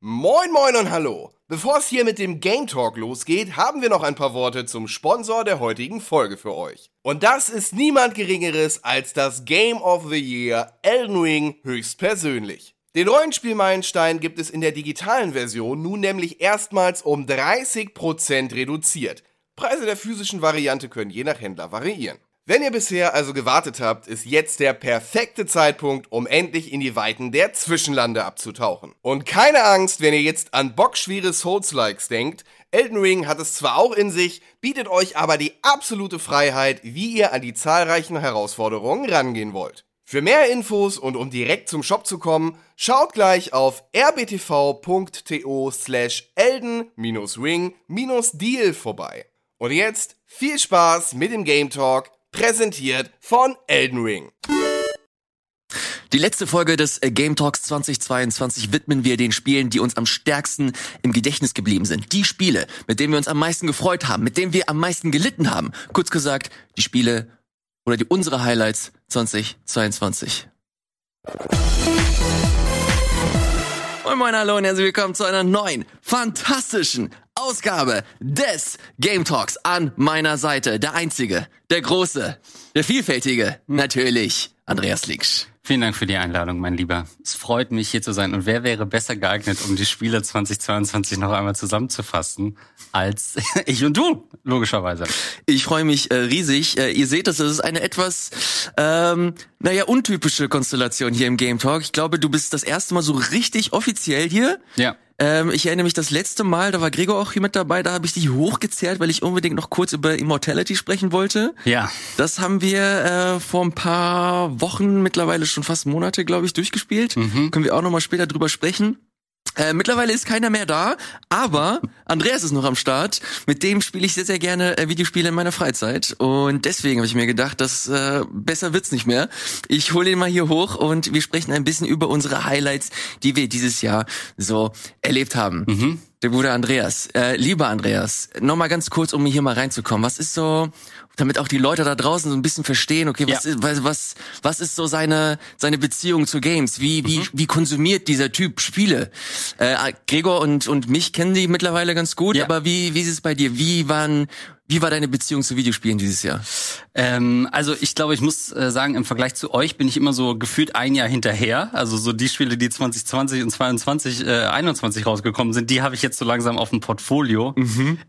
Moin moin und hallo. Bevor es hier mit dem Game Talk losgeht, haben wir noch ein paar Worte zum Sponsor der heutigen Folge für euch. Und das ist niemand geringeres als das Game of the Year Elden Ring höchstpersönlich. Den Rollenspielmeilenstein gibt es in der digitalen Version nun nämlich erstmals um 30% reduziert. Preise der physischen Variante können je nach Händler variieren. Wenn ihr bisher also gewartet habt, ist jetzt der perfekte Zeitpunkt, um endlich in die Weiten der Zwischenlande abzutauchen. Und keine Angst, wenn ihr jetzt an bockschwere Souls-Likes denkt. Elden Ring hat es zwar auch in sich, bietet euch aber die absolute Freiheit, wie ihr an die zahlreichen Herausforderungen rangehen wollt. Für mehr Infos und um direkt zum Shop zu kommen, schaut gleich auf rbtv.to slash elden-ring-deal vorbei. Und jetzt viel Spaß mit dem Game Talk präsentiert von Elden Ring. Die letzte Folge des äh, Game Talks 2022 widmen wir den Spielen, die uns am stärksten im Gedächtnis geblieben sind. Die Spiele, mit denen wir uns am meisten gefreut haben, mit denen wir am meisten gelitten haben. Kurz gesagt, die Spiele oder die unsere Highlights 2022. Moin Moin, hallo und herzlich willkommen zu einer neuen, fantastischen Ausgabe des Game Talks an meiner Seite. Der einzige, der große, der vielfältige, natürlich Andreas Linksch. Vielen Dank für die Einladung, mein Lieber. Es freut mich, hier zu sein. Und wer wäre besser geeignet, um die Spiele 2022 noch einmal zusammenzufassen, als ich und du, logischerweise. Ich freue mich äh, riesig. Äh, ihr seht es, es ist eine etwas, ähm, naja, untypische Konstellation hier im Game Talk. Ich glaube, du bist das erste Mal so richtig offiziell hier. Ja. Ähm, ich erinnere mich das letzte Mal, da war Gregor auch hier mit dabei, da habe ich dich hochgezerrt, weil ich unbedingt noch kurz über Immortality sprechen wollte. Ja. Das haben wir äh, vor ein paar Wochen, mittlerweile schon fast Monate, glaube ich, durchgespielt. Mhm. Können wir auch nochmal später drüber sprechen. Äh, mittlerweile ist keiner mehr da, aber Andreas ist noch am Start. Mit dem spiele ich sehr, sehr gerne äh, Videospiele in meiner Freizeit. Und deswegen habe ich mir gedacht, dass äh, besser wird's nicht mehr. Ich hole ihn mal hier hoch und wir sprechen ein bisschen über unsere Highlights, die wir dieses Jahr so erlebt haben. Mhm. Der gute Andreas. Äh, lieber Andreas, nochmal ganz kurz, um hier mal reinzukommen. Was ist so, damit auch die Leute da draußen so ein bisschen verstehen, okay, was, Ja. ist, was, was, was ist so seine, seine Beziehung zu Games? Wie, wie, wie konsumiert dieser Typ Spiele? Äh, Gregor und, und mich kennen die mittlerweile ganz gut, Ja. aber wie, wie ist es bei dir? Wie waren, wie war deine Beziehung zu Videospielen dieses Jahr? Ähm, also ich glaube, ich muss äh, sagen, im Vergleich zu euch bin ich immer so gefühlt ein Jahr hinterher. Also so die Spiele, die 2020 und 22, äh, 21 rausgekommen sind, die habe ich jetzt so langsam auf dem Portfolio.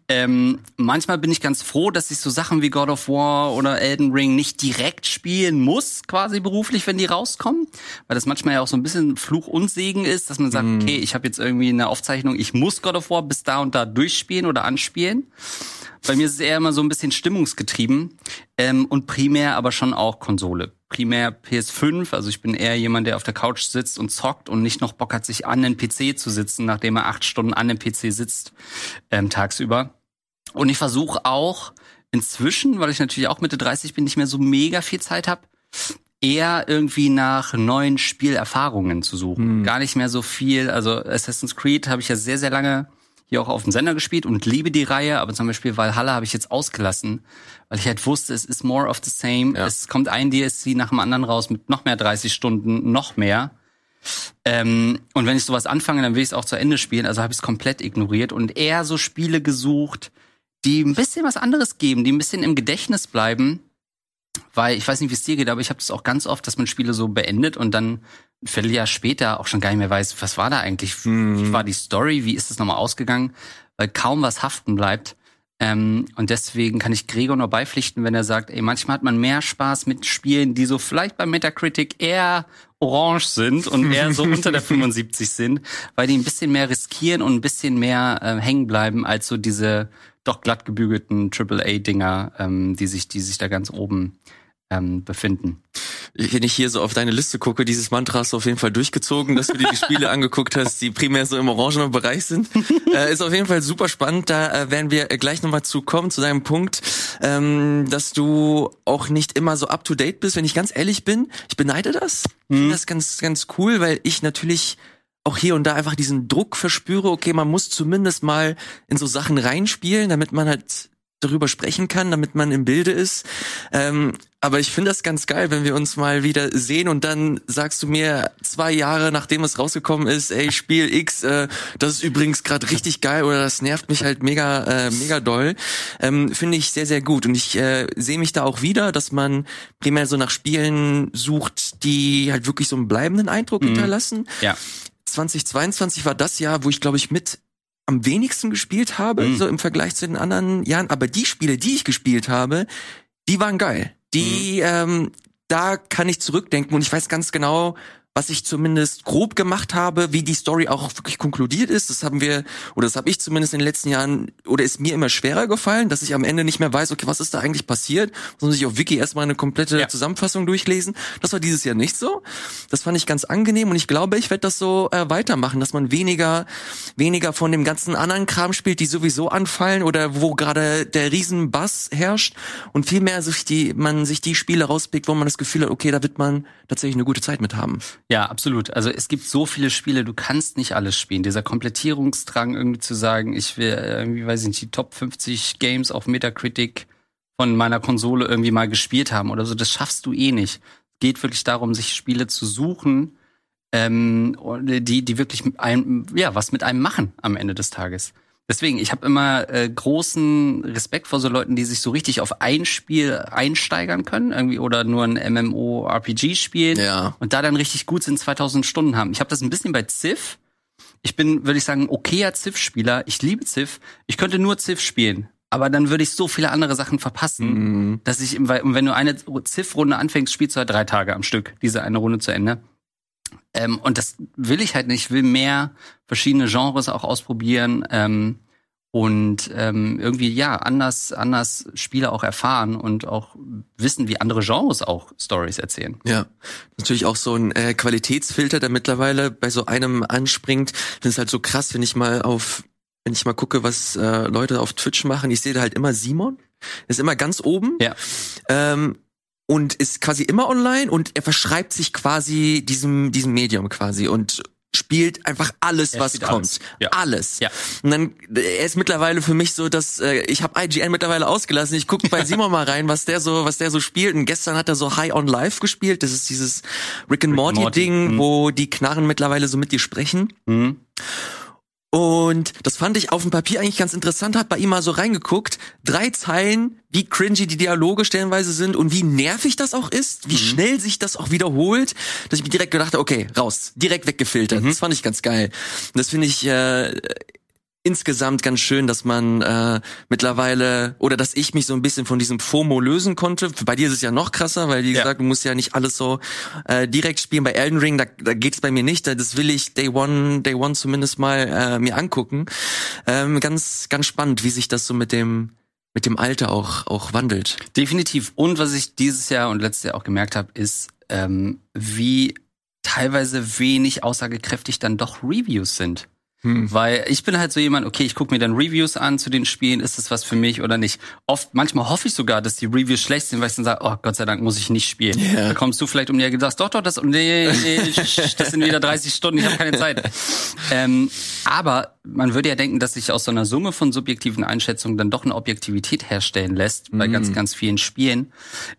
Ähm, manchmal bin ich ganz froh, dass ich so Sachen wie God of War oder Elden Ring nicht direkt spielen muss, quasi beruflich, wenn die rauskommen. Weil das manchmal ja auch so ein bisschen Fluch und Segen ist, dass man sagt, okay, ich habe jetzt irgendwie eine Aufzeichnung, ich muss God of War bis da und da durchspielen oder anspielen. Bei mir ist es eher immer so ein bisschen stimmungsgetrieben ähm, und primär aber schon auch Konsole. Primär PS5, also ich bin eher jemand, der auf der Couch sitzt und zockt und nicht noch Bock hat, sich an den PC zu sitzen, nachdem er acht Stunden an dem PC sitzt ähm, tagsüber. Und ich versuche auch inzwischen, weil ich natürlich auch Mitte 30 bin, nicht mehr so mega viel Zeit habe, eher irgendwie nach neuen Spielerfahrungen zu suchen. Gar nicht mehr so viel. Also Assassin's Creed habe ich ja sehr, sehr lange hier auch auf dem Sender gespielt und liebe die Reihe, aber zum Beispiel Valhalla habe ich jetzt ausgelassen, weil ich halt wusste, es ist more of the same. Ja. Es kommt ein DSC nach dem anderen raus mit noch mehr 30 Stunden, noch mehr. Ähm, und wenn ich sowas anfange, dann will ich es auch zu Ende spielen. Also habe ich es komplett ignoriert und eher so Spiele gesucht, die ein bisschen was anderes geben, die ein bisschen im Gedächtnis bleiben. Weil ich weiß nicht, wie es dir geht, aber ich habe das auch ganz oft, dass man Spiele so beendet und dann ein Vierteljahr später auch schon gar nicht mehr weiß, was war da eigentlich, wie war die Story, wie ist es nochmal ausgegangen, weil kaum was haften bleibt. Ähm, und deswegen kann ich Gregor nur beipflichten, wenn er sagt, ey, manchmal hat man mehr Spaß mit Spielen, die so vielleicht bei Metacritic eher orange sind und eher so unter der 75 sind, weil die ein bisschen mehr riskieren und ein bisschen mehr äh, hängen bleiben als so diese doch glatt gebügelten AAA-Dinger, ähm, die sich, die sich da ganz oben ähm, befinden. Wenn ich hier so auf deine Liste gucke, dieses Mantra hast du auf jeden Fall durchgezogen, dass du dir die Spiele angeguckt hast, die primär so im orangenen Bereich sind. Äh, ist auf jeden Fall super spannend. Da äh, werden wir äh, gleich nochmal zu kommen, zu deinem Punkt, ähm, dass du auch nicht immer so up to date bist. Wenn ich ganz ehrlich bin, ich beneide das. Ich finde das ganz, ganz cool, weil ich natürlich auch hier und da einfach diesen Druck verspüre, okay, man muss zumindest mal in so Sachen reinspielen, damit man halt darüber sprechen kann, damit man im Bilde ist. Ähm, aber ich finde das ganz geil, wenn wir uns mal wieder sehen und dann sagst du mir zwei Jahre nachdem es rausgekommen ist, ey, Spiel X, äh, das ist übrigens gerade richtig geil oder das nervt mich halt mega, äh, mega doll. Ähm, finde ich sehr, sehr gut. Und ich äh, sehe mich da auch wieder, dass man primär so nach Spielen sucht, die halt wirklich so einen bleibenden Eindruck mhm. hinterlassen. Ja. 2022 war das Jahr, wo ich glaube ich mit am wenigsten gespielt habe, mhm. so im Vergleich zu den anderen Jahren. Aber die Spiele, die ich gespielt habe, die waren geil. Die, mhm. ähm, da kann ich zurückdenken und ich weiß ganz genau, was ich zumindest grob gemacht habe, wie die Story auch wirklich konkludiert ist. Das haben wir, oder das habe ich zumindest in den letzten Jahren, oder ist mir immer schwerer gefallen, dass ich am Ende nicht mehr weiß, okay, was ist da eigentlich passiert, sondern sich auf Wiki erstmal eine komplette ja. Zusammenfassung durchlesen. Das war dieses Jahr nicht so. Das fand ich ganz angenehm und ich glaube, ich werde das so äh, weitermachen, dass man weniger, weniger von dem ganzen anderen Kram spielt, die sowieso anfallen oder wo gerade der Riesenbass herrscht und vielmehr sich die, man sich die Spiele rauspickt, wo man das Gefühl hat, okay, da wird man tatsächlich eine gute Zeit mit haben. Ja, absolut. Also es gibt so viele Spiele, du kannst nicht alles spielen. Dieser Komplettierungsdrang irgendwie zu sagen, ich will irgendwie, weiß ich nicht, die Top 50 Games auf Metacritic von meiner Konsole irgendwie mal gespielt haben oder so, das schaffst du eh nicht. Geht wirklich darum, sich Spiele zu suchen, ähm, die, die wirklich einem, ja, was mit einem machen am Ende des Tages. Deswegen, ich habe immer äh, großen Respekt vor so Leuten, die sich so richtig auf ein Spiel einsteigern können, irgendwie oder nur ein MMO-RPG spielen ja. und da dann richtig gut sind, 2000 Stunden haben. Ich habe das ein bisschen bei Civ. Ich bin, würde ich sagen, okayer Civ-Spieler. Ich liebe Civ. Ich könnte nur Civ spielen. Aber dann würde ich so viele andere Sachen verpassen, mhm. dass ich, wenn du eine Civ-Runde anfängst, spielst du halt drei Tage am Stück, diese eine Runde zu Ende. Ähm, und das will ich halt nicht. Ich will mehr verschiedene Genres auch ausprobieren ähm, und ähm, irgendwie ja anders anders Spiele auch erfahren und auch wissen, wie andere Genres auch Stories erzählen. Ja, natürlich auch so ein äh, Qualitätsfilter, der mittlerweile bei so einem anspringt. Das ist halt so krass, wenn ich mal auf wenn ich mal gucke, was äh, Leute auf Twitch machen. Ich sehe da halt immer Simon. Ist immer ganz oben. Ja. Ähm, und ist quasi immer online und er verschreibt sich quasi diesem, diesem Medium quasi und spielt einfach alles, er was kommt. Alles. Ja. alles. Ja. Und dann, er ist mittlerweile für mich so, dass äh, ich habe IGN mittlerweile ausgelassen. Ich gucke bei Simon mal rein, was der so, was der so spielt. Und gestern hat er so High on Life gespielt. Das ist dieses Rick and Morty, Morty. Ding, mhm. wo die Knarren mittlerweile so mit dir sprechen. Mhm. Und das fand ich auf dem Papier eigentlich ganz interessant, hab bei ihm mal so reingeguckt. Drei Zeilen, wie cringy die Dialoge stellenweise sind und wie nervig das auch ist, wie mhm. schnell sich das auch wiederholt, dass ich mir direkt gedacht habe, okay, raus, direkt weggefiltert. Mhm. Das fand ich ganz geil. Und das finde ich äh, insgesamt ganz schön, dass man äh, mittlerweile oder dass ich mich so ein bisschen von diesem FOMO lösen konnte. Bei dir ist es ja noch krasser, weil wie ja. gesagt, du musst ja nicht alles so äh, direkt spielen. Bei Elden Ring, da, da geht's bei mir nicht. Das will ich Day One, Day One zumindest mal äh, mir angucken. Ähm, ganz, ganz spannend, wie sich das so mit dem mit dem Alter auch auch wandelt. Definitiv. Und was ich dieses Jahr und letztes Jahr auch gemerkt habe, ist, ähm, wie teilweise wenig aussagekräftig dann doch Reviews sind. Hm. Weil ich bin halt so jemand, okay, ich gucke mir dann Reviews an zu den Spielen, ist das was für mich oder nicht. Oft, manchmal hoffe ich sogar, dass die Reviews schlecht sind, weil ich dann sage, oh Gott sei Dank muss ich nicht spielen. Yeah. Da kommst du vielleicht um die Ecke und sagst, doch, doch, das, nee, nee, das sind wieder 30 Stunden, ich habe keine Zeit. Ähm, aber man würde ja denken, dass sich aus so einer Summe von subjektiven Einschätzungen dann doch eine Objektivität herstellen lässt bei mm. ganz, ganz vielen Spielen.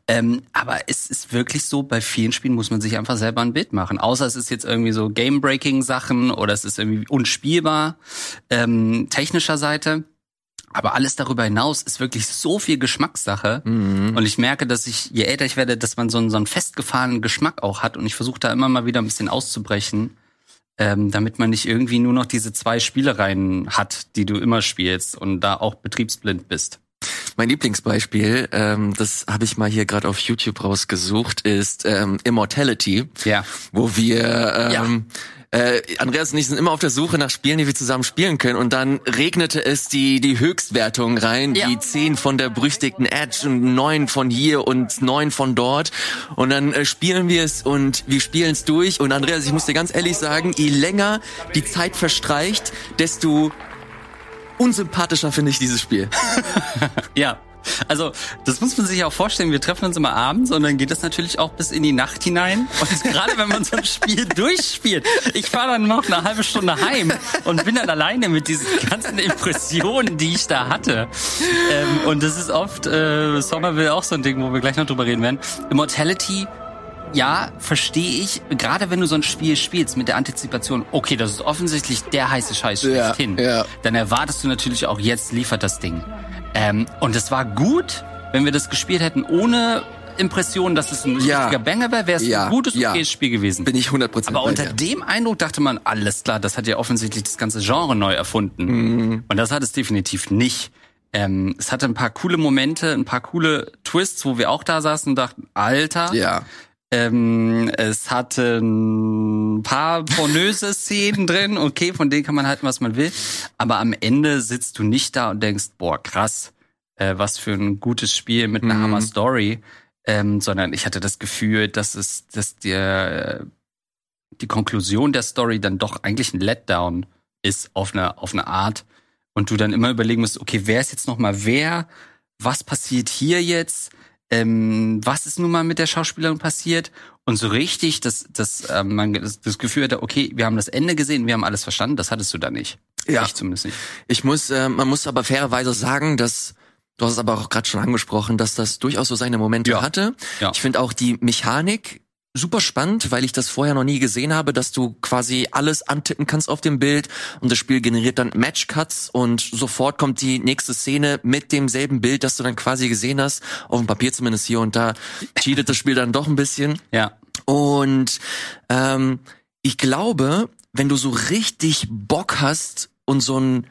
Ähm, aber es ist wirklich so, bei vielen Spielen muss man sich einfach selber ein Bild machen. Außer es ist jetzt irgendwie so Game-Breaking-Sachen oder es ist irgendwie unspielbar, ähm, technischer Seite. Aber alles darüber hinaus ist wirklich so viel Geschmackssache. Mhm. Und ich merke, dass ich, je älter ich werde, dass man so einen, so einen festgefahrenen Geschmack auch hat. Und ich versuche da immer mal wieder ein bisschen auszubrechen ähm, damit man nicht irgendwie nur noch diese zwei Spielereien hat, die du immer spielst und da auch betriebsblind bist. Mein Lieblingsbeispiel, ähm, das habe ich mal hier gerade auf YouTube rausgesucht, ist ähm, Immortality, ja. wo wir ähm, ja äh, Andreas und ich sind immer auf der Suche nach Spielen, die wir zusammen spielen können. Und dann regnete es die, die Höchstwertung rein, ja. die zehn von der berüchtigten Edge und neun von hier und neun von dort. Und dann äh, spielen wir es und wir spielen es durch. Und Andreas, ich muss dir ganz ehrlich sagen, je länger die Zeit verstreicht, desto unsympathischer finde ich dieses Spiel. ja, Also, das muss man sich auch vorstellen. Wir treffen uns immer abends und dann geht das natürlich auch bis in die Nacht hinein. Und gerade wenn man so ein Spiel durchspielt, ich fahre dann noch eine halbe Stunde heim und bin dann alleine mit diesen ganzen Impressionen, die ich da hatte. Ähm, und das ist oft, äh, Somerville auch so ein Ding, wo wir gleich noch drüber reden werden. Immortality ja, verstehe ich. Gerade wenn du so ein Spiel spielst mit der Antizipation, okay, das ist offensichtlich der heiße Scheiß schlechthin, Ja, ja. dann erwartest du natürlich auch, jetzt liefert das Ding. Ähm, und es war gut, wenn wir das gespielt hätten ohne Impression, dass es ein Ja. richtiger Banger wäre, wäre es Ja, ein gutes, ja. okayes Spiel gewesen. Bin ich 100% Aber unter dir. dem Eindruck dachte man, alles klar, das hat ja offensichtlich das ganze Genre neu erfunden. Mhm. Und das hat es definitiv nicht. Ähm, es hatte ein paar coole Momente, ein paar coole Twists, wo wir auch da saßen und dachten, Alter, Ja. Ähm, es hatte ein paar pornöse Szenen drin. Okay, von denen kann man halten, was man will. Aber am Ende sitzt du nicht da und denkst, boah, krass, äh, was für ein gutes Spiel mit einer Mhm. Hammer Story. Ähm, sondern ich hatte das Gefühl, dass es, dass der, die Konklusion der Story dann doch eigentlich ein Letdown ist auf eine, auf eine Art. Und du dann immer überlegen musst, okay, wer ist jetzt nochmal wer? Was passiert hier jetzt? Ähm, was ist nun mal mit der Schauspielerin passiert? Und so richtig, dass, dass ähm, man das, das Gefühl hatte, okay, wir haben das Ende gesehen, wir haben alles verstanden, das hattest du da nicht. Ja. Ich zumindest nicht. Ich muss, äh, man muss aber fairerweise sagen, dass du hast es aber auch gerade schon angesprochen, dass das durchaus so seine Momente Ja. hatte. Ja. Ich finde auch die Mechanik super spannend, weil ich das vorher noch nie gesehen habe, dass du quasi alles antippen kannst auf dem Bild und das Spiel generiert dann Matchcuts und sofort kommt die nächste Szene mit demselben Bild, das du dann quasi gesehen hast, auf dem Papier zumindest hier und da cheatet das Spiel dann doch ein bisschen. Ja. Und ähm, ich glaube, wenn du so richtig Bock hast und so ein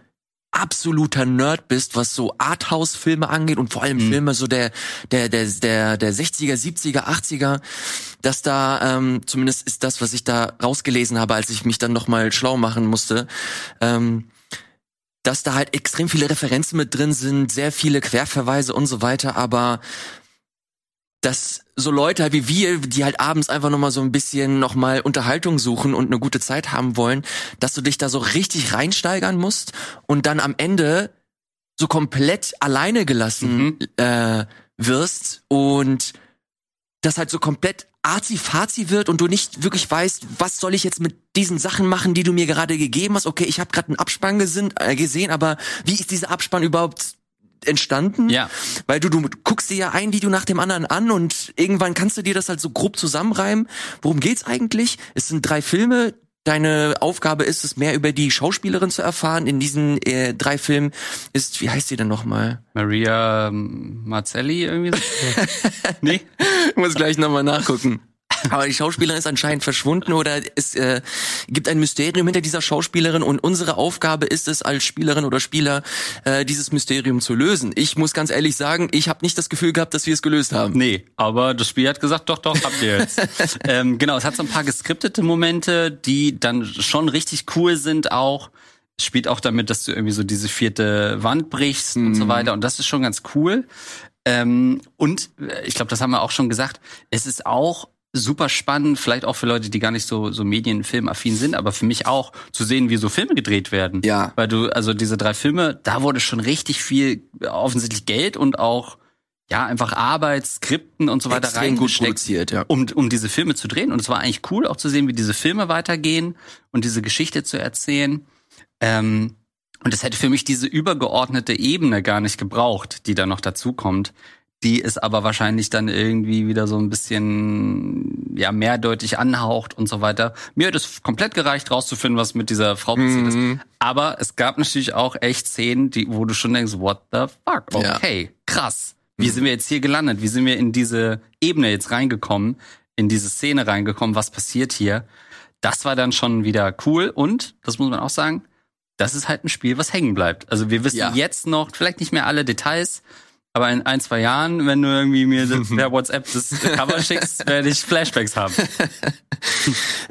absoluter Nerd bist, was so Arthouse-Filme angeht und vor allem Mhm. Filme so der der der der der 60er, 70er, 80er, dass da ähm, zumindest ist das, was ich da rausgelesen habe, als ich mich dann noch mal schlau machen musste. Ähm, dass da halt extrem viele Referenzen mit drin sind, sehr viele Querverweise und so weiter, aber dass so Leute halt wie wir, die halt abends einfach nochmal so ein bisschen nochmal Unterhaltung suchen und eine gute Zeit haben wollen, dass du dich da so richtig reinsteigern musst und dann am Ende so komplett alleine gelassen Mhm. äh, wirst und das halt so komplett arzi-fazi wird und du nicht wirklich weißt, was soll ich jetzt mit diesen Sachen machen, die du mir gerade gegeben hast. Okay, ich habe gerade einen Abspann gesehen, äh, gesehen, aber wie ist dieser Abspann überhaupt entstanden? Ja. Weil du, du guckst dir ja ein Video nach dem anderen an und irgendwann kannst du dir das halt so grob zusammenreimen. Worum geht's eigentlich? Es sind drei Filme. Deine Aufgabe ist es, mehr über die Schauspielerin zu erfahren. In diesen äh, drei Filmen ist, wie heißt sie denn nochmal? Maria ähm, Marzelli irgendwie nee? Ich muss gleich nochmal nachgucken. Aber die Schauspielerin ist anscheinend verschwunden oder es äh, gibt ein Mysterium hinter dieser Schauspielerin und unsere Aufgabe ist es als Spielerin oder Spieler, äh, dieses Mysterium zu lösen. Ich muss ganz ehrlich sagen, ich habe nicht das Gefühl gehabt, dass wir es gelöst haben. Nee, aber das Spiel hat gesagt, doch, doch, habt ihr jetzt. ähm, genau, es hat so ein paar geskriptete Momente, die dann schon richtig cool sind auch. Es spielt auch damit, dass du irgendwie so diese vierte Wand brichst und so weiter. Und das ist schon ganz cool. Ähm, und äh, ich glaube, das haben wir auch schon gesagt, es ist auch super spannend, vielleicht auch für Leute, die gar nicht so, so Medien-, Filmaffin sind, aber für mich auch zu sehen, wie so Filme gedreht werden. Ja. Weil du, also diese drei Filme, da wurde schon richtig viel, äh, offensichtlich Geld und auch, ja, einfach Arbeit, Skripten und so weiter Extrem gut produziert, ja. um, um diese Filme zu drehen. Und es war eigentlich cool, auch zu sehen, wie diese Filme weitergehen und diese Geschichte zu erzählen. Ähm, und es hätte für mich diese übergeordnete Ebene gar nicht gebraucht, die da noch dazukommt. Die es aber wahrscheinlich dann irgendwie wieder so ein bisschen ja mehrdeutig anhaucht und so weiter. Mir hat es komplett gereicht, rauszufinden, was mit dieser Frau passiert ist. Aber es gab natürlich auch echt Szenen, die, wo du schon denkst, what the fuck? Ja. Okay, krass. Wie sind wir jetzt hier gelandet? Wie sind wir in diese Ebene jetzt reingekommen? In diese Szene reingekommen? Was passiert hier? Das war dann schon wieder cool und, das muss man auch sagen, das ist halt ein Spiel, was hängen bleibt. Also wir wissen Ja. jetzt noch, vielleicht nicht mehr alle Details, aber in ein, zwei Jahren, wenn du irgendwie mir das- per WhatsApp das Cover schickst, werde ich Flashbacks haben.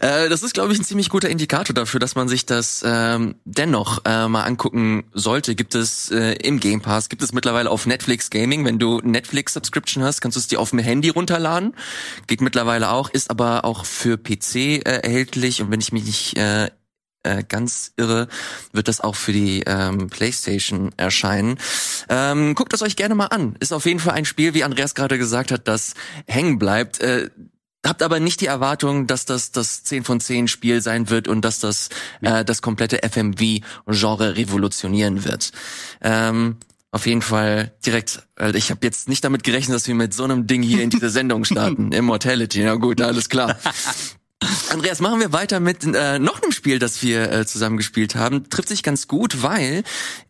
Äh, das ist, glaube ich, ein ziemlich guter Indikator dafür, dass man sich das ähm, dennoch äh, mal angucken sollte. Gibt es äh, im Game Pass, gibt es mittlerweile auf Netflix Gaming. Wenn du Netflix Subscription hast, kannst du es dir auf dem Handy runterladen. Geht mittlerweile auch, ist aber auch für PC äh, erhältlich. Und wenn ich mich nicht äh, äh, ganz irre, wird das auch für die ähm, PlayStation erscheinen. Ähm, guckt es euch gerne mal an. Ist auf jeden Fall ein Spiel, wie Andreas gerade gesagt hat, das hängen bleibt. Äh, habt aber nicht die Erwartung, dass das das 10 von 10 Spiel sein wird und dass das äh, das komplette FMV-Genre revolutionieren wird. Ähm, auf jeden Fall direkt, also ich habe jetzt nicht damit gerechnet, dass wir mit so einem Ding hier in diese Sendung starten. Immortality, na gut, alles klar. Andreas, machen wir weiter mit äh, noch einem Spiel, das wir äh, zusammen gespielt haben. Trifft sich ganz gut, weil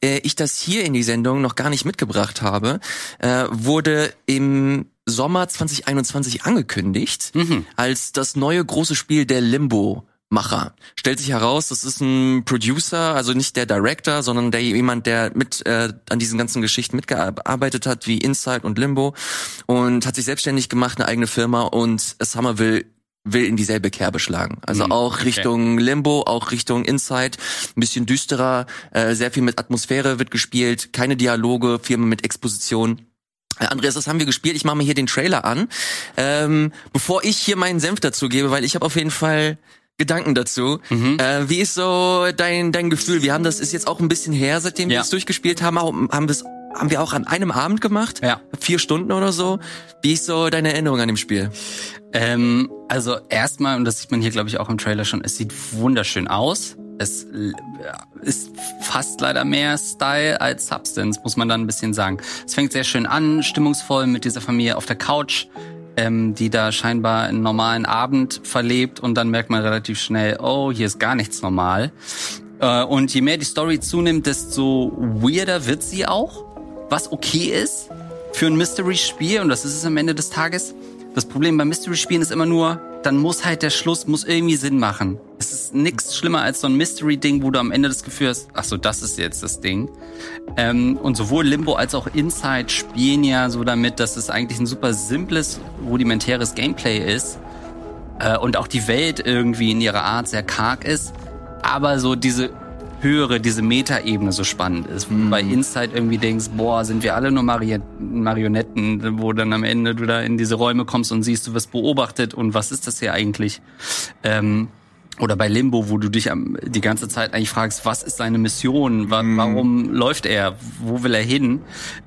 äh, ich das hier in die Sendung noch gar nicht mitgebracht habe. Äh, wurde im Sommer 2021 angekündigt mhm. als das neue große Spiel der Limbo Macher. Stellt sich heraus, das ist ein Producer, also nicht der Director, sondern der jemand, der mit äh, an diesen ganzen Geschichten mitgearbeitet hat, wie Inside und Limbo und hat sich selbstständig gemacht, eine eigene Firma und Somerville will in dieselbe Kerbe schlagen. Also mhm, auch Richtung okay. Limbo, auch Richtung Inside, ein bisschen düsterer, äh, sehr viel mit Atmosphäre wird gespielt, keine Dialoge, viel mit Exposition. Äh, Andreas, das haben wir gespielt. Ich mache mir hier den Trailer an. Ähm, bevor ich hier meinen Senf dazu gebe, weil ich habe auf jeden Fall Gedanken dazu. Mhm. Äh, wie ist so dein dein Gefühl? Wir haben das ist jetzt auch ein bisschen her, seitdem ja. wir es durchgespielt haben. Haben wir es haben wir auch an einem Abend gemacht. Ja. Vier Stunden oder so. Wie ist so deine Erinnerung an dem Spiel? Ähm, also erstmal, und das sieht man hier, glaube ich, auch im Trailer schon, es sieht wunderschön aus. Es ist fast leider mehr Style als Substance, muss man dann ein bisschen sagen. Es fängt sehr schön an, stimmungsvoll mit dieser Familie auf der Couch, ähm, die da scheinbar einen normalen Abend verlebt und dann merkt man relativ schnell, oh, hier ist gar nichts normal. Äh, und je mehr die Story zunimmt, desto weirder wird sie auch, was okay ist für ein Mystery-Spiel und das ist es am Ende des Tages. Das Problem bei Mystery-Spielen ist immer nur, dann muss halt der Schluss muss irgendwie Sinn machen. Es ist nichts schlimmer als so ein Mystery-Ding, wo du am Ende das Gefühl hast, ach so, das ist jetzt das Ding. Ähm, und sowohl Limbo als auch Inside spielen ja so damit, dass es eigentlich ein super simples, rudimentäres Gameplay ist äh, und auch die Welt irgendwie in ihrer Art sehr karg ist, aber so diese höhere, diese Metaebene so spannend ist. Mhm. Bei Inside irgendwie denkst, boah, sind wir alle nur Mari Marionetten, wo dann am Ende du da in diese Räume kommst und siehst, du wirst beobachtet und was ist das hier eigentlich? Ähm, oder bei Limbo, wo du dich die ganze Zeit eigentlich fragst, was ist seine Mission? Warum mhm. läuft er? Wo will er hin?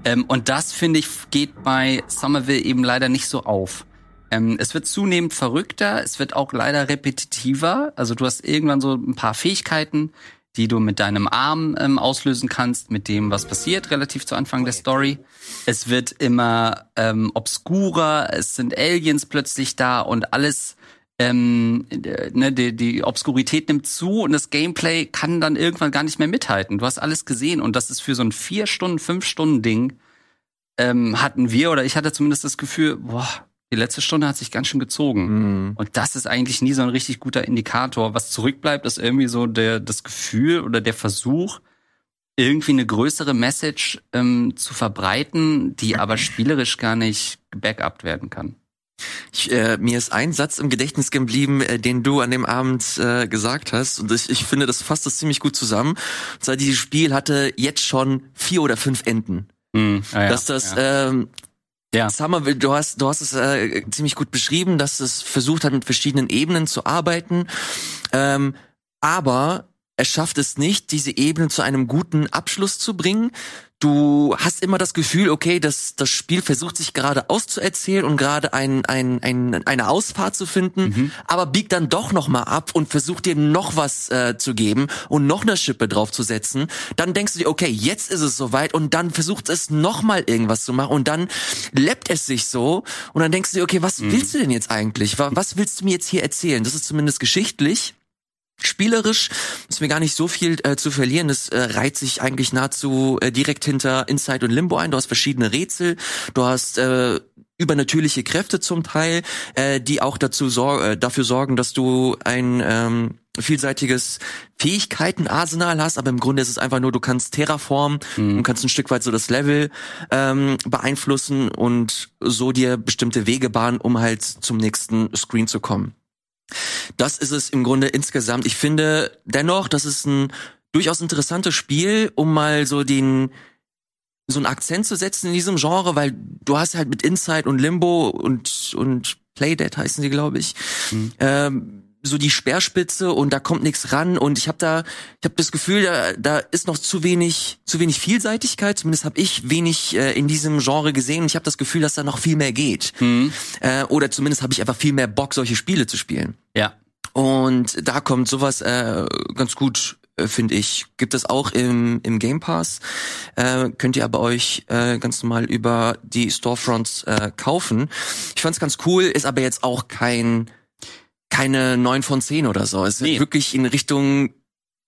Ähm, und das, finde ich, geht bei Somerville eben leider nicht so auf. Ähm, es wird zunehmend verrückter, es wird auch leider repetitiver. Also du hast irgendwann so ein paar Fähigkeiten, die du mit deinem Arm ähm, auslösen kannst, mit dem, was passiert, relativ zu Anfang der Story. Es wird immer ähm, obskurer, es sind Aliens plötzlich da und alles, ähm, ne, die, die Obskurität nimmt zu und das Gameplay kann dann irgendwann gar nicht mehr mithalten. Du hast alles gesehen und das ist für so ein vier Stunden, fünf Stunden Ding ähm, hatten wir oder ich hatte zumindest das Gefühl, boah, die letzte Stunde hat sich ganz schön gezogen. Mhm. Und das ist eigentlich nie so ein richtig guter Indikator. Was zurückbleibt, ist irgendwie so der, das Gefühl oder der Versuch, irgendwie eine größere Message ähm, zu verbreiten, die aber spielerisch gar nicht gebackupt werden kann. Ich, äh, mir ist ein Satz im Gedächtnis geblieben, äh, den du an dem Abend äh, gesagt hast. Und ich, ich finde, das fasst das ziemlich gut zusammen. Und zwar, dieses Spiel hatte jetzt schon vier oder fünf Enden. Mm, ah ja, dass das ja. ähm, ja. Somerville, du hast, du hast es äh, ziemlich gut beschrieben, dass es versucht hat, mit verschiedenen Ebenen zu arbeiten. Ähm, aber er schafft es nicht, diese Ebene zu einem guten Abschluss zu bringen, du hast immer das Gefühl, okay, das, das Spiel versucht sich gerade auszuerzählen und gerade ein, ein, ein, eine Ausfahrt zu finden, mhm. aber biegt dann doch nochmal ab und versucht dir noch was äh, zu geben und noch eine Schippe draufzusetzen. Dann denkst du dir, okay, jetzt ist es soweit und dann versucht es nochmal irgendwas zu machen und dann läppt es sich so und dann denkst du dir, okay, was mhm. willst du denn jetzt eigentlich? Was willst du mir jetzt hier erzählen? Das ist zumindest geschichtlich Spielerisch ist mir gar nicht so viel äh, zu verlieren. Es äh, reiht sich eigentlich nahezu äh, direkt hinter Inside und Limbo ein. Du hast verschiedene Rätsel, du hast äh, übernatürliche Kräfte zum Teil, äh, die auch dazu sor äh, dafür sorgen, dass du ein ähm, vielseitiges Fähigkeitenarsenal hast, aber im Grunde ist es einfach nur, du kannst Terraform mhm. und kannst ein Stück weit so das Level ähm, beeinflussen und so dir bestimmte Wege bahnen, um halt zum nächsten Screen zu kommen. Das ist es im Grunde insgesamt. Ich finde dennoch, das ist ein durchaus interessantes Spiel, um mal so den so einen Akzent zu setzen in diesem Genre, weil du hast halt mit Inside und Limbo und und Playdead heißen sie, glaube ich, mhm. ähm, so die Speerspitze und da kommt nichts ran und ich habe da ich habe das Gefühl da, da ist noch zu wenig zu wenig Vielseitigkeit zumindest habe ich wenig äh, in diesem Genre gesehen und ich habe das Gefühl dass da noch viel mehr geht Mhm. äh, oder zumindest habe ich einfach viel mehr Bock solche Spiele zu spielen Ja. Und da kommt sowas äh, ganz gut, äh, finde ich. Gibt es auch im, im Game Pass. Äh, könnt ihr aber euch äh, ganz normal über die Storefronts äh, kaufen. Ich fand's ganz cool, ist aber jetzt auch kein keine 9 von 10 oder so. Es ist Nee. wirklich in Richtung,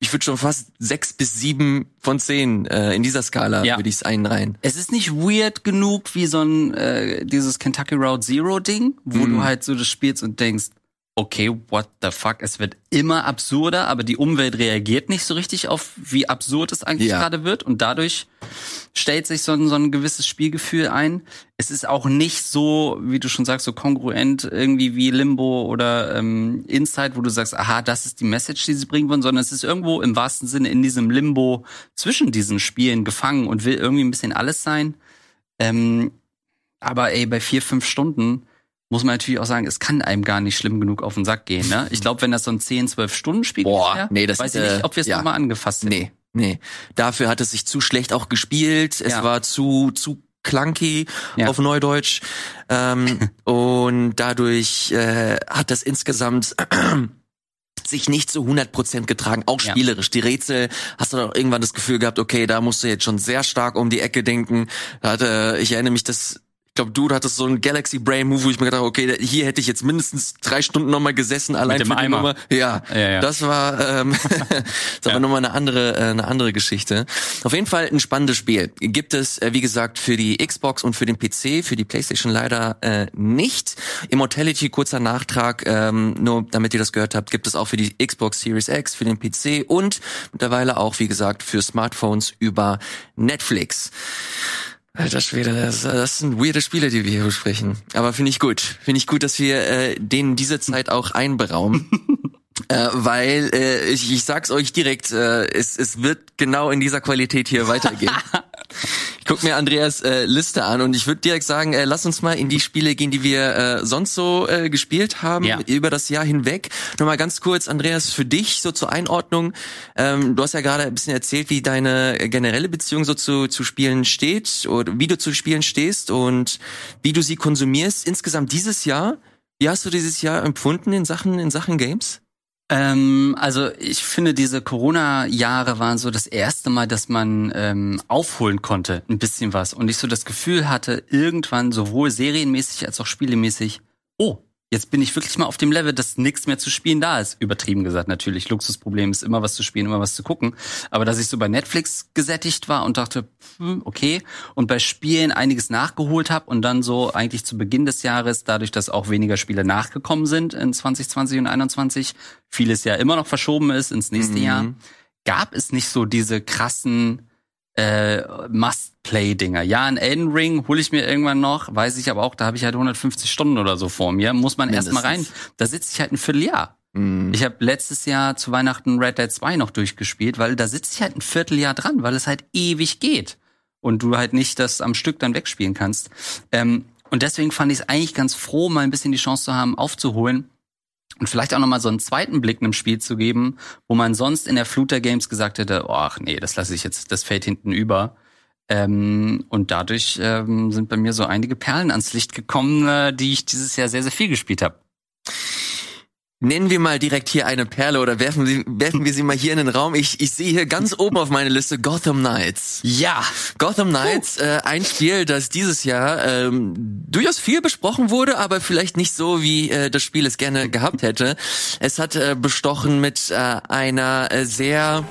ich würde schon fast 6 bis 7 von 10 äh, in dieser Skala Ja. würde ich es einreihen. Es ist nicht weird genug wie so ein äh, dieses Kentucky Route Zero Ding, wo Mhm. du halt so das spielst und denkst, okay, what the fuck, es wird immer absurder, aber die Umwelt reagiert nicht so richtig auf, wie absurd es eigentlich Ja. gerade wird und dadurch stellt sich so ein, so ein gewisses Spielgefühl ein. Es ist auch nicht so, wie du schon sagst, so kongruent irgendwie wie Limbo oder ähm, Inside, wo du sagst, aha, das ist die Message, die sie bringen wollen, sondern es ist irgendwo im wahrsten Sinne in diesem Limbo zwischen diesen Spielen gefangen und will irgendwie ein bisschen alles sein. Ähm, aber ey, bei vier, fünf Stunden muss man natürlich auch sagen, es kann einem gar nicht schlimm genug auf den Sack gehen. Ne? Ich glaube, wenn das so ein 10, 12 Stunden Spiel Boah, wäre, nee, das weiß ich äh, nicht, ob wir es ja. nochmal angefasst hätten. Nee, nee. Dafür hat es sich zu schlecht auch gespielt. Es Ja. war zu, zu clunky Ja. auf Neudeutsch. Ähm, und dadurch äh, hat das insgesamt sich nicht zu 100% getragen, auch Ja. spielerisch. Die Rätsel, hast du doch irgendwann das Gefühl gehabt, okay, da musst du jetzt schon sehr stark um die Ecke denken. Da hatte, ich erinnere mich, dass ich glaube, du hattest so einen Galaxy Brain Move, wo ich mir gedacht habe, okay, hier hätte ich jetzt mindestens drei Stunden nochmal gesessen, allein dem für die Eimer. Nummer. Ja, Ja, ja. das war, ähm, das ist Ja. aber nochmal eine andere, äh, eine andere Geschichte. Auf jeden Fall ein spannendes Spiel. Gibt es, äh, wie gesagt, für die Xbox und für den PC, für die PlayStation leider äh, nicht. Immortality, kurzer Nachtrag, ähm, nur damit ihr das gehört habt, gibt es auch für die Xbox Series X, für den PC und mittlerweile auch, wie gesagt, für Smartphones über Netflix. Alter Schwede, das, das sind weirde Spiele, die wir hier besprechen. Aber finde ich gut. Finde ich gut, dass wir äh, denen diese Zeit auch einberaumen. Äh, weil äh, ich, ich sag's euch direkt, äh, es, es wird genau in dieser Qualität hier weitergehen. ich guck mir Andreas äh, Liste an und ich würde direkt sagen, äh, lass uns mal in die Spiele gehen, die wir äh, sonst so äh, gespielt haben Ja. über das Jahr hinweg. Nochmal ganz kurz, Andreas, für dich so zur Einordnung. Ähm, du hast ja gerade ein bisschen erzählt, wie deine generelle Beziehung so zu, zu Spielen steht oder wie du zu Spielen stehst und wie du sie konsumierst. Insgesamt dieses Jahr, wie hast du dieses Jahr empfunden in Sachen in Sachen Games? Ähm, also ich finde, diese Corona-Jahre waren so das erste Mal, dass man ähm, aufholen konnte, ein bisschen was. Und ich so das Gefühl hatte, irgendwann sowohl serienmäßig als auch spielemäßig, oh, jetzt bin ich wirklich mal auf dem Level, dass nichts mehr zu spielen da ist. Übertrieben gesagt natürlich. Luxusproblem ist immer was zu spielen, immer was zu gucken. Aber dass ich so bei Netflix gesättigt war und dachte, hm, okay, und bei Spielen einiges nachgeholt habe und dann so eigentlich zu Beginn des Jahres, dadurch, dass auch weniger Spiele nachgekommen sind in 2020 und 2021, vieles ja immer noch verschoben ist ins nächste Mhm. Jahr, gab es nicht so diese krassen äh, Must-Play-Dinger. Ja, ein Elden Ring hole ich mir irgendwann noch, weiß ich aber auch, da habe ich halt 150 Stunden oder so vor mir. Muss man erst mal rein. Da sitze ich halt ein Vierteljahr. Mhm. Ich habe letztes Jahr zu Weihnachten Red Dead 2 noch durchgespielt, weil da sitze ich halt ein Vierteljahr dran, weil es halt ewig geht. Und du halt nicht das am Stück dann wegspielen kannst. Ähm, und deswegen fand ich es eigentlich ganz froh, mal ein bisschen die Chance zu haben, aufzuholen. Und vielleicht auch nochmal so einen zweiten Blick einem Spiel zu geben, wo man sonst in der Flut der Games gesagt hätte, ach nee, das lasse ich jetzt, das fällt hinten über. Ähm, und dadurch ähm, sind bei mir so einige Perlen ans Licht gekommen, äh, die ich dieses Jahr sehr, sehr viel gespielt habe. Nennen wir mal direkt hier eine Perle oder werfen, Sie, werfen wir sie mal hier in den Raum. Ich, ich sehe hier ganz oben auf meiner Liste Gotham Knights. Ja, Gotham Knights, äh, ein Spiel, das dieses Jahr ähm, durchaus viel besprochen wurde, aber vielleicht nicht so, wie äh, das Spiel es gerne gehabt hätte. Es hat äh, bestochen mit äh, einer äh, sehr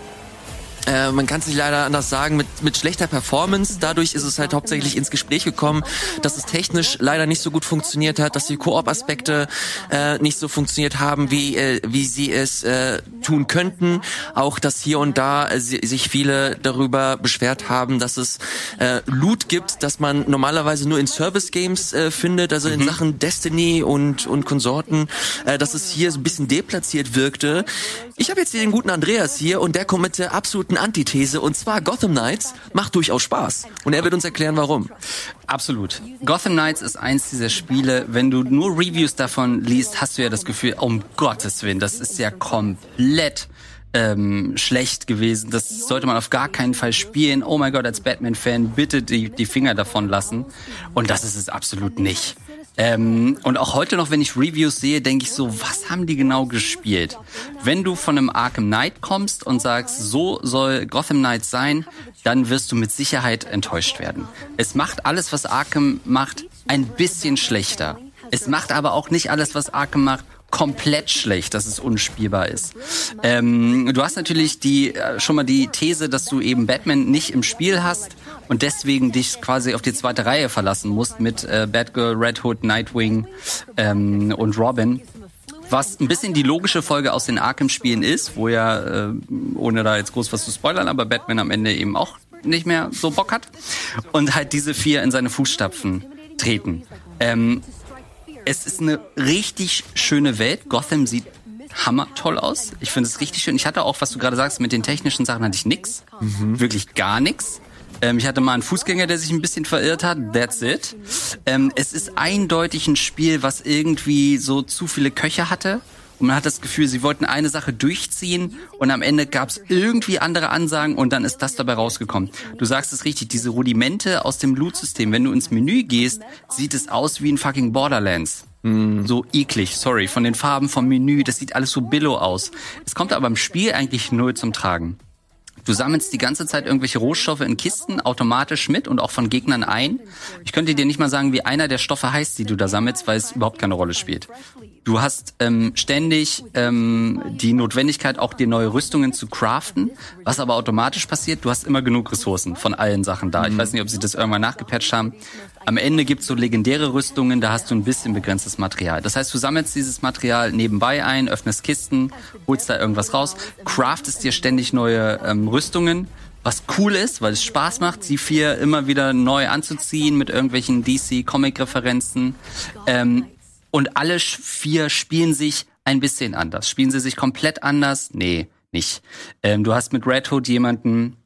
äh, man kann es nicht leider anders sagen, mit, mit schlechter Performance. Dadurch ist es halt hauptsächlich ins Gespräch gekommen, dass es technisch leider nicht so gut funktioniert hat, dass die Koop-Aspekte äh, nicht so funktioniert haben, wie, äh, wie sie es äh, tun könnten. Auch, dass hier und da äh, si- sich viele darüber beschwert haben, dass es äh, Loot gibt, dass man normalerweise nur in Service-Games äh, findet, also in Sachen Destiny und, und Konsorten, äh, dass es hier so ein bisschen deplatziert wirkte. Ich habe jetzt hier den guten Andreas hier und der kommt mit der absoluten absoluten Antithese und zwar Gotham Knights macht durchaus Spaß. Und er wird uns erklären, warum. Absolut. Gotham Knights ist eins dieser Spiele, wenn du nur Reviews davon liest, hast du ja das Gefühl, um Gottes Willen, das ist ja komplett ähm, schlecht gewesen. Das sollte man auf gar keinen Fall spielen. Oh mein Gott, als Batman-Fan bitte die, die Finger davon lassen. Und das ist es absolut nicht. Ähm, und auch heute noch, wenn ich Reviews sehe, denke ich so, was haben die genau gespielt? Wenn du von einem Arkham Knight kommst und sagst, so soll Gotham Knight sein, dann wirst du mit Sicherheit enttäuscht werden. Es macht alles, was Arkham macht, ein bisschen schlechter. Es macht aber auch nicht alles, was Arkham macht, komplett schlecht, dass es unspielbar ist. Ähm, du hast natürlich die äh, schon mal die These, dass du eben Batman nicht im Spiel hast und deswegen dich quasi auf die zweite Reihe verlassen musst mit äh, Batgirl, Red Hood, Nightwing ähm, und Robin. Was ein bisschen die logische Folge aus den Arkham-Spielen ist, wo ja, äh, ohne da jetzt groß was zu spoilern, aber Batman am Ende eben auch nicht mehr so Bock hat und halt diese vier in seine Fußstapfen treten. Ähm, es ist eine richtig schöne Welt. Gotham sieht hammer toll aus. Ich finde es richtig schön. Ich hatte auch, was du gerade sagst, mit den technischen Sachen hatte ich nix. Mhm. Wirklich gar nix. Ähm, ich hatte mal einen Fußgänger, der sich ein bisschen verirrt hat. That's it. Ähm, es ist eindeutig ein Spiel, was irgendwie so zu viele Köche hatte. Und man hat das Gefühl, sie wollten eine Sache durchziehen und am Ende gab es irgendwie andere Ansagen und dann ist das dabei rausgekommen. Du sagst es richtig, diese Rudimente aus dem Loot-System, wenn du ins Menü gehst, sieht es aus wie ein fucking Borderlands. Mm. So eklig, sorry, von den Farben vom Menü, das sieht alles so billow aus. Es kommt aber im Spiel eigentlich null zum Tragen. Du sammelst die ganze Zeit irgendwelche Rohstoffe in Kisten automatisch mit und auch von Gegnern ein. Ich könnte dir nicht mal sagen, wie einer der Stoffe heißt, die du da sammelst, weil es überhaupt keine Rolle spielt. Du hast ähm, ständig ähm, die Notwendigkeit, auch dir neue Rüstungen zu craften, was aber automatisch passiert. Du hast immer genug Ressourcen von allen Sachen da. Ich mhm. weiß nicht, ob sie das irgendwann nachgepatcht haben. Am Ende gibt's so legendäre Rüstungen, da hast du ein bisschen begrenztes Material. Das heißt, du sammelst dieses Material nebenbei ein, öffnest Kisten, holst da irgendwas raus, craftest dir ständig neue ähm, Rüstungen was cool ist, weil es Spaß macht, sie vier immer wieder neu anzuziehen mit irgendwelchen DC-Comic-Referenzen. Ähm, und alle vier spielen sich ein bisschen anders. Spielen sie sich komplett anders? Nee, nicht. Ähm, du hast mit Red Hood jemanden,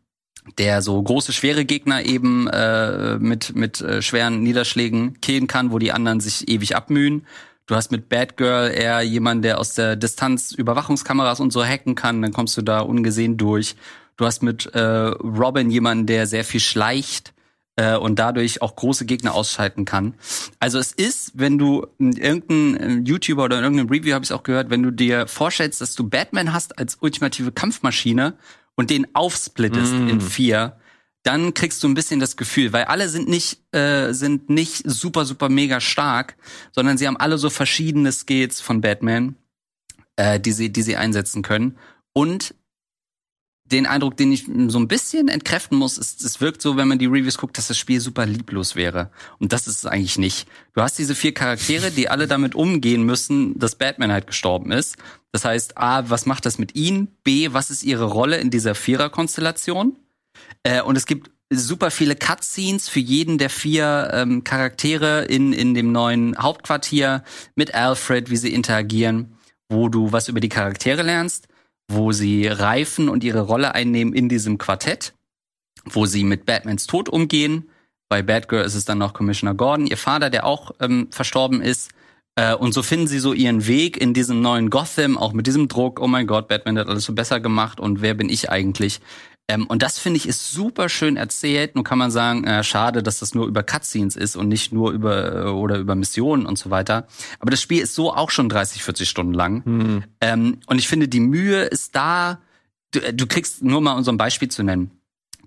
der so große, schwere Gegner eben äh, mit, mit äh, schweren Niederschlägen killen kann, wo die anderen sich ewig abmühen. Du hast mit Batgirl eher jemanden, der aus der Distanz Überwachungskameras und so hacken kann, dann kommst du da ungesehen durch. Du hast mit äh, Robin jemanden, der sehr viel schleicht äh, und dadurch auch große Gegner ausschalten kann. Also es ist, wenn du irgendein YouTuber oder in irgendeinem Review habe ich auch gehört, wenn du dir vorstellst, dass du Batman hast als ultimative Kampfmaschine und den aufsplittest mm. in vier, dann kriegst du ein bisschen das Gefühl, weil alle sind nicht äh, sind nicht super super mega stark, sondern sie haben alle so verschiedene Skills von Batman, äh, die sie die sie einsetzen können und den Eindruck, den ich so ein bisschen entkräften muss, ist, es wirkt so, wenn man die Reviews guckt, dass das Spiel super lieblos wäre. Und das ist es eigentlich nicht. Du hast diese vier Charaktere, die alle damit umgehen müssen, dass Batman halt gestorben ist. Das heißt, A, was macht das mit ihnen? B, was ist ihre Rolle in dieser Vierer-Konstellation? Äh, und es gibt super viele Cutscenes für jeden der vier ähm, Charaktere in, in dem neuen Hauptquartier mit Alfred, wie sie interagieren, wo du was über die Charaktere lernst wo sie reifen und ihre Rolle einnehmen in diesem Quartett, wo sie mit Batmans Tod umgehen. Bei Batgirl ist es dann noch Commissioner Gordon, ihr Vater, der auch ähm, verstorben ist. Äh, und so finden sie so ihren Weg in diesem neuen Gotham, auch mit diesem Druck, oh mein Gott, Batman hat alles so besser gemacht und wer bin ich eigentlich? Ähm, und das finde ich ist super schön erzählt. Nun kann man sagen, äh, schade, dass das nur über Cutscenes ist und nicht nur über äh, oder über Missionen und so weiter. Aber das Spiel ist so auch schon 30, 40 Stunden lang. Mhm. Ähm, und ich finde, die Mühe ist da. Du, äh, du kriegst nur mal ein Beispiel zu nennen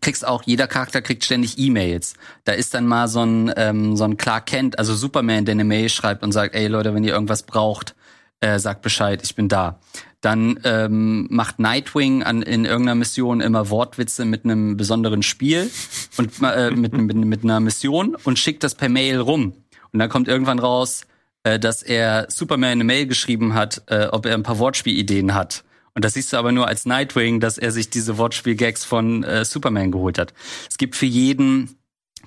kriegst auch, jeder Charakter kriegt ständig E-Mails. Da ist dann mal so ein, ähm, so ein Clark Kent, also Superman, der eine Mail schreibt und sagt, ey Leute, wenn ihr irgendwas braucht, äh, sagt Bescheid, ich bin da. Dann ähm, macht Nightwing an, in irgendeiner Mission immer Wortwitze mit einem besonderen Spiel und äh, mit, mit, mit einer Mission und schickt das per Mail rum. Und dann kommt irgendwann raus, äh, dass er Superman eine Mail geschrieben hat, äh, ob er ein paar Wortspielideen hat. Und das siehst du aber nur als Nightwing, dass er sich diese Wortspiel-Gags von äh, Superman geholt hat. Es gibt für jeden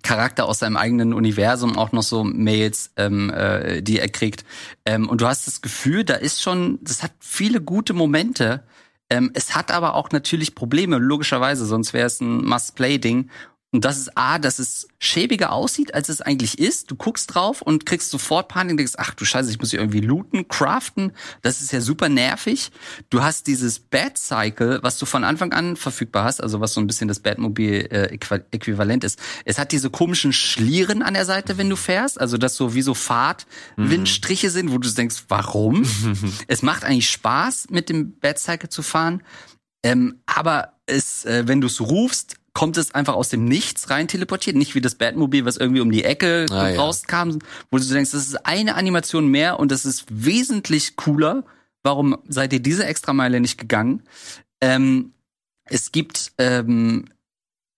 Charakter aus seinem eigenen Universum auch noch so Mails, ähm, äh, die er kriegt. Ähm, und du hast das Gefühl, da ist schon, das hat viele gute Momente. Ähm, es hat aber auch natürlich Probleme, logischerweise, sonst wäre es ein Must-Play-Ding. Und das ist A, dass es schäbiger aussieht, als es eigentlich ist. Du guckst drauf und kriegst sofort Panik und denkst, ach du Scheiße, ich muss hier irgendwie looten, craften. Das ist ja super nervig. Du hast dieses Bad Cycle, was du von Anfang an verfügbar hast, also was so ein bisschen das Batmobil äh, Äquivalent ist. Es hat diese komischen Schlieren an der Seite, wenn du fährst, also das so wie so Fahrtwindstriche sind, wo du denkst, warum? es macht eigentlich Spaß, mit dem Bad Cycle zu fahren. Ähm, aber es, äh, wenn du es rufst, kommt es einfach aus dem Nichts rein teleportiert, nicht wie das Batmobil, was irgendwie um die Ecke ah, rauskam, ja. wo du denkst, das ist eine Animation mehr und das ist wesentlich cooler. Warum seid ihr diese Extrameile nicht gegangen? Ähm, es gibt ähm,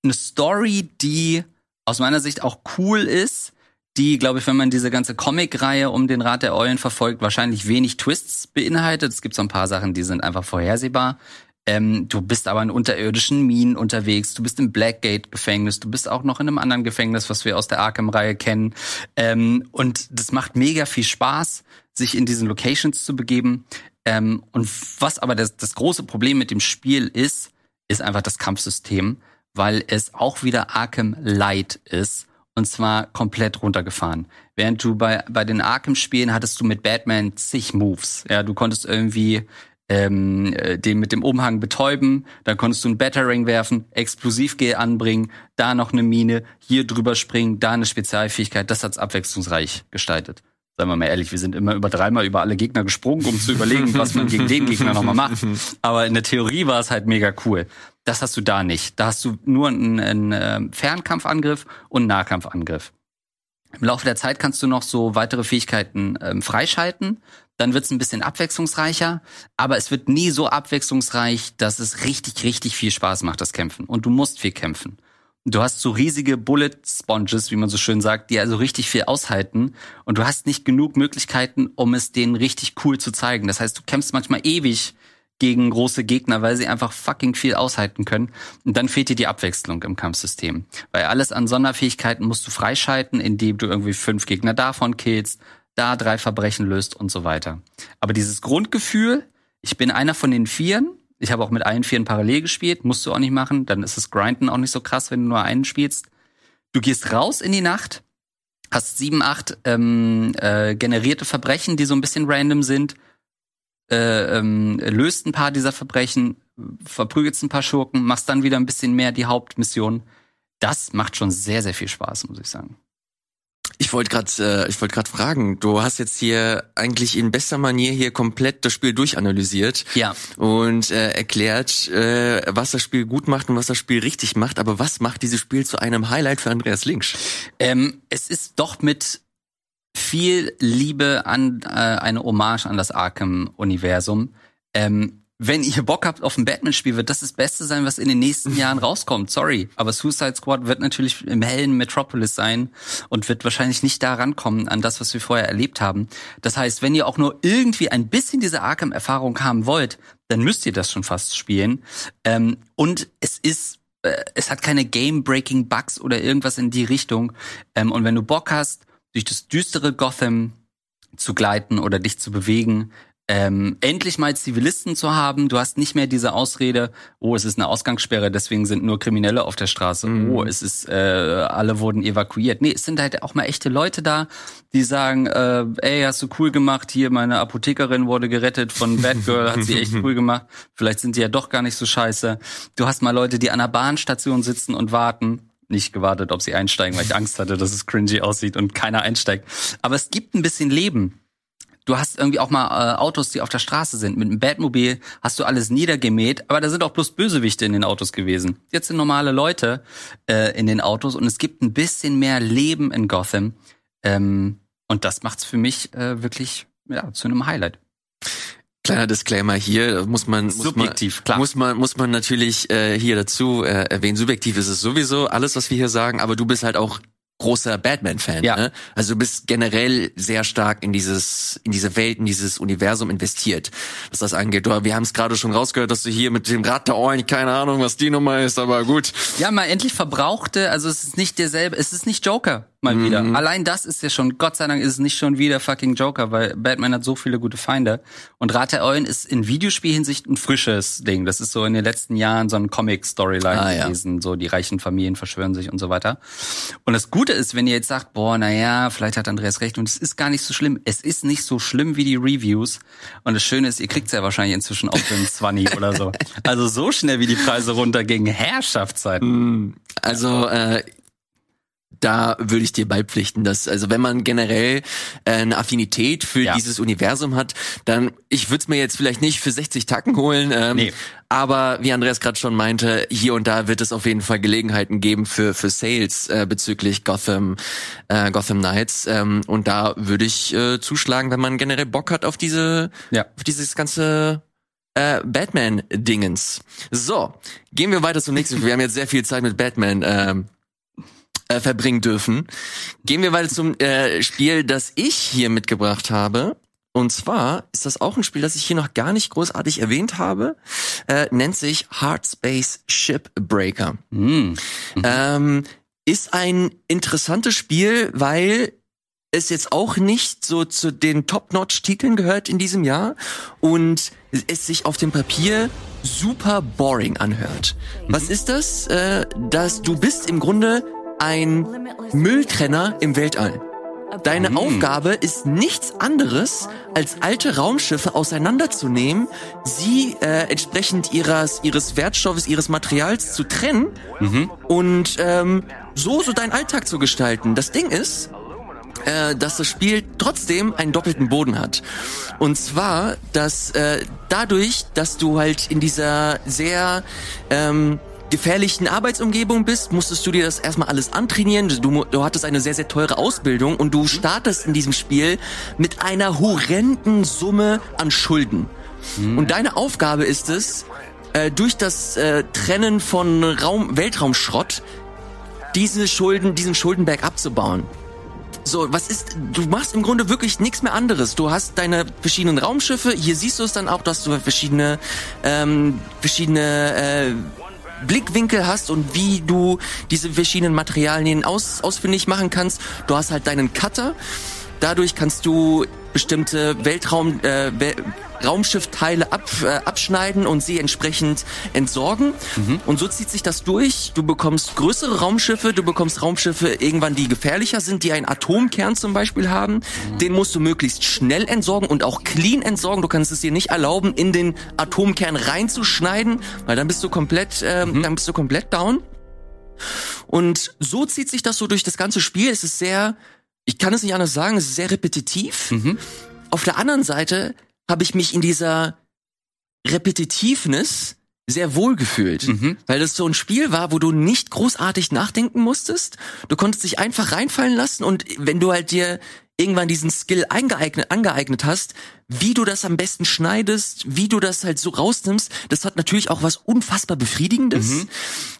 eine Story, die aus meiner Sicht auch cool ist, die, glaube ich, wenn man diese ganze Comic-Reihe um den Rat der Eulen verfolgt, wahrscheinlich wenig Twists beinhaltet. Es gibt so ein paar Sachen, die sind einfach vorhersehbar. Ähm, du bist aber in unterirdischen Minen unterwegs, du bist im Blackgate-Gefängnis, du bist auch noch in einem anderen Gefängnis, was wir aus der Arkham-Reihe kennen. Ähm, und das macht mega viel Spaß, sich in diesen Locations zu begeben. Ähm, und was aber das, das große Problem mit dem Spiel ist, ist einfach das Kampfsystem, weil es auch wieder Arkham Light ist und zwar komplett runtergefahren. Während du bei, bei den Arkham-Spielen hattest du mit Batman zig Moves. Ja, du konntest irgendwie ähm, äh, den mit dem Umhang betäuben, dann konntest du einen Battering werfen, Explosivgel anbringen, da noch eine Mine, hier drüber springen, da eine Spezialfähigkeit. Das hat's abwechslungsreich gestaltet. Seien wir mal ehrlich, wir sind immer über dreimal über alle Gegner gesprungen, um zu überlegen, was man gegen den Gegner nochmal macht. Aber in der Theorie war es halt mega cool. Das hast du da nicht. Da hast du nur einen, einen äh, Fernkampfangriff und einen Nahkampfangriff. Im Laufe der Zeit kannst du noch so weitere Fähigkeiten ähm, freischalten dann wird es ein bisschen abwechslungsreicher, aber es wird nie so abwechslungsreich, dass es richtig, richtig viel Spaß macht, das Kämpfen. Und du musst viel kämpfen. Du hast so riesige Bullet Sponges, wie man so schön sagt, die also richtig viel aushalten. Und du hast nicht genug Möglichkeiten, um es denen richtig cool zu zeigen. Das heißt, du kämpfst manchmal ewig gegen große Gegner, weil sie einfach fucking viel aushalten können. Und dann fehlt dir die Abwechslung im Kampfsystem. Weil alles an Sonderfähigkeiten musst du freischalten, indem du irgendwie fünf Gegner davon killst, da drei Verbrechen löst und so weiter. Aber dieses Grundgefühl, ich bin einer von den Vieren, ich habe auch mit allen Vieren parallel gespielt, musst du auch nicht machen, dann ist das Grinden auch nicht so krass, wenn du nur einen spielst. Du gehst raus in die Nacht, hast sieben, acht ähm, äh, generierte Verbrechen, die so ein bisschen random sind, äh, ähm, löst ein paar dieser Verbrechen, verprügelst ein paar Schurken, machst dann wieder ein bisschen mehr die Hauptmission. Das macht schon sehr, sehr viel Spaß, muss ich sagen. Ich wollte gerade, äh, ich wollte gerade fragen. Du hast jetzt hier eigentlich in bester Manier hier komplett das Spiel durchanalysiert. Ja. Und äh, erklärt, äh, was das Spiel gut macht und was das Spiel richtig macht. Aber was macht dieses Spiel zu einem Highlight für Andreas Links? Ähm, es ist doch mit viel Liebe an äh, eine Hommage an das Arkham-Universum. Ähm, wenn ihr Bock habt auf ein Batman-Spiel, wird das das Beste sein, was in den nächsten Jahren rauskommt. Sorry. Aber Suicide Squad wird natürlich im hellen Metropolis sein und wird wahrscheinlich nicht da rankommen an das, was wir vorher erlebt haben. Das heißt, wenn ihr auch nur irgendwie ein bisschen diese Arkham-Erfahrung haben wollt, dann müsst ihr das schon fast spielen. Ähm, und es ist äh, es hat keine Game-Breaking Bugs oder irgendwas in die Richtung. Ähm, und wenn du Bock hast, durch das düstere Gotham zu gleiten oder dich zu bewegen, ähm, endlich mal Zivilisten zu haben. Du hast nicht mehr diese Ausrede, oh, es ist eine Ausgangssperre, deswegen sind nur Kriminelle auf der Straße. Mhm. Oh, es ist, äh, alle wurden evakuiert. Nee, es sind halt auch mal echte Leute da, die sagen, äh, ey, hast du cool gemacht, hier meine Apothekerin wurde gerettet von Batgirl, hat sie echt cool gemacht. Vielleicht sind die ja doch gar nicht so scheiße. Du hast mal Leute, die an der Bahnstation sitzen und warten nicht gewartet, ob sie einsteigen, weil ich Angst hatte, dass es cringy aussieht und keiner einsteigt. Aber es gibt ein bisschen Leben. Du hast irgendwie auch mal äh, Autos, die auf der Straße sind. Mit einem Batmobil hast du alles niedergemäht, aber da sind auch bloß Bösewichte in den Autos gewesen. Jetzt sind normale Leute äh, in den Autos und es gibt ein bisschen mehr Leben in Gotham. Ähm, und das macht's für mich äh, wirklich ja, zu einem Highlight. Kleiner Disclaimer hier, muss man muss subjektiv, man, klar. muss man muss man natürlich äh, hier dazu äh, erwähnen. Subjektiv ist es sowieso alles, was wir hier sagen, aber du bist halt auch großer Batman-Fan. Ja. Ne? Also du bist generell sehr stark in dieses, in diese Welt, in dieses Universum investiert, was das angeht. Wir haben es gerade schon rausgehört, dass du hier mit dem Rad der Ohren, keine Ahnung, was die Nummer ist, aber gut. Ja, mal endlich verbrauchte, also es ist nicht derselbe, es ist nicht Joker. Mal wieder. Allein das ist ja schon, Gott sei Dank ist es nicht schon wieder fucking Joker, weil Batman hat so viele gute Feinde. Und Rat der Eulen ist in Videospielhinsicht ein frisches Ding. Das ist so in den letzten Jahren so ein Comic-Storyline Ah, ja. gewesen. So die reichen Familien verschwören sich und so weiter. Und das Gute ist, wenn ihr jetzt sagt, boah, na ja, vielleicht hat Andreas recht und es ist gar nicht so schlimm. Es ist nicht so schlimm wie die Reviews. Und das Schöne ist, ihr kriegt's ja wahrscheinlich inzwischen auch für einen 20 oder so. Also so schnell wie die Preise runtergingen. Herrschaftszeiten. Also äh, da würde ich dir beipflichten, dass also wenn man generell äh, eine Affinität für Ja. dieses Universum hat, dann ich würde es mir jetzt vielleicht nicht für 60 Tacken holen, ähm, Nee. aber wie Andreas gerade schon meinte, hier und da wird es auf jeden Fall Gelegenheiten geben für für Sales äh, bezüglich Gotham äh, Gotham Knights ähm, und da würde ich äh, zuschlagen, wenn man generell Bock hat auf diese Ja. auf dieses ganze äh, Batman-Dingens. So, gehen wir weiter zum nächsten. Wir haben jetzt sehr viel Zeit mit Batman ähm, äh, verbringen dürfen. Gehen wir weiter zum äh, Spiel, das ich hier mitgebracht habe. Und zwar ist das auch ein Spiel, das ich hier noch gar nicht großartig erwähnt habe. Äh, nennt sich Hard Space Shipbreaker. Hm. Ähm, ist ein interessantes Spiel, weil es jetzt auch nicht so zu den Top-Notch-Titeln gehört in diesem Jahr und es sich auf dem Papier super boring anhört. Was ist das? Äh, dass du bist im Grunde ein Mülltrenner im Weltall. Deine Aufgabe ist nichts anderes, als alte Raumschiffe auseinanderzunehmen, sie äh, entsprechend ihres, ihres Wertstoffes, ihres Materials zu trennen und ähm, so so deinen Alltag zu gestalten. Das Ding ist, äh, dass das Spiel trotzdem einen doppelten Boden hat. Und zwar, dass äh, dadurch, dass du halt in dieser sehr ähm, gefährlichen Arbeitsumgebung bist, musstest du dir das erstmal alles antrainieren. Du, du hattest eine sehr, sehr teure Ausbildung und du startest in diesem Spiel mit einer horrenden Summe an Schulden. Und deine Aufgabe ist es, äh, durch das äh, Trennen von Raum, Weltraumschrott diese Schulden, diesen Schuldenberg abzubauen. So, was ist, du machst im Grunde wirklich nichts mehr anderes. Du hast deine verschiedenen Raumschiffe, hier siehst du es dann auch, dass du verschiedene, ähm, verschiedene, äh, Blickwinkel hast und wie du diese verschiedenen Materialien aus, ausfindig machen kannst. Du hast halt deinen Cutter. Dadurch kannst du bestimmte Weltraum, äh, Wel Raumschiffteile ab, äh, abschneiden und sie entsprechend entsorgen. Und so zieht sich das durch. Du bekommst größere Raumschiffe, du bekommst Raumschiffe irgendwann, die gefährlicher sind, die einen Atomkern zum Beispiel haben. Den musst du möglichst schnell entsorgen und auch clean entsorgen. Du kannst es dir nicht erlauben, in den Atomkern reinzuschneiden, weil dann bist du komplett, ähm, dann bist du komplett down. Und so zieht sich das so durch das ganze Spiel. Es ist sehr, ich kann es nicht anders sagen, es ist sehr repetitiv. Auf der anderen Seite habe ich mich in dieser Repetitivness sehr wohl gefühlt, weil das so ein Spiel war, wo du nicht großartig nachdenken musstest. Du konntest dich einfach reinfallen lassen und wenn du halt dir irgendwann diesen Skill eingeeignet, angeeignet hast, wie du das am besten schneidest, wie du das halt so rausnimmst, das hat natürlich auch was unfassbar befriedigendes,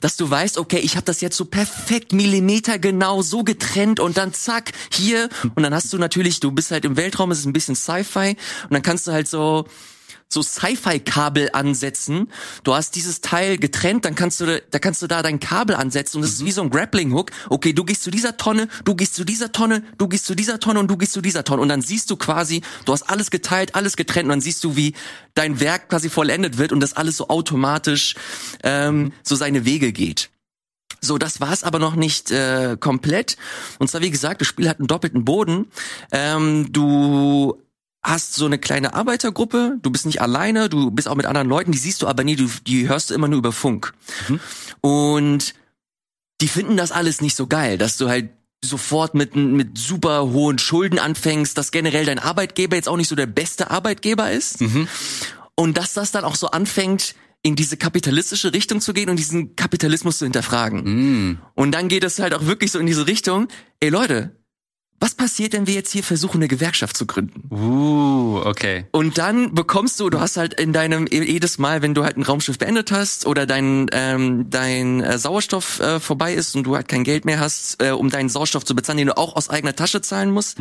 dass du weißt, okay, ich habe das jetzt so perfekt Millimeter genau so getrennt und dann zack, hier. Und dann hast du natürlich, du bist halt im Weltraum, es ist ein bisschen Sci-Fi. Und dann kannst du halt so so Sci-Fi-Kabel ansetzen. Du hast dieses Teil getrennt, dann kannst du, da kannst du da dein Kabel ansetzen und das ist wie so ein Grappling-Hook. Okay, du gehst zu dieser Tonne, du gehst zu dieser Tonne, du gehst zu dieser Tonne und du gehst zu dieser Tonne und dann siehst du quasi, du hast alles geteilt, alles getrennt und dann siehst du, wie dein Werk quasi vollendet wird und das alles so automatisch ähm, so seine Wege geht. So, das war's aber noch nicht äh, komplett. Und zwar, wie gesagt, das Spiel hat einen doppelten Boden. Ähm, du hast so eine kleine Arbeitergruppe, du bist nicht alleine, du bist auch mit anderen Leuten, die siehst du aber nie, du, die hörst du immer nur über Funk. Und die finden das alles nicht so geil, dass du halt sofort mit, mit super hohen Schulden anfängst, dass generell dein Arbeitgeber jetzt auch nicht so der beste Arbeitgeber ist. Und dass das dann auch so anfängt, in diese kapitalistische Richtung zu gehen und diesen Kapitalismus zu hinterfragen. Und dann geht es halt auch wirklich so in diese Richtung, ey Leute, was passiert, wenn wir jetzt hier versuchen, eine Gewerkschaft zu gründen? Uh, okay. Und dann bekommst du, du hast halt in deinem jedes Mal, wenn du halt ein Raumschiff beendet hast oder dein ähm, dein äh, Sauerstoff äh, vorbei ist und du halt kein Geld mehr hast, äh, um deinen Sauerstoff zu bezahlen, den du auch aus eigener Tasche zahlen musst,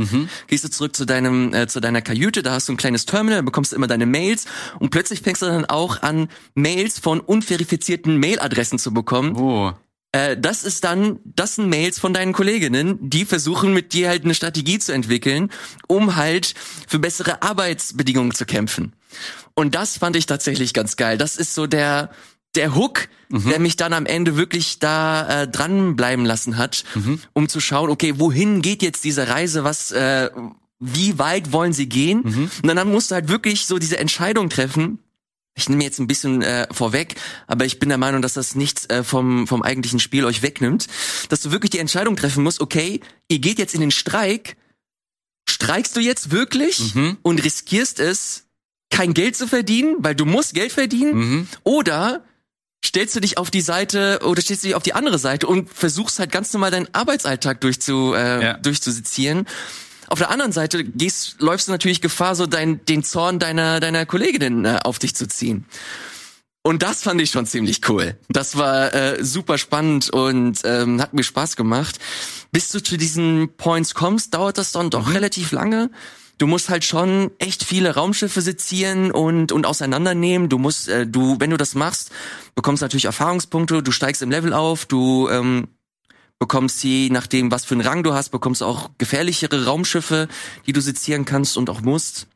gehst du zurück zu deinem äh, zu deiner Kajüte, da hast du ein kleines Terminal, da bekommst du immer deine Mails und plötzlich fängst du dann auch an Mails von unverifizierten Mailadressen zu bekommen, Oh. Äh, das ist dann, das sind Mails von deinen Kolleginnen, die versuchen mit dir halt eine Strategie zu entwickeln, um halt für bessere Arbeitsbedingungen zu kämpfen. Und das fand ich tatsächlich ganz geil. Das ist so der, der Hook, mhm. der mich dann am Ende wirklich da äh, dranbleiben lassen hat, mhm. um zu schauen, okay, wohin geht jetzt diese Reise, was, äh, wie weit wollen sie gehen? Mhm. Und dann musst du halt wirklich so diese Entscheidung treffen. Ich nehme jetzt ein bisschen äh, vorweg, aber ich bin der Meinung, dass das nichts äh, vom, vom eigentlichen Spiel euch wegnimmt, dass du wirklich die Entscheidung treffen musst, okay, ihr geht jetzt in den Streik, streikst du jetzt wirklich mhm. und riskierst es, kein Geld zu verdienen, weil du musst Geld verdienen, mhm. oder stellst du dich auf die Seite oder stellst du dich auf die andere Seite und versuchst halt ganz normal deinen Arbeitsalltag durchzu, äh, ja. durchzusezieren. Auf der anderen Seite gehst, läufst du natürlich Gefahr, so dein, den Zorn deiner, deiner Kollegin äh, auf dich zu ziehen. Und das fand ich schon ziemlich cool. Das war äh, super spannend und ähm, hat mir Spaß gemacht. Bis du zu diesen Points kommst, dauert das dann doch mhm. relativ lange du musst halt schon echt viele Raumschiffe sezieren und und auseinandernehmen. Du musst, äh, du, wenn du das machst, bekommst natürlich Erfahrungspunkte. Du steigst im Level auf. Du ähm, bekommst je nachdem, was für einen Rang du hast, bekommst du auch gefährlichere Raumschiffe, die du sezieren kannst und auch musst.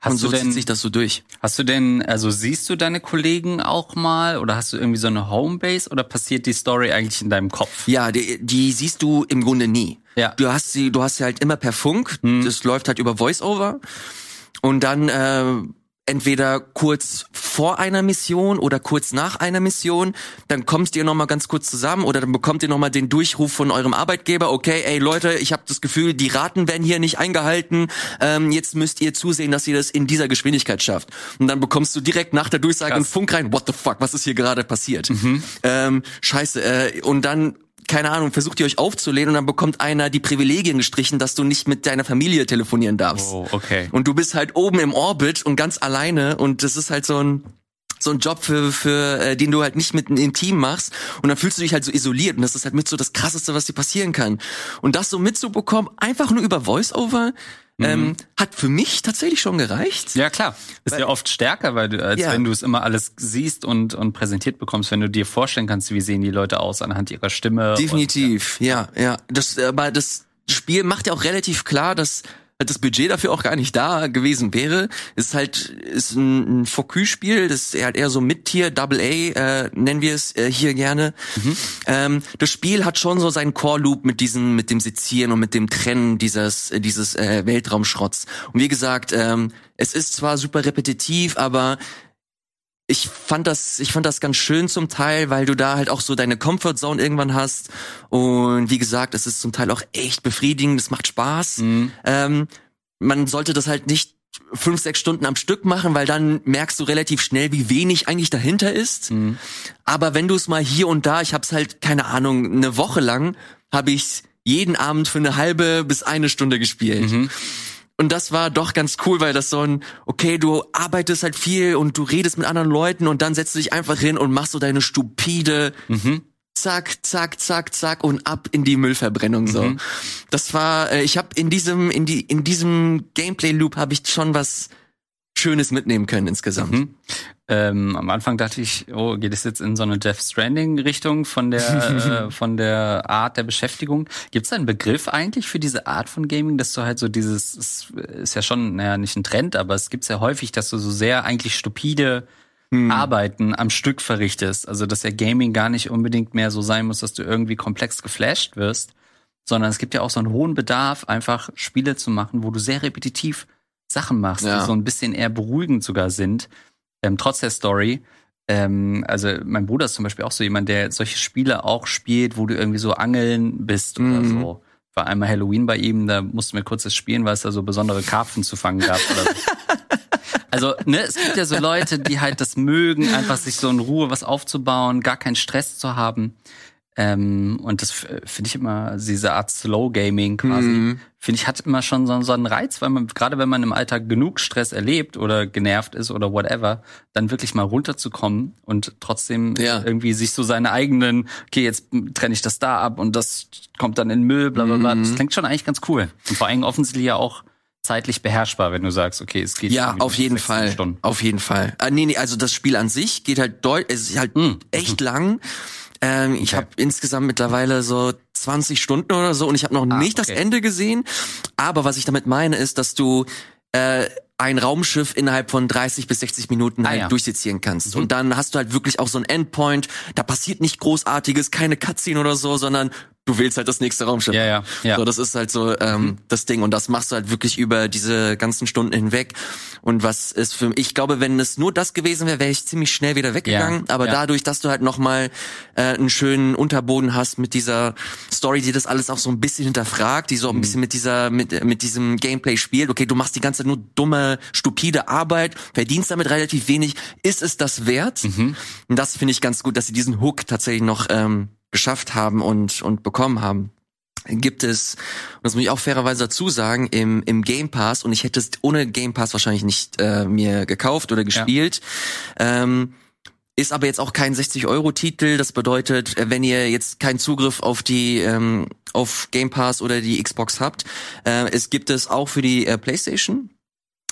Hast und so du denn, zieht sich das so durch. Hast du denn, also siehst du deine Kollegen auch mal oder hast du irgendwie so eine Homebase oder passiert die Story eigentlich in deinem Kopf? Ja, die, die siehst du im Grunde nie. Ja. Du hast sie, du hast sie halt immer per Funk. Hm. Das läuft halt über Voice-Over. Und dann äh, entweder kurz vor einer Mission oder kurz nach einer Mission, dann kommst ihr noch mal ganz kurz zusammen oder dann bekommt ihr noch mal den Durchruf von eurem Arbeitgeber, okay, ey Leute, ich habe das Gefühl, die Raten werden hier nicht eingehalten, ähm, jetzt müsst ihr zusehen, dass ihr das in dieser Geschwindigkeit schafft. Und dann bekommst du direkt nach der Durchsage einen Funk rein, what the fuck, was ist hier gerade passiert? Mhm. Ähm, scheiße, äh, und dann keine Ahnung, versucht ihr euch aufzulehnen und dann bekommt einer die Privilegien gestrichen, dass du nicht mit deiner Familie telefonieren darfst. Oh, okay. Und du bist halt oben im Orbit und ganz alleine und das ist halt so ein so ein Job für für äh, den du halt nicht mit im Team machst und dann fühlst du dich halt so isoliert und das ist halt mit so das krasseste was dir passieren kann und das so mitzubekommen einfach nur über Voiceover Mhm. Ähm, hat für mich tatsächlich schon gereicht. Ja, klar. Ist weil, ja oft stärker, weil du, als ja. wenn du es immer alles siehst und, und präsentiert bekommst, wenn du dir vorstellen kannst, wie sehen die Leute aus anhand ihrer Stimme. Definitiv, und, ja. ja, ja. Das, aber das Spiel macht ja auch relativ klar, dass das Budget dafür auch gar nicht da gewesen wäre. Ist halt ist ein, ein Focus-Spiel, das ist halt eher so Mid-Tier, Double A, äh, nennen wir es äh, hier gerne. Mhm. Ähm, das Spiel hat schon so seinen Core-Loop mit diesem, mit dem Sezieren und mit dem Trennen dieses, äh, dieses äh, Weltraumschrotts. Und wie gesagt, ähm, es ist zwar super repetitiv, aber ich fand das, ich fand das ganz schön zum Teil, weil du da halt auch so deine Comfortzone irgendwann hast. Und wie gesagt, es ist zum Teil auch echt befriedigend, es macht Spaß. Mhm. Ähm, man sollte das halt nicht fünf, sechs Stunden am Stück machen, weil dann merkst du relativ schnell, wie wenig eigentlich dahinter ist. Mhm. Aber wenn du es mal hier und da, ich hab's halt, keine Ahnung, eine Woche lang, habe ich jeden Abend für eine halbe bis eine Stunde gespielt. Mhm. Und das war doch ganz cool, weil das so ein, okay, du arbeitest halt viel und du redest mit anderen Leuten und dann setzt du dich einfach hin und machst so deine stupide mhm. zack, zack, zack, zack und ab in die Müllverbrennung so. Mhm. Das war, äh, ich habe in diesem, in die, in diesem Gameplay Loop habe ich schon was Schönes mitnehmen können insgesamt. Mhm. Ähm, am Anfang dachte ich, oh, geht es jetzt in so eine Jeff Stranding Richtung von der äh, von der Art der Beschäftigung? Gibt es einen Begriff eigentlich für diese Art von Gaming, dass du halt so dieses ist, ist ja schon naja nicht ein Trend, aber es gibt ja häufig, dass du so sehr eigentlich stupide hm. Arbeiten am Stück verrichtest. Also dass ja Gaming gar nicht unbedingt mehr so sein muss, dass du irgendwie komplex geflasht wirst, sondern es gibt ja auch so einen hohen Bedarf, einfach Spiele zu machen, wo du sehr repetitiv Sachen machst, ja. die so ein bisschen eher beruhigend sogar sind, ähm, trotz der Story. Ähm, also mein Bruder ist zum Beispiel auch so jemand, der solche Spiele auch spielt, wo du irgendwie so angeln bist mhm. oder so. War einmal Halloween bei ihm, da mussten wir kurz das spielen, weil es da so besondere Karpfen zu fangen gab. Oder so. Also, ne, es gibt ja so Leute, die halt das mögen, einfach sich so in Ruhe was aufzubauen, gar keinen Stress zu haben. Ähm, und das finde ich immer, diese Art Slow Gaming quasi, mhm. finde ich, hat immer schon so, so, einen Reiz, weil man, gerade wenn man im Alltag genug Stress erlebt oder genervt ist oder whatever, dann wirklich mal runterzukommen und trotzdem ja. irgendwie sich so seine eigenen, okay, jetzt trenne ich das da ab und das kommt dann in Müll, bla bla bla. Mhm. Das klingt schon eigentlich ganz cool. Und vor allem offensichtlich ja auch zeitlich beherrschbar, wenn du sagst, okay, es geht Ja, auf jeden 16 Fall. Stunden. Auf jeden Fall. Ah, nee, nee, also das Spiel an sich geht halt deut es ist halt echt lang. Ähm, Ich habe insgesamt mittlerweile so 20 Stunden oder so und ich habe noch nicht das okay. Ende gesehen. Aber was ich damit meine, ist, dass du äh, ein Raumschiff innerhalb von 30 bis 60 Minuten Ah, halt ja. durchsezieren kannst. Und dann hast du halt wirklich auch so ein Endpoint. Da passiert nicht Großartiges, keine Cutscene oder so, sondern du wählst halt das nächste Raumschiff. Ja, ja, ja. So, das ist halt so ähm, das Ding und das machst du halt wirklich über diese ganzen Stunden hinweg. Und was ist für ich glaube, wenn es nur das gewesen wäre, wäre ich ziemlich schnell wieder weggegangen. Ja, Aber ja. dadurch, dass du halt noch mal äh, einen schönen Unterboden hast mit dieser Story, die das alles auch so ein bisschen hinterfragt, die so Mhm. ein bisschen mit dieser mit mit diesem Gameplay spielt. Okay, du machst die ganze Zeit nur dumme, stupide Arbeit, verdienst damit relativ wenig. Ist es das wert? Mhm. Und das finde ich ganz gut, dass sie diesen Hook tatsächlich noch ähm, geschafft haben und und bekommen haben gibt es, und das muss ich auch fairerweise dazu sagen, im, im Game Pass, und ich hätte es ohne Game Pass wahrscheinlich nicht äh, mir gekauft oder gespielt, ähm, ist aber jetzt auch kein 60-Euro-Titel. Das bedeutet, äh, wenn ihr jetzt keinen Zugriff auf die ähm, auf Game Pass oder die Xbox habt, äh, es gibt es auch für die äh, PlayStation.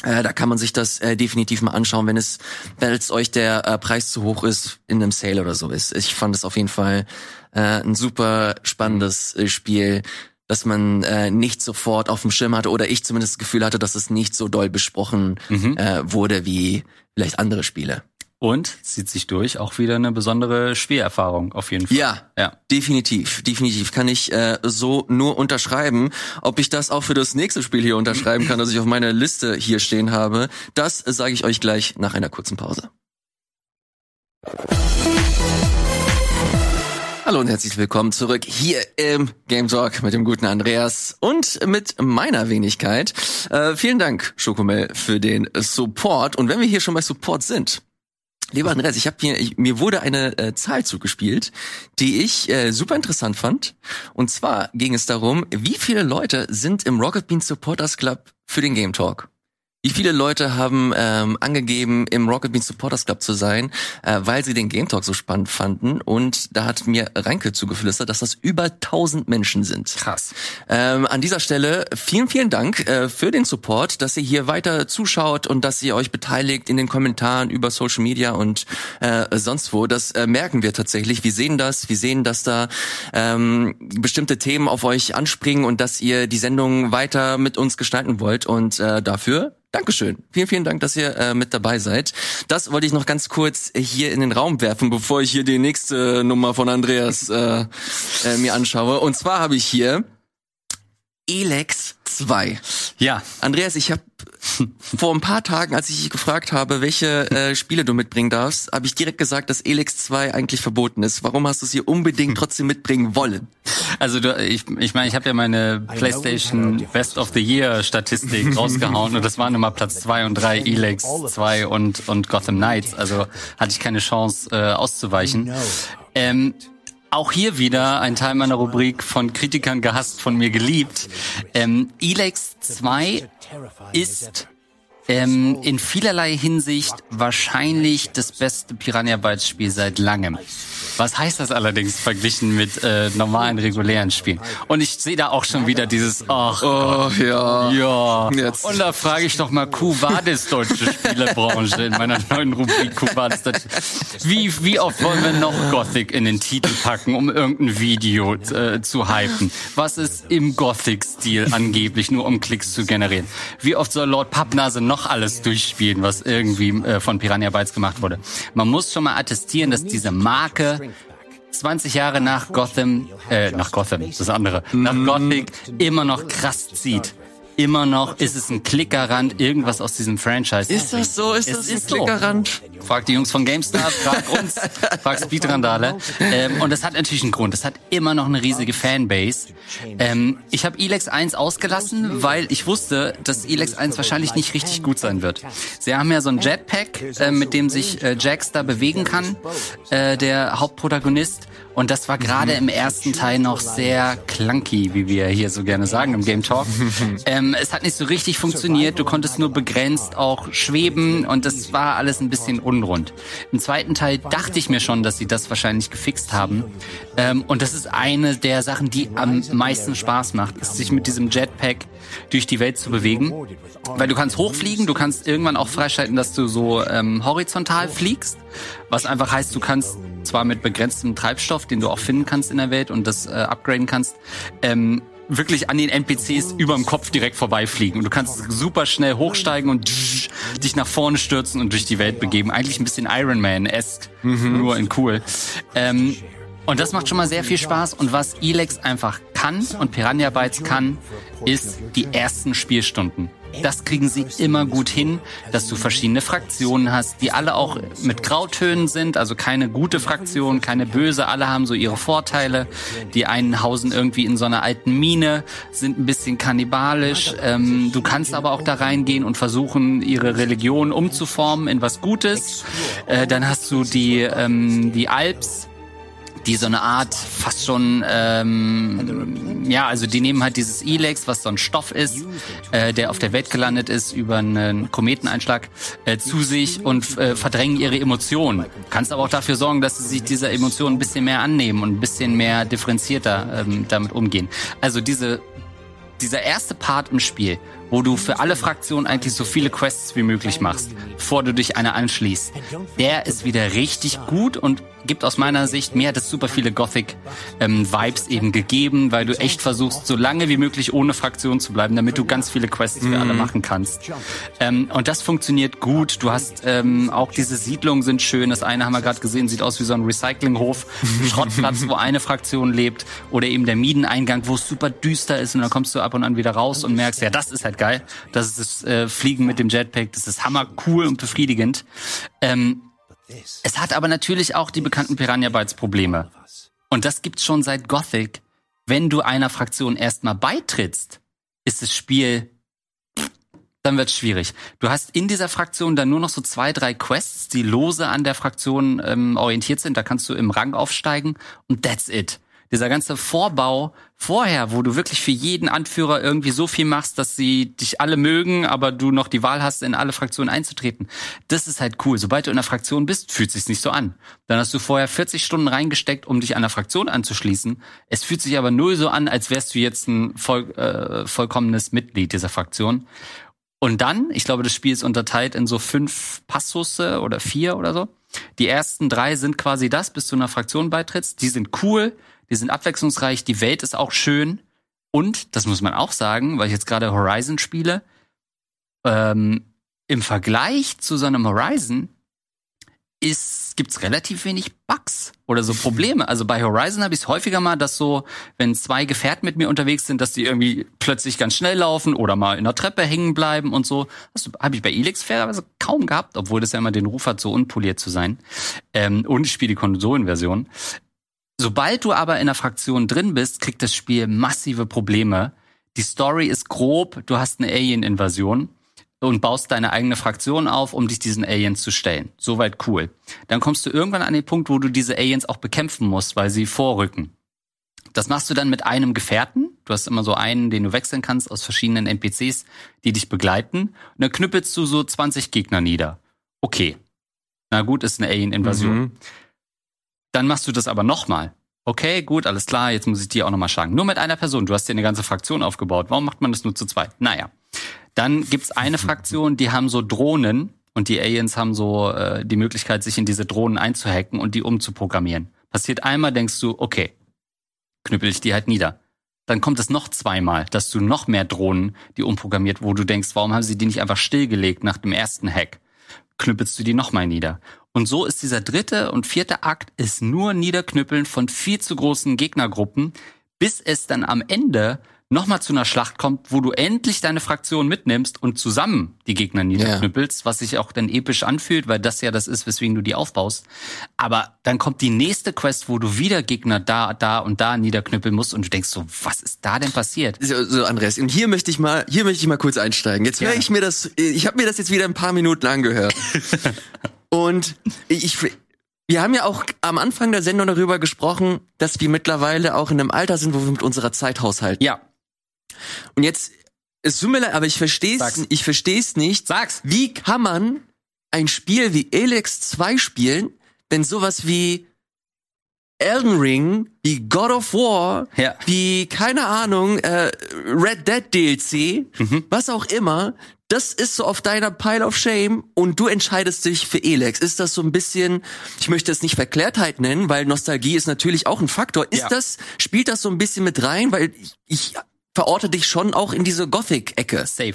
Äh, da kann man sich das äh, definitiv mal anschauen, wenn es, wenn es euch der äh, Preis zu hoch ist, in einem Sale oder so ist. Ich fand es auf jeden Fall äh, ein super spannendes äh, Spiel, dass man äh, nicht sofort auf dem Schirm hatte oder ich zumindest das Gefühl hatte, dass es nicht so doll besprochen Mhm. äh, wurde wie vielleicht andere Spiele. Und zieht sich durch, auch wieder eine besondere Spielerfahrung auf jeden Fall. Ja, Ja. definitiv, definitiv kann ich äh, so nur unterschreiben. Ob ich das auch für das nächste Spiel hier unterschreiben kann, das ich auf meiner Liste hier stehen habe, das sage ich euch gleich nach einer kurzen Pause. Hallo und herzlich willkommen zurück hier im Game Talk mit dem guten Andreas und mit meiner Wenigkeit. Äh, vielen Dank, Schokomel, für den Support. Und wenn wir hier schon bei Support sind, Lieber Andreas, ich habe mir ich, mir wurde eine äh, Zahl zugespielt, die ich äh, super interessant fand. Und zwar ging es darum, wie viele Leute sind im Rocket Beans Supporters Club für den Game Talk? Wie viele Leute haben ähm, angegeben, im Rocket Beans Supporters Club zu sein, äh, weil sie den Game Talk so spannend fanden? Und da hat mir Reinke zugeflüstert, dass das über 1000 Menschen sind. Krass. Ähm, an dieser Stelle vielen, vielen Dank äh, für den Support, dass ihr hier weiter zuschaut und dass ihr euch beteiligt in den Kommentaren über Social Media und äh, sonst wo. Das äh, merken wir tatsächlich. Wir sehen das. Wir sehen, dass da ähm, bestimmte Themen auf euch anspringen und dass ihr die Sendung weiter mit uns gestalten wollt. Und äh, dafür Dankeschön. Vielen, vielen Dank, dass ihr äh, mit dabei seid. Das wollte ich noch ganz kurz hier in den Raum werfen, bevor ich hier die nächste Nummer von Andreas äh, äh, mir anschaue. Und zwar habe ich hier Elex 2. Ja, Andreas, ich habe vor ein paar Tagen, als ich dich gefragt habe, welche äh, Spiele du mitbringen darfst, habe ich direkt gesagt, dass Elex 2 eigentlich verboten ist. Warum hast du es hier unbedingt trotzdem mitbringen wollen? also du, ich, ich meine, ich habe ja meine PlayStation Best of the Year Statistik rausgehauen und das waren immer Platz zwei und drei, Elex 2 und, und Gotham Knights. Also hatte ich keine Chance äh, auszuweichen. Ähm, auch hier wieder ein Teil meiner Rubrik von Kritikern gehasst, von mir geliebt. Ähm, Elex 2 ist ähm, in vielerlei Hinsicht wahrscheinlich das beste Piranha Bytes Spiel seit langem. Was heißt das allerdings verglichen mit äh, normalen regulären Spielen? Und ich sehe da auch schon wieder dieses, ach Oh ja. ja. Jetzt. Und da frage ich doch mal Kuwades deutsche Spielebranche in meiner neuen Rubrik Kuwades deutsche. Wie, wie oft wollen wir noch Gothic in den Titel packen, um irgendein Video äh, zu hypen? Was ist im Gothic-Stil angeblich, nur um Klicks zu generieren? Wie oft soll Lord Pappnase noch alles durchspielen, was irgendwie äh, von Piranha Bytes gemacht wurde? Man muss schon mal attestieren, dass diese Marke 20 Jahre nach Gotham, äh, nach Gotham, das andere, nach Gothic immer noch krass zieht. Immer noch ist es ein Klickerrand, irgendwas aus diesem Franchise. Ist das so? Ist Es das ist ein Klickerrand? Frag die Jungs von GameStar, frag uns, frag Speedrandale. Ähm, und das hat natürlich einen Grund. Das hat immer noch eine riesige Fanbase. Ähm, ich habe Elex 1 ausgelassen, weil ich wusste, dass Elex 1 wahrscheinlich nicht richtig gut sein wird. Sie haben ja so ein Jetpack, äh, mit dem sich äh, Jax da bewegen kann, äh, der Hauptprotagonist. Und das war gerade im ersten Teil noch sehr clunky, wie wir hier so gerne sagen im Game Talk. ähm, es hat nicht so richtig funktioniert. Du konntest nur begrenzt auch schweben und das war alles ein bisschen unrund. Im zweiten Teil dachte ich mir schon, dass sie das wahrscheinlich gefixt haben. Ähm, und das ist eine der Sachen, die am meisten Spaß macht, ist sich mit diesem Jetpack durch die Welt zu bewegen. Weil du kannst hochfliegen, du kannst irgendwann auch freischalten, dass du so ähm, horizontal fliegst, was einfach heißt, du kannst zwar mit begrenztem Treibstoff, den du auch finden kannst in der Welt und das äh, upgraden kannst, ähm, wirklich an den NPCs überm Kopf direkt vorbeifliegen. Und du kannst super schnell hochsteigen und dich nach vorne stürzen und durch die Welt begeben. Eigentlich ein bisschen Iron Man-esque, mhm. nur in cool. Ähm, und das macht schon mal sehr viel Spaß. Und was Elex einfach kann und Piranha Bytes kann, ist die ersten Spielstunden. Das kriegen sie immer gut hin, dass du verschiedene Fraktionen hast, die alle auch mit Grautönen sind, also keine gute Fraktion, keine böse, alle haben so ihre Vorteile. Die einen hausen irgendwie in so einer alten Mine, sind ein bisschen kannibalisch. Ähm, du kannst aber auch da reingehen und versuchen, ihre Religion umzuformen in was Gutes. Äh, dann hast du die, ähm, die Alps, die so eine Art fast schon, ähm, ja, also die nehmen halt dieses Elex, was so ein Stoff ist, äh, der auf der Welt gelandet ist über einen Kometeneinschlag, äh, zu sich und äh, verdrängen ihre Emotionen. Kannst aber auch dafür sorgen, dass sie sich dieser Emotionen ein bisschen mehr annehmen und ein bisschen mehr differenzierter ähm, damit umgehen. Also diese dieser erste Part im Spiel, wo du für alle Fraktionen eigentlich so viele Quests wie möglich machst, bevor du dich einer anschließt, der ist wieder richtig gut und gibt aus meiner Sicht, mir hat es super viele Gothic-Vibes ähm, eben gegeben, weil du echt versuchst, so lange wie möglich ohne Fraktion zu bleiben, damit du ganz viele Quests für alle mhm. machen kannst. Ähm, und das funktioniert gut. Du hast ähm, auch diese Siedlungen sind schön. Das eine haben wir gerade gesehen, sieht aus wie so ein Recyclinghof, Schrottplatz, wo eine Fraktion lebt, oder eben der Mideneingang, wo es super düster ist und dann kommst du ab und an wieder raus und merkst, ja, das ist halt geil. Das ist das äh, Fliegen mit dem Jetpack, das ist hammer cool und befriedigend. Ähm, es hat aber natürlich auch die bekannten Piranha Bytes Probleme. Und das gibt's schon seit Gothic. Wenn du einer Fraktion erstmal beitrittst, ist das Spiel dann wird's schwierig. Du hast in dieser Fraktion dann nur noch so zwei, drei Quests, die lose an der Fraktion ähm, orientiert sind. Da kannst du im Rang aufsteigen und that's it dieser ganze Vorbau vorher, wo du wirklich für jeden Anführer irgendwie so viel machst, dass sie dich alle mögen, aber du noch die Wahl hast, in alle Fraktionen einzutreten. Das ist halt cool. Sobald du in einer Fraktion bist, fühlt sich's nicht so an. Dann hast du vorher 40 Stunden reingesteckt, um dich einer Fraktion anzuschließen. Es fühlt sich aber null so an, als wärst du jetzt ein voll, äh, vollkommenes Mitglied dieser Fraktion. Und dann, ich glaube, das Spiel ist unterteilt in so fünf Passusse oder vier oder so. Die ersten drei sind quasi das, bis du einer Fraktion beitrittst. Die sind cool die sind abwechslungsreich, die Welt ist auch schön. Und, das muss man auch sagen, weil ich jetzt gerade Horizon spiele, ähm, im Vergleich zu so einem Horizon ist, gibt's relativ wenig Bugs oder so Probleme. Also bei Horizon habe ich es häufiger mal, dass so, wenn zwei Gefährten mit mir unterwegs sind, dass die irgendwie plötzlich ganz schnell laufen oder mal in der Treppe hängen bleiben und so. Das habe ich bei Elix fairerweise kaum gehabt, obwohl das ja immer den Ruf hat, so unpoliert zu sein. Ähm, und ich spiele die Konsolenversion. Sobald du aber in der Fraktion drin bist, kriegt das Spiel massive Probleme. Die Story ist grob, du hast eine Alien-Invasion und baust deine eigene Fraktion auf, um dich diesen Aliens zu stellen. Soweit cool. Dann kommst du irgendwann an den Punkt, wo du diese Aliens auch bekämpfen musst, weil sie vorrücken. Das machst du dann mit einem Gefährten. Du hast immer so einen, den du wechseln kannst aus verschiedenen NPCs, die dich begleiten. Und dann knüppelst du so 20 Gegner nieder. Okay. Na gut, ist eine Alien-Invasion. Mhm. Dann machst du das aber nochmal. Okay, gut, alles klar, jetzt muss ich dir auch nochmal schlagen. Nur mit einer Person. Du hast dir eine ganze Fraktion aufgebaut. Warum macht man das nur zu zweit? Naja. Dann gibt's eine Fraktion, die haben so Drohnen und die Aliens haben so äh, die Möglichkeit, sich in diese Drohnen einzuhacken und die umzuprogrammieren. Passiert einmal, denkst du, okay, knüppel ich die halt nieder. Dann kommt es noch zweimal, dass du noch mehr Drohnen, die umprogrammiert, wo du denkst, warum haben sie die nicht einfach stillgelegt nach dem ersten Hack? Knüppelst du die nochmal nieder. Und so ist dieser dritte und vierte Akt ist nur Niederknüppeln von viel zu großen Gegnergruppen, bis es dann am Ende nochmal zu einer Schlacht kommt, wo du endlich deine Fraktion mitnimmst und zusammen die Gegner niederknüppelst, ja. was sich auch dann episch anfühlt, weil das ja das ist, weswegen du die aufbaust. Aber dann kommt die nächste Quest, wo du wieder Gegner da, da und da niederknüppeln musst und du denkst so, was ist da denn passiert? So, so Andreas, und hier möchte ich mal, hier möchte ich mal kurz einsteigen. Jetzt höre ja. ich mir das, ich habe mir das jetzt wieder ein paar Minuten angehört. und ich, wir haben ja auch am Anfang der Sendung darüber gesprochen, dass wir mittlerweile auch in einem Alter sind, wo wir mit unserer Zeit haushalten. Ja. Und jetzt, es tut mir leid, aber ich verstehe es, ich verstehe es nicht. Sag's. Wie kann man ein Spiel wie Elex 2 spielen, wenn sowas wie Elden Ring, wie God of War, Ja. wie, keine Ahnung, äh, Red Dead DLC, Mhm. was auch immer, das ist so auf deiner Pile of Shame und du entscheidest dich für Elex. Ist das so ein bisschen, ich möchte es nicht Verklärtheit nennen, weil Nostalgie ist natürlich auch ein Faktor. Ist Ja. das, spielt das so ein bisschen mit rein? Weil ich, ich verorte dich schon auch in diese Gothic-Ecke. Safe.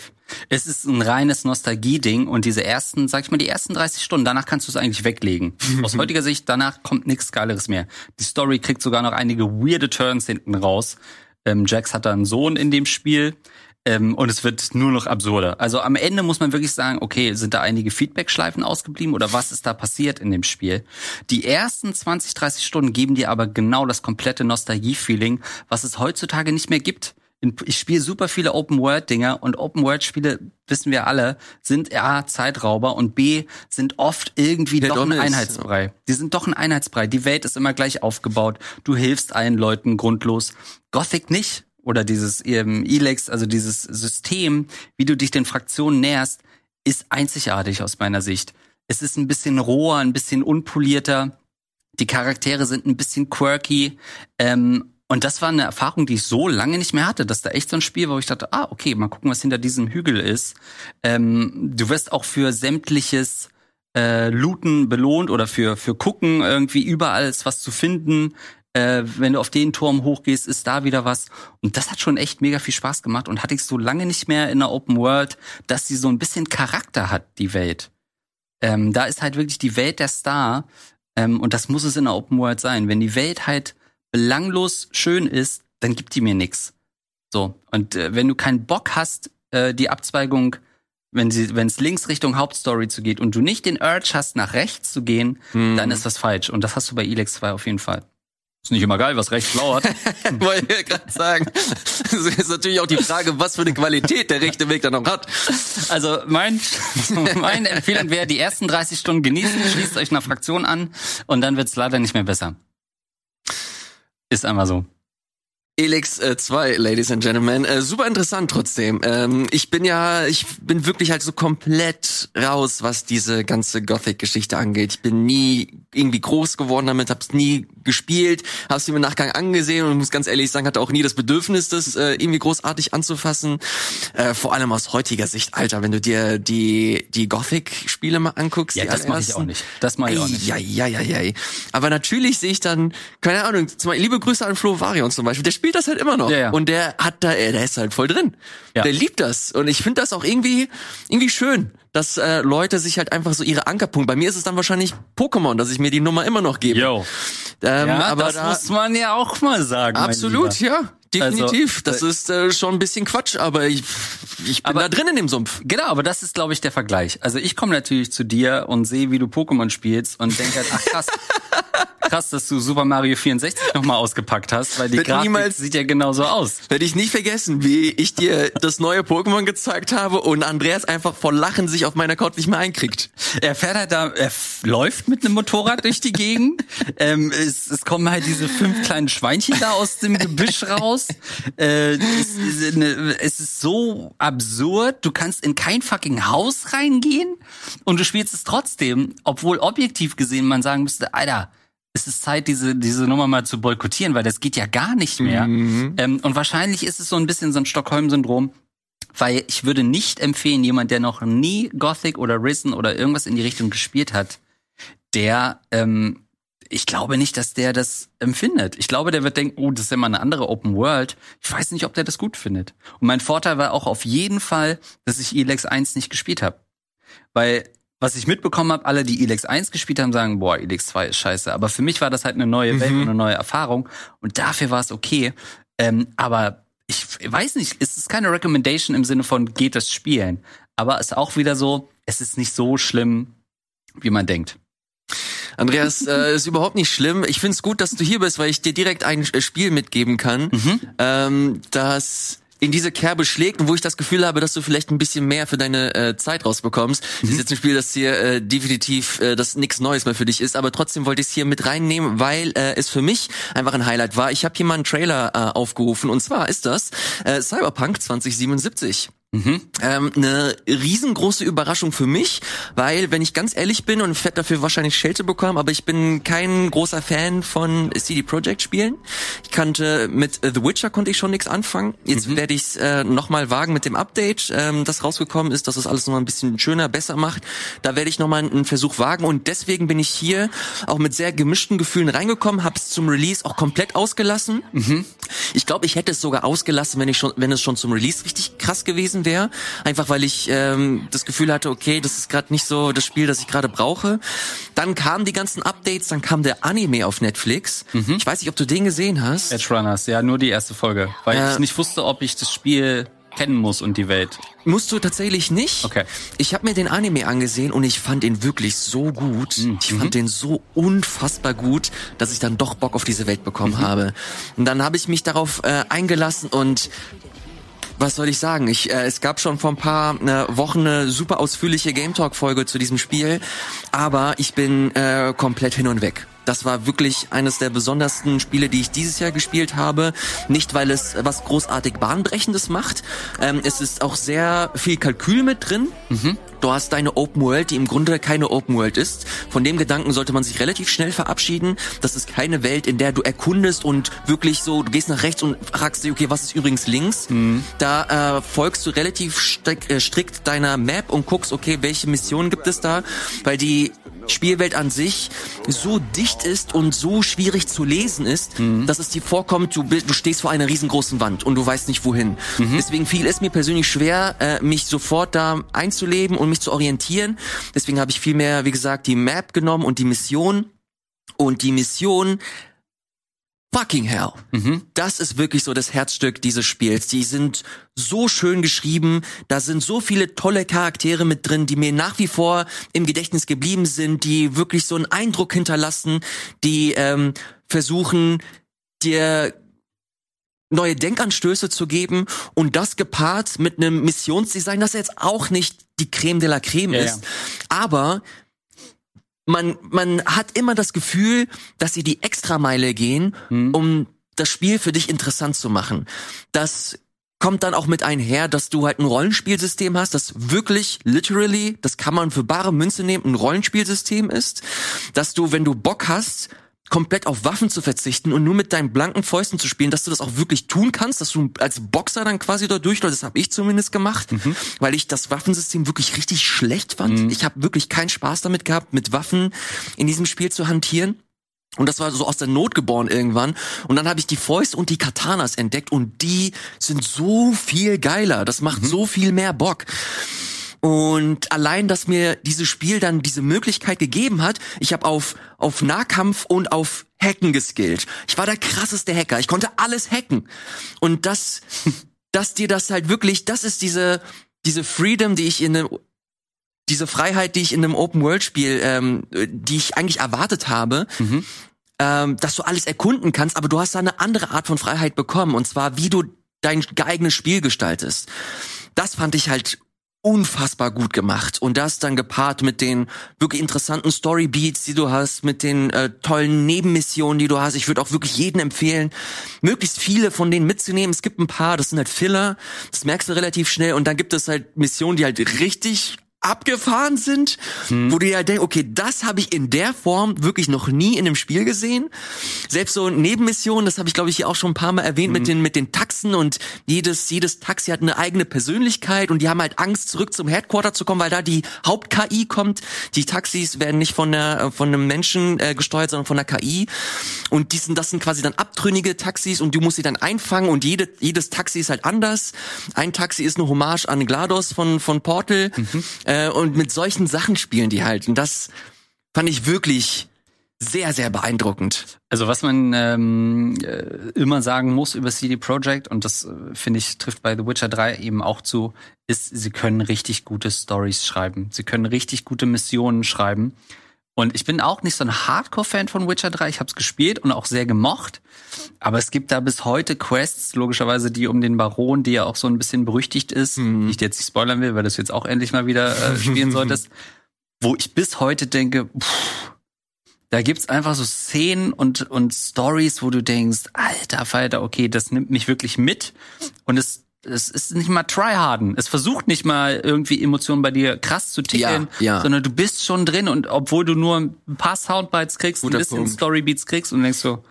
Es ist ein reines Nostalgie-Ding und diese ersten, sag ich mal, die ersten 30 Stunden, danach kannst du es eigentlich weglegen. Aus heutiger Sicht, danach kommt nichts Geileres mehr. Die Story kriegt sogar noch einige weirde Turns hinten raus. Ähm, Jax hat da einen Sohn in dem Spiel. Ähm, und es wird nur noch absurder. Also am Ende muss man wirklich sagen, okay, sind da einige Feedback-Schleifen ausgeblieben oder was ist da passiert in dem Spiel? Die ersten 20, 30 Stunden geben dir aber genau das komplette Nostalgie-Feeling, was es heutzutage nicht mehr gibt. Ich spiele super viele Open-World-Dinger und Open-World-Spiele, wissen wir alle, sind A, Zeitrauber und B, sind oft irgendwie Der doch ein Domme ist, Einheitsbrei. Die sind doch ein Einheitsbrei. Die Welt ist immer gleich aufgebaut. Du hilfst allen Leuten grundlos. Gothic nicht. Oder dieses ähm, Elex, also dieses System, wie du dich den Fraktionen näherst, ist einzigartig aus meiner Sicht. Es ist ein bisschen roher, ein bisschen unpolierter. Die Charaktere sind ein bisschen quirky. Ähm, und das war eine Erfahrung, die ich so lange nicht mehr hatte, dass da echt so ein Spiel war, wo ich dachte, ah, okay, mal gucken, was hinter diesem Hügel ist. Ähm, du wirst auch für sämtliches äh, Looten belohnt oder für, für Gucken irgendwie überall ist was zu finden. Äh, wenn du auf den Turm hochgehst, ist da wieder was. Und das hat schon echt mega viel Spaß gemacht und hatte ich so lange nicht mehr in der Open World, dass sie so ein bisschen Charakter hat, die Welt. Ähm, da ist halt wirklich die Welt der Star. Ähm, und das muss es in der Open World sein. Wenn die Welt halt belanglos schön ist, dann gibt die mir nix. So. Und äh, wenn du keinen Bock hast, äh, die Abzweigung, wenn sie, wenn es links Richtung Hauptstory zu geht und du nicht den Urge hast, nach rechts zu gehen, dann ist was falsch. Und das hast du bei Elex 2 auf jeden Fall. Ist nicht immer geil, was rechts lauert. Wollte ich gerade sagen. Das ist natürlich auch die Frage, was für eine Qualität der rechte Weg dann noch hat. Also mein, meine Empfehlung wäre, die ersten 30 Stunden genießen, schließt euch einer Fraktion an und dann wird's leider nicht mehr besser. Ist einmal so. Elix äh, 2, Ladies and Gentlemen. Äh, super interessant trotzdem. Ähm, ich bin ja, ich bin wirklich halt so komplett raus, was diese ganze Gothic-Geschichte angeht. Ich bin nie irgendwie groß geworden damit, hab's nie gespielt, hab's mir im Nachgang angesehen und muss ganz ehrlich sagen, hatte auch nie das Bedürfnis, das äh, irgendwie großartig anzufassen. Äh, vor allem aus heutiger Sicht, Alter, wenn du dir die, die Gothic-Spiele mal anguckst. Ja, das mache ich auch nicht. Das mache ich auch nicht. Ja, ja, ja, ja. Aber natürlich sehe ich dann, keine Ahnung, zum Beispiel, liebe Grüße an Flo Varion zum Beispiel, der spielt das halt immer noch. Ja, ja. Und der hat da, äh, der ist halt voll drin. Ja. Der liebt das. Und ich finde das auch irgendwie, irgendwie schön, dass äh, Leute sich halt einfach so ihre Ankerpunkte, bei mir ist es dann wahrscheinlich Pokémon, dass ich mir die Nummer immer noch gebe. Yo. Ähm, Ja, aber das da, muss man ja auch mal sagen. absolut, ja. Definitiv. Also, das ist äh, schon ein bisschen Quatsch, aber ich, ich bin Aber- da drin in dem Sumpf. Genau, aber das ist, glaube ich, der Vergleich. Also ich komme natürlich zu dir und sehe, wie du Pokémon spielst und denke halt, ach krass, krass, dass du Super Mario 64 nochmal ausgepackt hast, weil die Wird Grafik niemals- sieht ja genauso aus. Werde ich nicht vergessen, wie ich dir das neue Pokémon gezeigt habe und Andreas einfach vor Lachen sich auf meiner Couch nicht mehr einkriegt. Er fährt halt da, er läuft mit einem Motorrad durch die Gegend. Ähm, es, es kommen halt diese fünf kleinen Schweinchen da aus dem Gebüsch raus. Äh, es, ist eine, es ist so absurd. Du kannst in kein fucking Haus reingehen und du spielst es trotzdem, obwohl objektiv gesehen man sagen müsste, Alter, es ist Zeit, diese, diese Nummer mal zu boykottieren, weil das geht ja gar nicht mehr. Ähm, und wahrscheinlich ist es so ein bisschen so ein Stockholm-Syndrom. Weil ich würde nicht empfehlen, jemand, der noch nie Gothic oder Risen oder irgendwas in die Richtung gespielt hat, der, ähm, ich glaube nicht, dass der das empfindet. Ich glaube, der wird denken, oh, das ist ja mal eine andere Open World. Ich weiß nicht, ob der das gut findet. Und mein Vorteil war auch auf jeden Fall, dass ich Elex 1 nicht gespielt habe. Weil, was ich mitbekommen habe, alle, die Elex 1 gespielt haben, sagen, boah, Elex 2 ist scheiße. Aber für mich war das halt eine neue Welt und eine neue Erfahrung. Und dafür war es okay. Ähm, aber ich weiß nicht, es ist keine Recommendation im Sinne von geht das spielen. Aber es ist auch wieder so, es ist nicht so schlimm, wie man denkt. Andreas, äh, ist überhaupt nicht schlimm. Ich find's gut, dass du hier bist, weil ich dir direkt ein äh, Spiel mitgeben kann, ähm, das in diese Kerbe schlägt und wo ich das Gefühl habe, dass du vielleicht ein bisschen mehr für deine äh, Zeit rausbekommst. Das ist jetzt ein Spiel, das hier äh, definitiv äh, das nichts Neues mehr für dich ist, aber trotzdem wollte ich es hier mit reinnehmen, weil äh, es für mich einfach ein Highlight war. Ich habe hier mal einen Trailer äh, aufgerufen und zwar ist das äh, Cyberpunk 2077. Mhm. Ähm, eine riesengroße Überraschung für mich, weil, wenn ich ganz ehrlich bin, und ich werde dafür wahrscheinlich Schelte bekommen, aber ich bin kein großer Fan von CD Projekt Spielen. Ich kannte mit The Witcher konnte ich schon nichts anfangen. Jetzt mhm. werde ich es äh, nochmal wagen mit dem Update, ähm, das rausgekommen ist, dass es alles nochmal ein bisschen schöner, besser macht. Da werde ich nochmal einen Versuch wagen und deswegen bin ich hier auch mit sehr gemischten Gefühlen reingekommen, habe es zum Release auch komplett ausgelassen. Mhm. Ich glaube, ich hätte es sogar ausgelassen, wenn ich schon, wenn es schon zum Release richtig krass gewesen gewesen wäre, einfach weil ich ähm, das Gefühl hatte, okay, das ist gerade nicht so das Spiel, das ich gerade brauche. Dann kamen die ganzen Updates, dann kam der Anime auf Netflix. Mhm. Ich weiß nicht, ob du den gesehen hast. Edge Runners, ja, nur die erste Folge, weil äh, ich nicht wusste, ob ich das Spiel kennen muss und die Welt. Musst du tatsächlich nicht. Okay. Ich habe mir den Anime angesehen und ich fand ihn wirklich so gut. Mhm. Ich fand den so unfassbar gut, dass ich dann doch Bock auf diese Welt bekommen mhm. habe. Und dann habe ich mich darauf äh, eingelassen und was soll ich sagen? Ich, äh, es gab schon vor ein paar äh, Wochen eine super ausführliche Game Talk Folge zu diesem Spiel, aber ich bin äh, komplett hin und weg. Das war wirklich eines der besondersten Spiele, die ich dieses Jahr gespielt habe. Nicht, weil es was großartig Bahnbrechendes macht. Ähm, es ist auch sehr viel Kalkül mit drin. Mhm. Du hast deine Open World, die im Grunde keine Open World ist. Von dem Gedanken sollte man sich relativ schnell verabschieden. Das ist keine Welt, in der du erkundest und wirklich so, du gehst nach rechts und fragst dich, okay, was ist übrigens links? Mhm. Da äh, folgst du relativ strikt, äh, strikt deiner Map und guckst, okay, welche Missionen gibt es da? Weil die Spielwelt an sich so dicht ist und so schwierig zu lesen ist, mhm. dass es dir vorkommt, du, du stehst vor einer riesengroßen Wand und du weißt nicht wohin. Mhm. Deswegen fiel es mir persönlich schwer, äh, mich sofort da einzuleben und mich zu orientieren. Deswegen habe ich vielmehr, wie gesagt, die Map genommen und die Mission. Und die Mission Fucking hell. Mhm. Das ist wirklich so das Herzstück dieses Spiels. Die sind so schön geschrieben. Da sind so viele tolle Charaktere mit drin, die mir nach wie vor im Gedächtnis geblieben sind, die wirklich so einen Eindruck hinterlassen, die ähm, versuchen, dir neue Denkanstöße zu geben und das gepaart mit einem Missionsdesign, das jetzt auch nicht die Creme de la Creme ja, ist, ja. aber man, man hat immer das Gefühl, dass sie die Extrameile gehen, mhm. um das Spiel für dich interessant zu machen. Das kommt dann auch mit einher, dass du halt ein Rollenspielsystem hast, das wirklich literally, das kann man für bare Münze nehmen, ein Rollenspielsystem ist, dass du, wenn du Bock hast, komplett auf Waffen zu verzichten und nur mit deinen blanken Fäusten zu spielen, dass du das auch wirklich tun kannst, dass du als Boxer dann quasi dort durchläufst. Das habe ich zumindest gemacht, mhm. weil ich das Waffensystem wirklich richtig schlecht fand. Mhm. Ich habe wirklich keinen Spaß damit gehabt, mit Waffen in diesem Spiel zu hantieren. Und das war so aus der Not geboren irgendwann. Und dann habe ich die Fäuste und die Katanas entdeckt und die sind so viel geiler. Das macht mhm. so viel mehr Bock. Und allein, dass mir dieses Spiel dann diese Möglichkeit gegeben hat, ich habe auf, auf Nahkampf und auf Hacken geskillt. Ich war der krasseste Hacker. Ich konnte alles hacken. Und das, dass dir das halt wirklich, das ist diese, diese Freedom, die ich in einem, diese Freiheit, die ich in einem Open-World-Spiel, ähm, die ich eigentlich erwartet habe, mhm. ähm, dass du alles erkunden kannst, aber du hast da eine andere Art von Freiheit bekommen. Und zwar, wie du dein eigenes Spiel gestaltest. Das fand ich halt unfassbar gut gemacht und das dann gepaart mit den wirklich interessanten Storybeats, die du hast, mit den äh, tollen Nebenmissionen, die du hast. Ich würde auch wirklich jedem empfehlen, möglichst viele von denen mitzunehmen. Es gibt ein paar, das sind halt Filler, das merkst du relativ schnell und dann gibt es halt Missionen, die halt richtig abgefahren sind, hm. wo du ja denkst, okay, das habe ich in der Form wirklich noch nie in einem Spiel gesehen. Selbst so Nebenmissionen, das habe ich glaube ich hier auch schon ein paar Mal erwähnt hm. mit den mit den Taxen und jedes jedes Taxi hat eine eigene Persönlichkeit und die haben halt Angst zurück zum Headquarter zu kommen, weil da die Haupt KI kommt. Die Taxis werden nicht von der von einem Menschen äh, gesteuert, sondern von der KI und die sind das sind quasi dann abtrünnige Taxis und du musst sie dann einfangen und jede jedes Taxi ist halt anders. Ein Taxi ist eine Hommage an GLaDOS von von Portal. Mhm äh, und mit solchen Sachen spielen die halt. Und das fand ich wirklich sehr, sehr beeindruckend. Also was man ähm, äh, immer sagen muss über CD Projekt, und das äh, finde ich trifft bei The Witcher 3 eben auch zu, ist, sie können richtig gute Stories schreiben. Sie können richtig gute Missionen schreiben. Und ich bin auch nicht so ein Hardcore-Fan von Witcher 3. Ich habe es gespielt und auch sehr gemocht. Aber es gibt da bis heute Quests, logischerweise die um den Baron, die ja auch so ein bisschen berüchtigt ist, mhm. die ich jetzt nicht spoilern will, weil du es jetzt auch endlich mal wieder äh, spielen solltest, wo ich bis heute denke, pff, da gibt's einfach so Szenen und, und Stories, wo du denkst, alter Falter, okay, das nimmt mich wirklich mit. Und es es ist nicht mal tryharden. Es versucht nicht mal irgendwie Emotionen bei dir krass zu tickeln, Ja, ja. sondern du bist schon drin und obwohl du nur ein paar Soundbites kriegst, Guter ein bisschen Punkt. Storybeats kriegst und denkst so,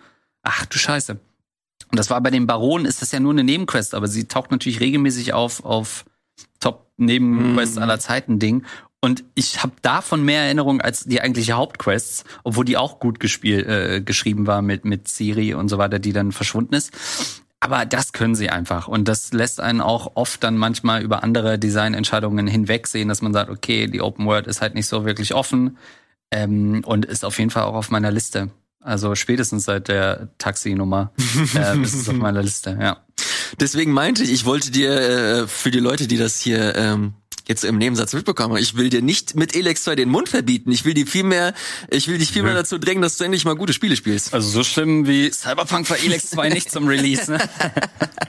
ach du Scheiße. Und das war bei den Baronen, ist das ja nur eine Nebenquest, aber sie taucht natürlich regelmäßig auf, auf Top-Nebenquests Mhm. aller Zeiten Ding. Und ich habe davon mehr Erinnerungen als die eigentliche Hauptquests, obwohl die auch gut gespielt, äh, geschrieben war mit, mit Siri und so weiter, die dann verschwunden ist. Aber das können sie einfach. Und das lässt einen auch oft dann manchmal über andere Designentscheidungen hinwegsehen, dass man sagt, okay, die Open World ist halt nicht so wirklich offen ähm, und ist auf jeden Fall auch auf meiner Liste. Also spätestens seit der Taxi-Nummer äh, ist es auf meiner Liste, ja. Deswegen meinte ich, ich wollte dir äh, für die Leute, die das hier ähm, jetzt im Nebensatz mitbekommen ich will dir nicht mit Elex 2 den Mund verbieten. Ich will dir viel mehr, ich will dich viel mehr dazu drängen, dass du endlich mal gute Spiele spielst. Also so schlimm wie Cyberpunk war Elex 2 nicht zum Release. Ne?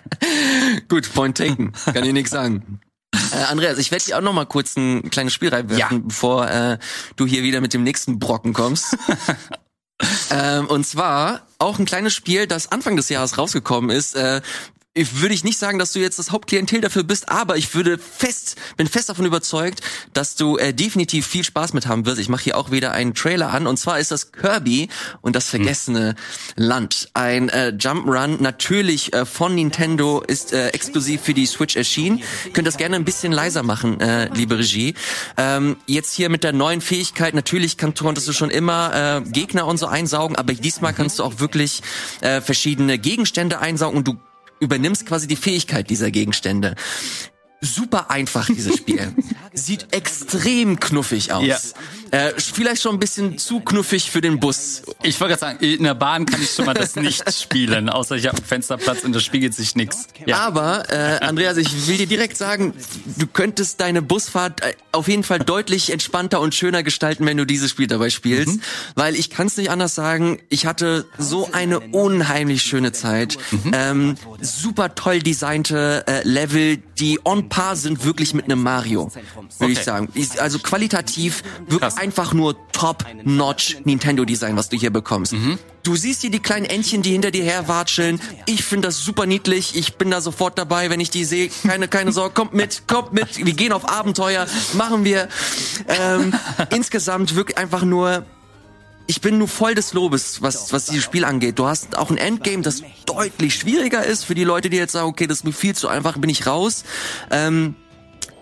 Gut, Point taken. Kann ich nichts sagen. Äh, Andreas, ich werde dir auch noch mal kurz ein kleines Spiel reinwerfen, Ja. bevor äh, du hier wieder mit dem nächsten Brocken kommst. ähm, und zwar auch ein kleines Spiel, das Anfang des Jahres rausgekommen ist. Äh, ich würde ich nicht sagen, dass du jetzt das Hauptklientel dafür bist, aber ich würde fest, bin fest davon überzeugt, dass du äh, definitiv viel Spaß mit haben wirst. Ich mache hier auch wieder einen Trailer an und zwar ist das Kirby und das vergessene Land. Ein äh, Jump'n'Run, natürlich äh, von Nintendo, ist äh, exklusiv für die Switch erschienen. Könnt das gerne ein bisschen leiser machen, äh, liebe Regie. Ähm, jetzt hier mit der neuen Fähigkeit, natürlich kann, konntest du schon immer äh, Gegner und so einsaugen, aber diesmal kannst du auch wirklich äh, verschiedene Gegenstände einsaugen und du übernimmst quasi die Fähigkeit dieser Gegenstände. Super einfach, dieses Spiel. Sieht extrem knuffig aus. Ja. Äh, vielleicht schon ein bisschen zu knuffig für den Bus. Ich wollte gerade sagen, in der Bahn kann ich schon mal das nicht spielen, außer ich habe einen Fensterplatz und da spiegelt sich nix. Ja. Aber, äh, Andreas, ich will dir direkt sagen, du könntest deine Busfahrt äh, auf jeden Fall deutlich entspannter und schöner gestalten, wenn du dieses Spiel dabei spielst. Weil ich kann es nicht anders sagen, ich hatte so eine unheimlich schöne Zeit. Ähm, super toll designte äh, Level, die on par sind wirklich mit einem Mario, würde ich Okay. sagen. Ist Also qualitativ wirklich einfach nur top-notch Nintendo-Design, was du hier bekommst. Du siehst hier die kleinen Entchen, die hinter dir herwatscheln. Ich finde das super niedlich. Ich bin da sofort dabei, wenn ich die sehe. Keine, keine Sorge, kommt mit, kommt mit. Wir gehen auf Abenteuer, machen wir. Ähm, insgesamt wirklich einfach nur ich bin nur voll des Lobes, was, was dieses Spiel angeht. Du hast auch ein Endgame, das deutlich schwieriger ist für die Leute, die jetzt sagen, okay, das ist mir viel zu einfach, bin ich raus. Ähm,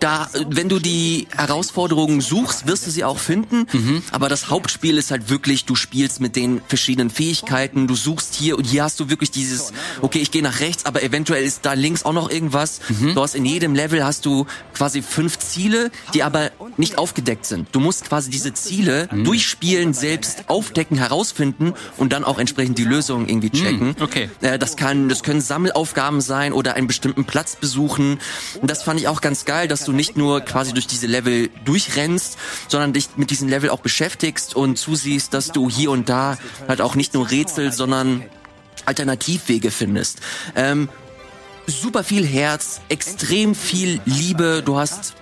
da, wenn du die Herausforderungen suchst, wirst du sie auch finden. Aber das Hauptspiel ist halt wirklich, du spielst mit den verschiedenen Fähigkeiten, du suchst hier und hier hast du wirklich dieses, okay, ich gehe nach rechts, aber eventuell ist da links auch noch irgendwas. Du hast in jedem Level hast du quasi fünf Ziele, die aber nicht aufgedeckt sind. Du musst quasi diese Ziele durchspielen, selbst aufdecken, herausfinden und dann auch entsprechend die Lösung irgendwie checken. okay. Äh, das kann, das können Sammelaufgaben sein oder einen bestimmten Platz besuchen. Und das fand ich auch ganz geil, dass du nicht nur quasi durch diese Level durchrennst, sondern dich mit diesen Level auch beschäftigst und zusiehst, dass du hier und da halt auch nicht nur Rätsel, sondern Alternativwege findest. Ähm, super viel Herz, extrem viel Liebe. Du hast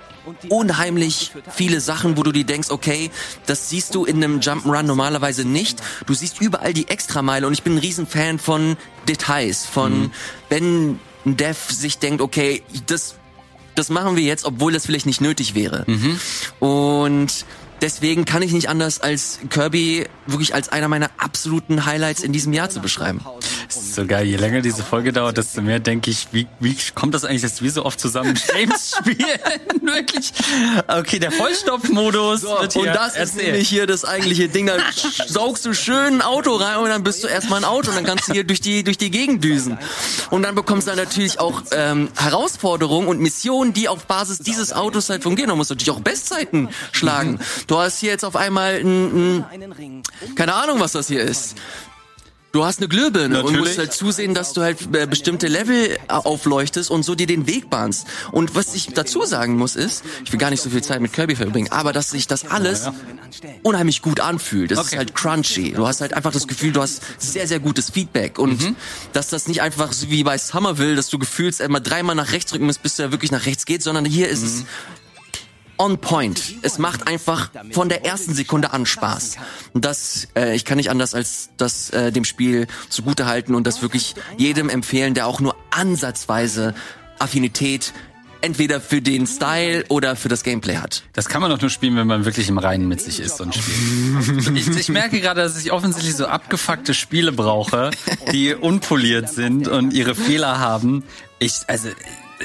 unheimlich viele Sachen, wo du dir denkst, okay, das siehst du in einem Jump'n'Run normalerweise nicht. Du siehst überall die Extrameile und ich bin ein Riesenfan von Details, von wenn ein Dev sich denkt, okay, das, das machen wir jetzt, obwohl das vielleicht nicht nötig wäre. Und deswegen kann ich nicht anders als Kirby wirklich als einer meiner absoluten Highlights in diesem Jahr zu beschreiben. Das ist so geil. Je länger diese Folge dauert, desto mehr denke ich, wie, wie kommt das eigentlich, dass wir so oft zusammen Games spielen? Wirklich? Okay, der Vollstopfmodus hier Und das ist erzählt. nämlich hier das eigentliche Ding. Da saugst du schön ein Auto rein und dann bist du erstmal ein Auto und dann kannst du hier durch die, durch die Gegend düsen. Und dann bekommst du dann natürlich auch ähm, Herausforderungen und Missionen, die auf Basis dieses Autos halt fungieren. Du musst natürlich auch Bestzeiten schlagen. Du hast hier jetzt auf einmal ein, ein keine Ahnung, was das hier ist. Du hast eine Glühbirne und Natürlich. musst halt zusehen, dass du halt äh, bestimmte Level äh, aufleuchtest und so dir den Weg bahnst. Und was ich dazu sagen muss ist, ich will gar nicht so viel Zeit mit Kirby verbringen, aber dass sich das alles unheimlich gut anfühlt. Das ist Okay. halt crunchy. Du hast halt einfach das Gefühl, du hast sehr, sehr gutes Feedback und Mhm. dass das nicht einfach so wie bei Somerville, dass du gefühlst, immer dreimal nach rechts drücken musst, bis du ja wirklich nach rechts geht, sondern hier ist Mhm. es on point. Es macht einfach von der ersten Sekunde an Spaß. Und das, äh, ich kann nicht anders als das äh, dem Spiel zugute halten und das wirklich jedem empfehlen, der auch nur ansatzweise Affinität entweder für den Style oder für das Gameplay hat. Das kann man doch nur spielen, wenn man wirklich im Reinen mit sich ist und spielt. ich, ich merke gerade, dass ich offensichtlich so abgefuckte Spiele brauche, die unpoliert sind und ihre Fehler haben. Ich, also,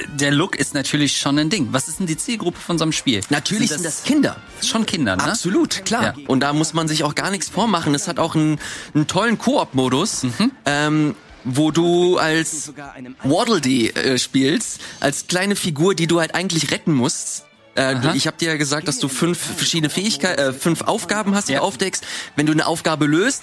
der Look ist natürlich schon ein Ding. Was ist denn die Zielgruppe von so einem Spiel? Natürlich sind das, sind das Kinder. Schon Kinder, ne? Absolut, klar. Ja. Und da muss man sich auch gar nichts vormachen. Es hat auch einen, einen tollen Koop-Modus. Mhm. Ähm, wo du als Waddle Dee äh, spielst, als kleine Figur, die du halt eigentlich retten musst. Äh, du, ich habe dir ja gesagt, dass du fünf verschiedene Fähigkeiten, äh, fünf Aufgaben hast, die ja. du aufdeckst. Wenn du eine Aufgabe löst,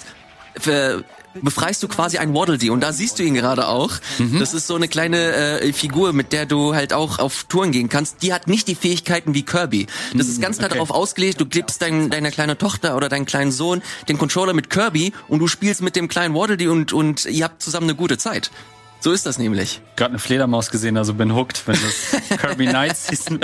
befreist du quasi ein Waddle Dee und da siehst du ihn gerade auch. Mhm. Das ist so eine kleine äh, Figur, mit der du halt auch auf Touren gehen kannst. Die hat nicht die Fähigkeiten wie Kirby. Das ist ganz klar okay. darauf ausgelegt, du gibst dein, deiner kleinen Tochter oder deinen kleinen Sohn den Controller mit Kirby und du spielst mit dem kleinen Waddle Dee und, und ihr habt zusammen eine gute Zeit. So ist das nämlich. Gerade eine Fledermaus gesehen, also bin hooked, wenn das Kirby Knights Season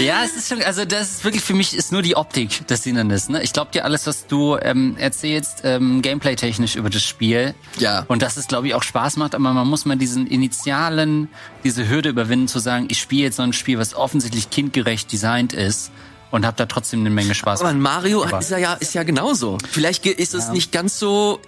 Ja, es ist schon, also das ist wirklich für mich ist nur die Optik des Hindernisses. Ne? Ich glaube dir alles, was du ähm, erzählst, ähm, gameplay-technisch über das Spiel. Ja. Und dass es, glaube ich, auch Spaß macht, aber man muss mal diesen initialen, diese Hürde überwinden, zu sagen, ich spiele jetzt so ein Spiel, was offensichtlich kindgerecht designt ist und habe da trotzdem eine Menge Spaß. Aber Mario ist ja, ist ja genauso. Vielleicht ist es ja. nicht ganz so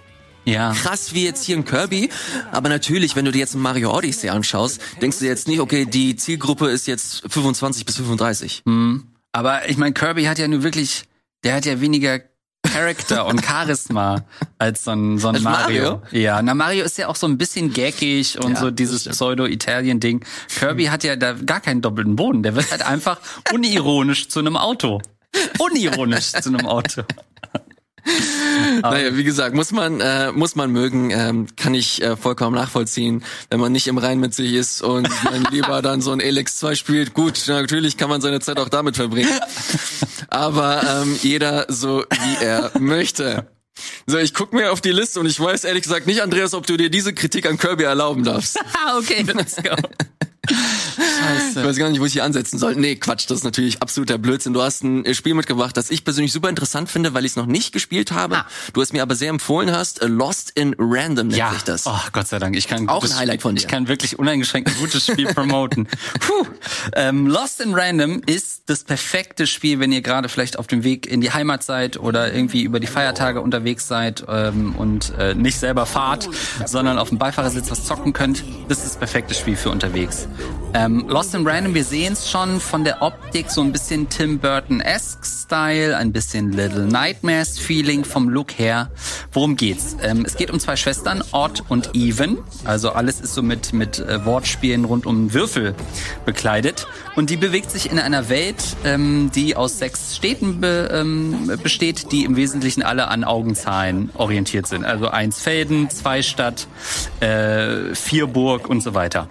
ja. krass wie jetzt hier in Kirby. Aber natürlich, wenn du dir jetzt ein Mario Odyssey anschaust, denkst du jetzt nicht, okay, die Zielgruppe ist jetzt 25 bis 35. Hm. Aber ich meine, Kirby hat ja nur wirklich, der hat ja weniger Charakter und Charisma als so ein, so ein Mario. Mario. Ja, na Mario ist ja auch so ein bisschen gackig und ja, so dieses Pseudo-Italien-Ding. Kirby hat ja da gar keinen doppelten Boden. Der wird halt einfach unironisch zu einem Auto. Unironisch zu einem Auto. naja, wie gesagt, muss man äh, muss man mögen, ähm, kann ich äh, vollkommen nachvollziehen, wenn man nicht im Rein mit sich ist und man lieber dann so ein Elex 2 spielt. Gut, natürlich kann man seine Zeit auch damit verbringen. Aber ähm, jeder so wie er möchte. So, ich guck mir auf die Liste und ich weiß ehrlich gesagt nicht, Andreas, ob du dir diese Kritik an Kirby erlauben darfst. okay, let's go. Scheiße. Ich weiß gar nicht, wo ich hier ansetzen soll. Nee, Quatsch, das ist natürlich absoluter Blödsinn. Du hast ein Spiel mitgebracht, das ich persönlich super interessant finde, weil ich es noch nicht gespielt habe. Ah. Du es mir aber sehr empfohlen hast. Äh, Lost in Random nennt ja. sich das. Oh, Gott sei Dank. Ich kann auch ein Highlight von dir. Ich kann wirklich uneingeschränkt ein gutes Spiel promoten. Puh. Ähm, Lost in Random ist das perfekte Spiel, wenn ihr gerade vielleicht auf dem Weg in die Heimat seid oder irgendwie über die Feiertage unterwegs seid ähm, und äh, nicht selber fahrt, sondern auf dem Beifahrersitz was zocken könnt. Das ist das perfekte Spiel für unterwegs. Ähm, Lost in Random, wir sehen es schon von der Optik so ein bisschen Tim Burton-esque Style, ein bisschen Little Nightmares Feeling vom Look her. Worum geht's? Ähm, es geht um zwei Schwestern, Odd und Even. Also alles ist so mit, mit äh, Wortspielen rund um Würfel bekleidet. Und die bewegt sich in einer Welt, ähm, die aus sechs Städten be, ähm, besteht, die im Wesentlichen alle an Augenzahlen orientiert sind. Also eins Felden, zwei Stadt, äh, vier Burg und so weiter.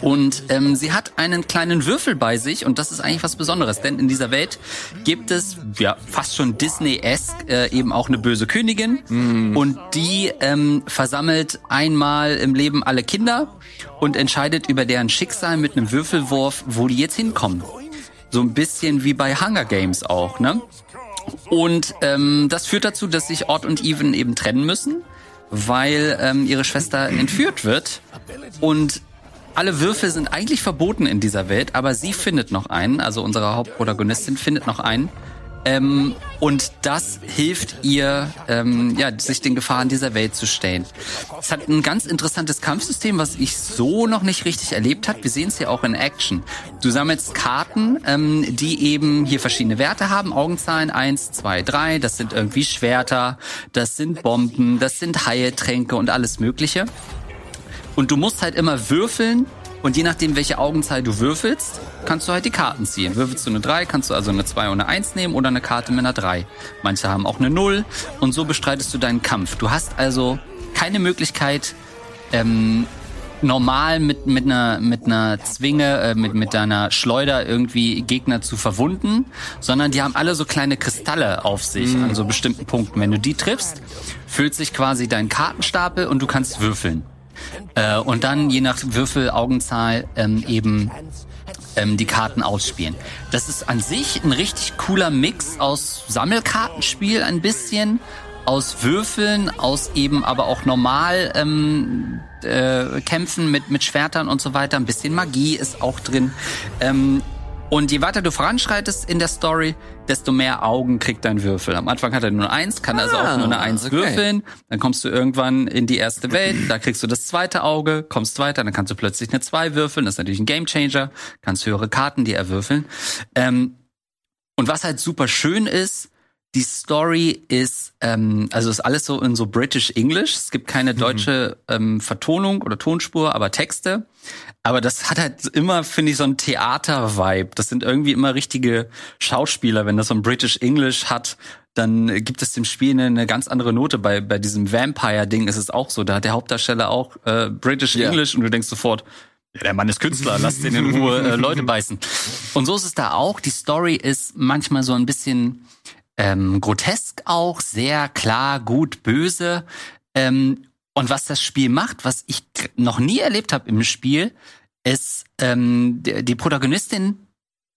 Und ähm, sie hat einen kleinen Würfel bei sich und das ist eigentlich was Besonderes, denn in dieser Welt gibt es ja fast schon Disney-esque äh, eben auch eine böse Königin mm. und die ähm, versammelt einmal im Leben alle Kinder und entscheidet über deren Schicksal mit einem Würfelwurf, wo die jetzt hinkommen. So ein bisschen wie bei Hunger Games auch, ne? Und ähm, das führt dazu, dass sich Odd und Even eben trennen müssen, weil ähm, ihre Schwester entführt wird und alle Würfel sind eigentlich verboten in dieser Welt, aber sie findet noch einen, also unsere Hauptprotagonistin findet noch einen. Ähm, und das hilft ihr, ähm, ja, sich den Gefahren dieser Welt zu stellen. Es hat ein ganz interessantes Kampfsystem, was ich so noch nicht richtig erlebt habe. Wir sehen es ja auch in Action. Du sammelst Karten, ähm, die eben hier verschiedene Werte haben. Augenzahlen eins, zwei, drei. Das sind irgendwie Schwerter, das sind Bomben, das sind Heiltränke und alles Mögliche. Und du musst halt immer würfeln und je nachdem, welche Augenzahl du würfelst, kannst du halt die Karten ziehen. Würfelst du eine 3, kannst du also eine 2 und eine 1 nehmen oder eine Karte mit einer 3. Manche haben auch eine 0 und so bestreitest du deinen Kampf. Du hast also keine Möglichkeit, ähm, normal mit, mit, einer, mit einer Zwinge, äh, mit, mit deiner Schleuder irgendwie Gegner zu verwunden, sondern die haben alle so kleine Kristalle auf sich mhm. an so bestimmten Punkten. Wenn du die triffst, füllt sich quasi dein Kartenstapel und du kannst würfeln. Äh, und dann je nach Würfelaugenzahl ähm, eben ähm, die Karten ausspielen. Das ist an sich ein richtig cooler Mix aus Sammelkartenspiel ein bisschen, aus Würfeln, aus eben aber auch normal ähm, äh, kämpfen mit, mit Schwertern und so weiter. Ein bisschen Magie ist auch drin. Ähm, und je weiter du voranschreitest in der Story, desto mehr Augen kriegt dein Würfel. Am Anfang hat er nur eins, kann also auch nur eine Eins okay. würfeln. Dann kommst du irgendwann in die erste Welt, da kriegst du das zweite Auge, kommst weiter, dann kannst du plötzlich eine Zwei würfeln. Das ist natürlich ein Gamechanger. Kannst höhere Karten dir erwürfeln. Ähm, und was halt super schön ist, die Story ist, ähm, also ist alles so in so British English. Es gibt keine deutsche ähm, Vertonung oder Tonspur, aber Texte. Aber das hat halt immer, finde ich, so ein Theater-Vibe. Das sind irgendwie immer richtige Schauspieler. Wenn das so ein British English hat, dann gibt es dem Spiel eine, eine ganz andere Note. Bei, bei diesem Vampire-Ding ist es auch so. Da hat der Hauptdarsteller auch äh, British Ja. English und du denkst sofort, ja, der Mann ist Künstler, lasst ihn in Ruhe äh, Leute beißen. Und so ist es da auch. Die Story ist manchmal so ein bisschen ähm, grotesk auch, sehr klar, gut, böse. Ähm, und was das Spiel macht, was ich noch nie erlebt habe im Spiel, ist, ähm, die, die Protagonistin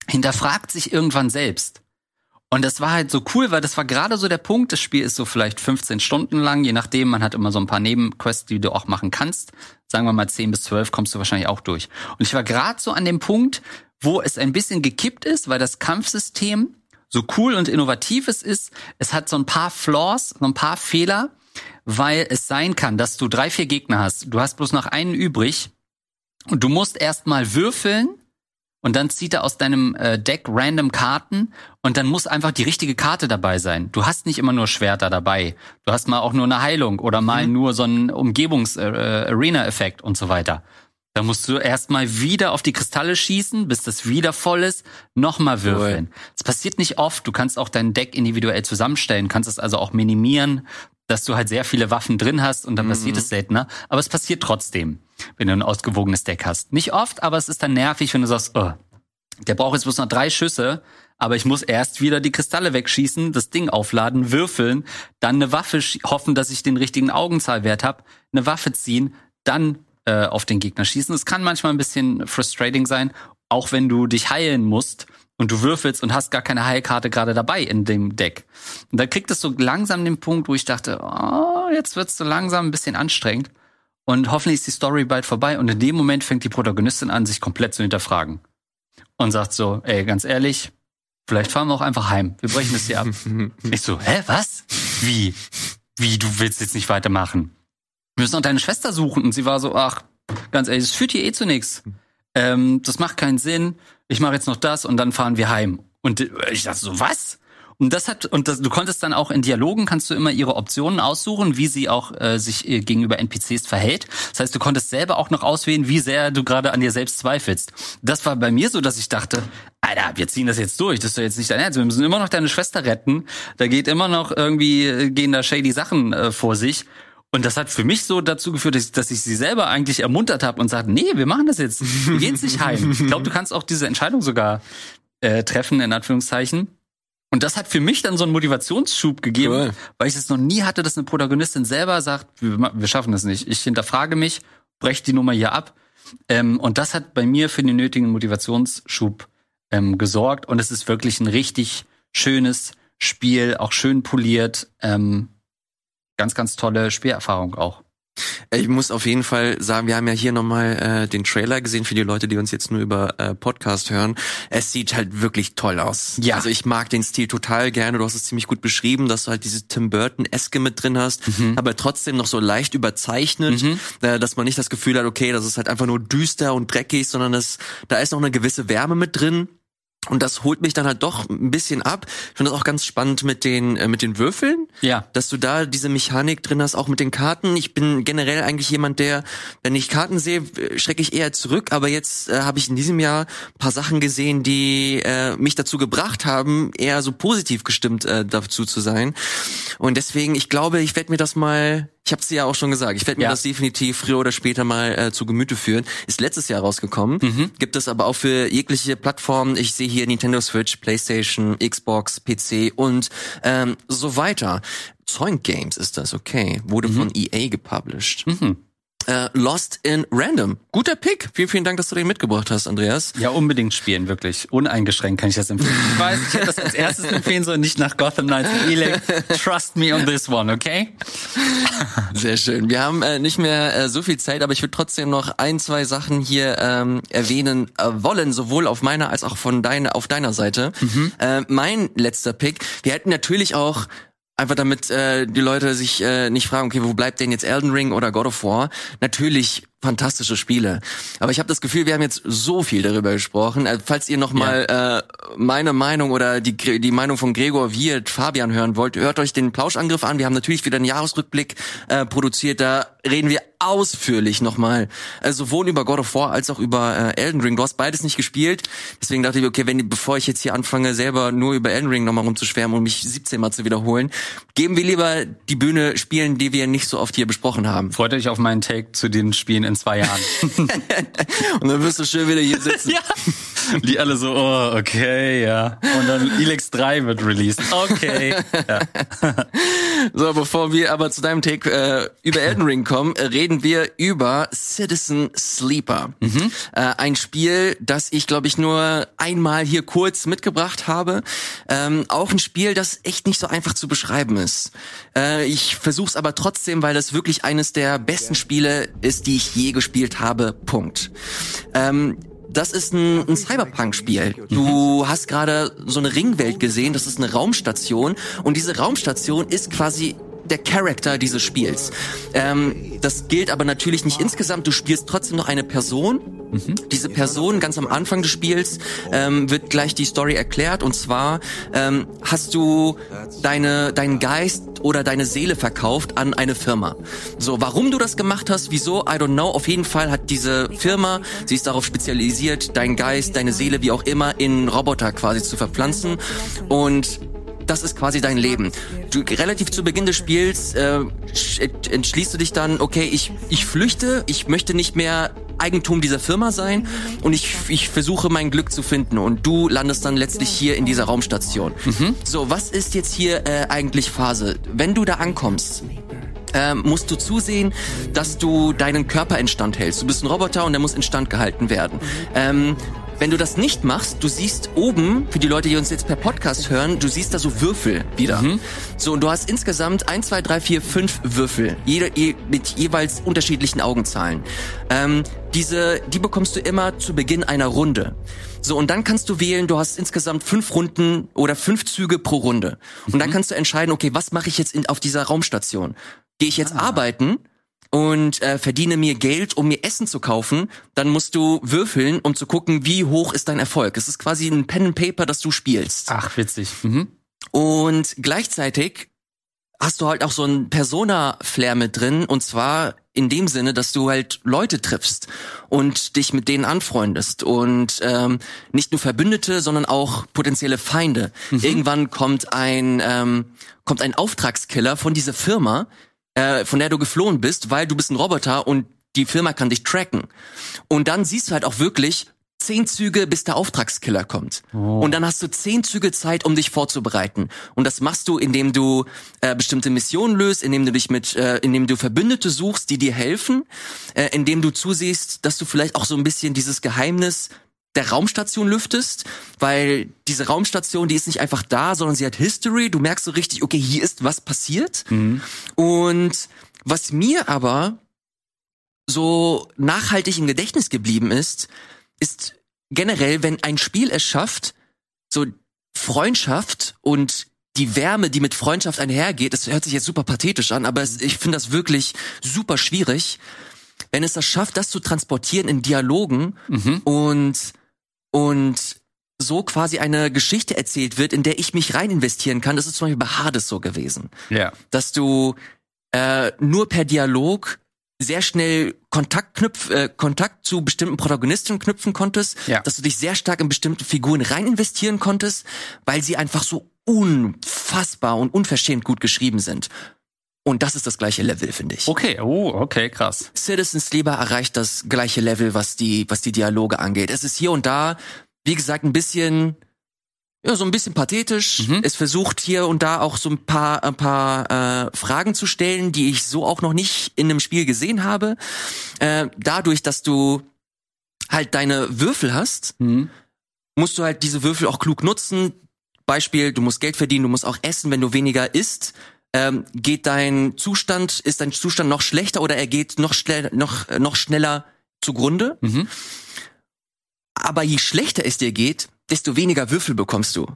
hinterfragt sich irgendwann selbst. Und das war halt so cool, weil das war gerade so der Punkt. Das Spiel ist so vielleicht 15 Stunden lang, je nachdem. Man hat immer so ein paar Nebenquests, die du auch machen kannst. Sagen wir mal 10 bis 12 kommst du wahrscheinlich auch durch. Und ich war gerade so an dem Punkt, wo es ein bisschen gekippt ist, weil das Kampfsystem so cool und innovativ es ist. Es hat so ein paar Flaws, so ein paar Fehler, weil es sein kann, dass du drei, vier Gegner hast. Du hast bloß noch einen übrig und du musst erstmal würfeln und dann zieht er aus deinem äh, Deck random Karten und dann muss einfach die richtige Karte dabei sein. Du hast nicht immer nur Schwerter dabei. Du hast mal auch nur eine Heilung oder mal nur so einen Umgebungs-Arena-Effekt und so weiter. Da musst du erstmal wieder auf die Kristalle schießen, bis das wieder voll ist, nochmal würfeln. Das passiert nicht oft. Du kannst auch dein Deck individuell zusammenstellen, kannst es also auch minimieren, dass du halt sehr viele Waffen drin hast und dann passiert es seltener. Aber es passiert trotzdem, wenn du ein ausgewogenes Deck hast. Nicht oft, aber es ist dann nervig, wenn du sagst, oh, der braucht jetzt bloß noch drei Schüsse, aber ich muss erst wieder die Kristalle wegschießen, das Ding aufladen, würfeln, dann eine Waffe hoffen, dass ich den richtigen Augenzahlwert habe, eine Waffe ziehen, dann äh, auf den Gegner schießen. Es kann manchmal ein bisschen frustrating sein, auch wenn du dich heilen musst und du würfelst und hast gar keine Heilkarte gerade dabei in dem Deck. Und da kriegt es so langsam den Punkt, wo ich dachte, oh, jetzt wird's so langsam ein bisschen anstrengend. Und hoffentlich ist die Story bald vorbei. Und in dem Moment fängt die Protagonistin an, sich komplett zu hinterfragen. Und sagt so, ey, ganz ehrlich, vielleicht fahren wir auch einfach heim. Wir brechen das hier ab. ich so, hä, was? Wie? Wie, du willst jetzt nicht weitermachen? Wir müssen noch deine Schwester suchen. Und sie war so, ach, ganz ehrlich, das führt hier eh zu nichts. Ähm, das macht keinen Sinn. Ich mache jetzt noch das und dann fahren wir heim. Und ich dachte so, was? Und das hat und das, du konntest dann auch in Dialogen kannst du immer ihre Optionen aussuchen, wie sie auch äh, sich äh, gegenüber NPCs verhält. Das heißt, du konntest selber auch noch auswählen, wie sehr du gerade an dir selbst zweifelst. Das war bei mir so, dass ich dachte, Alter, wir ziehen das jetzt durch. Das ist doch jetzt nicht dein Ernst. Wir müssen immer noch deine Schwester retten. Da geht immer noch irgendwie äh, gehen da shady Sachen äh, vor sich. Und das hat für mich so dazu geführt, dass, dass ich sie selber eigentlich ermuntert habe und sagte, nee, wir machen das jetzt. Wir gehen nicht heim. Ich glaube, du kannst auch diese Entscheidung sogar äh, treffen, in Anführungszeichen. Und das hat für mich dann so einen Motivationsschub gegeben, Cool. weil ich es noch nie hatte, dass eine Protagonistin selber sagt, wir, wir schaffen das nicht. Ich hinterfrage mich, breche die Nummer hier ab. Ähm, und das hat bei mir für den nötigen Motivationsschub ähm, gesorgt. Und es ist wirklich ein richtig schönes Spiel, auch schön poliert. Ähm, ganz, ganz tolle Spielerfahrung auch. Ich muss auf jeden Fall sagen, wir haben ja hier nochmal äh, den Trailer gesehen für die Leute, die uns jetzt nur über äh, Podcast hören. Es sieht halt wirklich toll aus. Ja. Also ich mag den Stil total gerne. Du hast es ziemlich gut beschrieben, dass du halt diese Tim Burton-Eske mit drin hast, aber trotzdem noch so leicht überzeichnet, äh, dass man nicht das Gefühl hat, okay, das ist halt einfach nur düster und dreckig, sondern das, da ist noch eine gewisse Wärme mit drin. Und das holt mich dann halt doch ein bisschen ab. Ich finde das auch ganz spannend mit den äh, mit den Würfeln Ja. dass du da diese Mechanik drin hast, auch mit den Karten. Ich bin generell eigentlich jemand, der, wenn ich Karten sehe, schrecke ich eher zurück. Aber jetzt äh, habe ich in diesem Jahr ein paar Sachen gesehen, die äh, mich dazu gebracht haben, eher so positiv gestimmt äh, dazu zu sein. Und deswegen, ich glaube, ich werde mir das mal, ich habe es dir ja auch schon gesagt, ich werde mir Ja. das definitiv früher oder später mal äh, zu Gemüte führen. Ist letztes Jahr rausgekommen. Gibt es aber auch für jegliche Plattformen. Ich sehe hier Nintendo Switch, PlayStation, Xbox, PC und ähm, so weiter. Zoink Games ist das, okay. Wurde von EA gepublished. Äh, Lost in Random. Guter Pick. Vielen, vielen Dank, dass du den mitgebracht hast, Andreas. Ja, unbedingt spielen, wirklich. Uneingeschränkt kann ich das empfehlen. Ich weiß, ich hätte das als erstes empfehlen sollen, nicht nach Gotham Knights Elec. Trust me on this one, okay? Sehr schön. Wir haben äh, nicht mehr äh, so viel Zeit, aber ich würde trotzdem noch ein, zwei Sachen hier ähm, erwähnen äh, wollen, sowohl auf meiner als auch von deiner auf deiner Seite. Mhm. Äh, mein letzter Pick. Wir hätten natürlich auch einfach damit äh, die Leute sich äh, nicht fragen, okay, wo bleibt denn jetzt Elden Ring oder God of War? Natürlich fantastische Spiele. Aber ich habe das Gefühl, wir haben jetzt so viel darüber gesprochen. Also, falls ihr noch mal ja. äh, meine Meinung oder die, die Meinung von Gregor Wirt, Fabian hören wollt, hört euch den Plauschangriff an. Wir haben natürlich wieder einen Jahresrückblick äh, produziert. Da reden wir ausführlich nochmal, äh, sowohl über God of War als auch über äh, Elden Ring. Du hast beides nicht gespielt. Deswegen dachte ich, okay, wenn bevor ich jetzt hier anfange, selber nur über Elden Ring nochmal rumzuschwärmen und mich 17 Mal zu wiederholen, geben wir lieber die Bühne Spielen, die wir nicht so oft hier besprochen haben. Freut euch auf meinen Take zu den Spielen in zwei Jahren. und dann wirst du schön wieder hier sitzen. ja. Die alle so, oh, okay, ja. Und dann Elex 3 wird released. Okay. Ja. so, bevor wir aber zu deinem Take äh, über Elden Ring kommen, äh, reden wir über Citizen Sleeper. Mhm. Äh, ein Spiel, das ich, glaube ich, nur einmal hier kurz mitgebracht habe. Ähm, auch ein Spiel, das echt nicht so einfach zu beschreiben ist. Äh, ich versuche es aber trotzdem, weil das wirklich eines der besten Spiele ist, die ich je gespielt habe. Punkt. Ähm, das ist ein, ein Cyberpunk-Spiel. Du hast gerade so eine Ringwelt gesehen, das ist eine Raumstation und diese Raumstation ist quasi der Charakter dieses Spiels. Ähm, das gilt aber natürlich nicht insgesamt. Du spielst trotzdem noch eine Person. Mhm. Diese Person ganz am Anfang des Spiels ähm, wird gleich die Story erklärt. Und zwar ähm, hast du deine deinen Geist oder deine Seele verkauft an eine Firma. So, warum du das gemacht hast, wieso, I don't know. Auf jeden Fall hat diese Firma, sie ist darauf spezialisiert, deinen Geist, deine Seele, wie auch immer, in Roboter quasi zu verpflanzen. Und das ist quasi dein Leben. Du relativ zu Beginn des Spiels äh, entschließt du dich dann, okay, ich ich flüchte, ich möchte nicht mehr Eigentum dieser Firma sein und ich, ich versuche mein Glück zu finden und du landest dann letztlich hier in dieser Raumstation. Mhm. So, was ist jetzt hier äh, eigentlich Phase? Wenn du da ankommst, ähm, musst du zusehen, dass du deinen Körper instand hältst. Du bist ein Roboter und der muss instand gehalten werden. Ähm, wenn du das nicht machst, du siehst oben, für die Leute, die uns jetzt per Podcast hören, du siehst da so Würfel wieder. Mhm. So, und du hast insgesamt eins, zwei, drei, vier, fünf Würfel, jede, je, mit jeweils unterschiedlichen Augenzahlen. Ähm, diese, die bekommst du immer zu Beginn einer Runde. So, und dann kannst du wählen, du hast insgesamt fünf Runden oder fünf Züge pro Runde. Und mhm. dann kannst du entscheiden, okay, was mache ich jetzt in, auf dieser Raumstation? Gehe ich jetzt ah. arbeiten und äh, verdiene mir Geld, um mir Essen zu kaufen, dann musst du würfeln, um zu gucken, wie hoch ist dein Erfolg. Es ist quasi ein Pen and Paper, das du spielst. Ach, witzig. Mhm. Und gleichzeitig hast du halt auch so ein Persona-Flair mit drin, und zwar in dem Sinne, dass du halt Leute triffst und dich mit denen anfreundest und ähm, nicht nur Verbündete, sondern auch potenzielle Feinde. Mhm. Irgendwann kommt ein ähm, kommt ein Auftragskiller von dieser Firma, äh, von der du geflohen bist, weil du bist ein Roboter und die Firma kann dich tracken. Und dann siehst du halt auch wirklich zehn Züge, bis der Auftragskiller kommt. Oh. Und dann hast du zehn Züge Zeit, um dich vorzubereiten. Und das machst du, indem du äh, bestimmte Missionen löst, indem du dich mit, äh, indem du Verbündete suchst, die dir helfen, äh, indem du zusiehst, dass du vielleicht auch so ein bisschen dieses Geheimnis der Raumstation lüftest, weil diese Raumstation, die ist nicht einfach da, sondern sie hat History. Du merkst so richtig, okay, hier ist was passiert. Mhm. Und was mir aber so nachhaltig im Gedächtnis geblieben ist, ist generell, wenn ein Spiel es schafft, so Freundschaft und die Wärme, die mit Freundschaft einhergeht, das hört sich jetzt super pathetisch an, aber es, ich finde das wirklich super schwierig, wenn es das schafft, das zu transportieren in Dialogen mhm. und und so quasi eine Geschichte erzählt wird, in der ich mich rein investieren kann. Das ist zum Beispiel bei Hades so gewesen. Ja. Dass du äh, nur per Dialog sehr schnell Kontakt, knüpf, äh, Kontakt zu bestimmten Protagonisten knüpfen konntest, ja. dass du dich sehr stark in bestimmte Figuren rein investieren konntest, weil sie einfach so unfassbar und unverschämt gut geschrieben sind. Und das ist das gleiche Level, finde ich. Okay, oh, okay, krass. Citizen Sleeper erreicht das gleiche Level, was die, was die Dialoge angeht. Es ist hier und da, wie gesagt, ein bisschen ja, so ein bisschen pathetisch. Mhm. Es versucht hier und da auch so ein paar, ein paar äh, Fragen zu stellen, die ich so auch noch nicht in einem Spiel gesehen habe. Äh, dadurch, dass du halt deine Würfel hast, Mhm. musst du halt diese Würfel auch klug nutzen. Beispiel, du musst Geld verdienen, du musst auch essen, wenn du weniger isst. Ähm, geht dein Zustand, ist dein Zustand noch schlechter oder er geht noch, schnell, noch, äh, noch schneller zugrunde? Mhm. Aber je schlechter es dir geht, desto weniger Würfel bekommst du.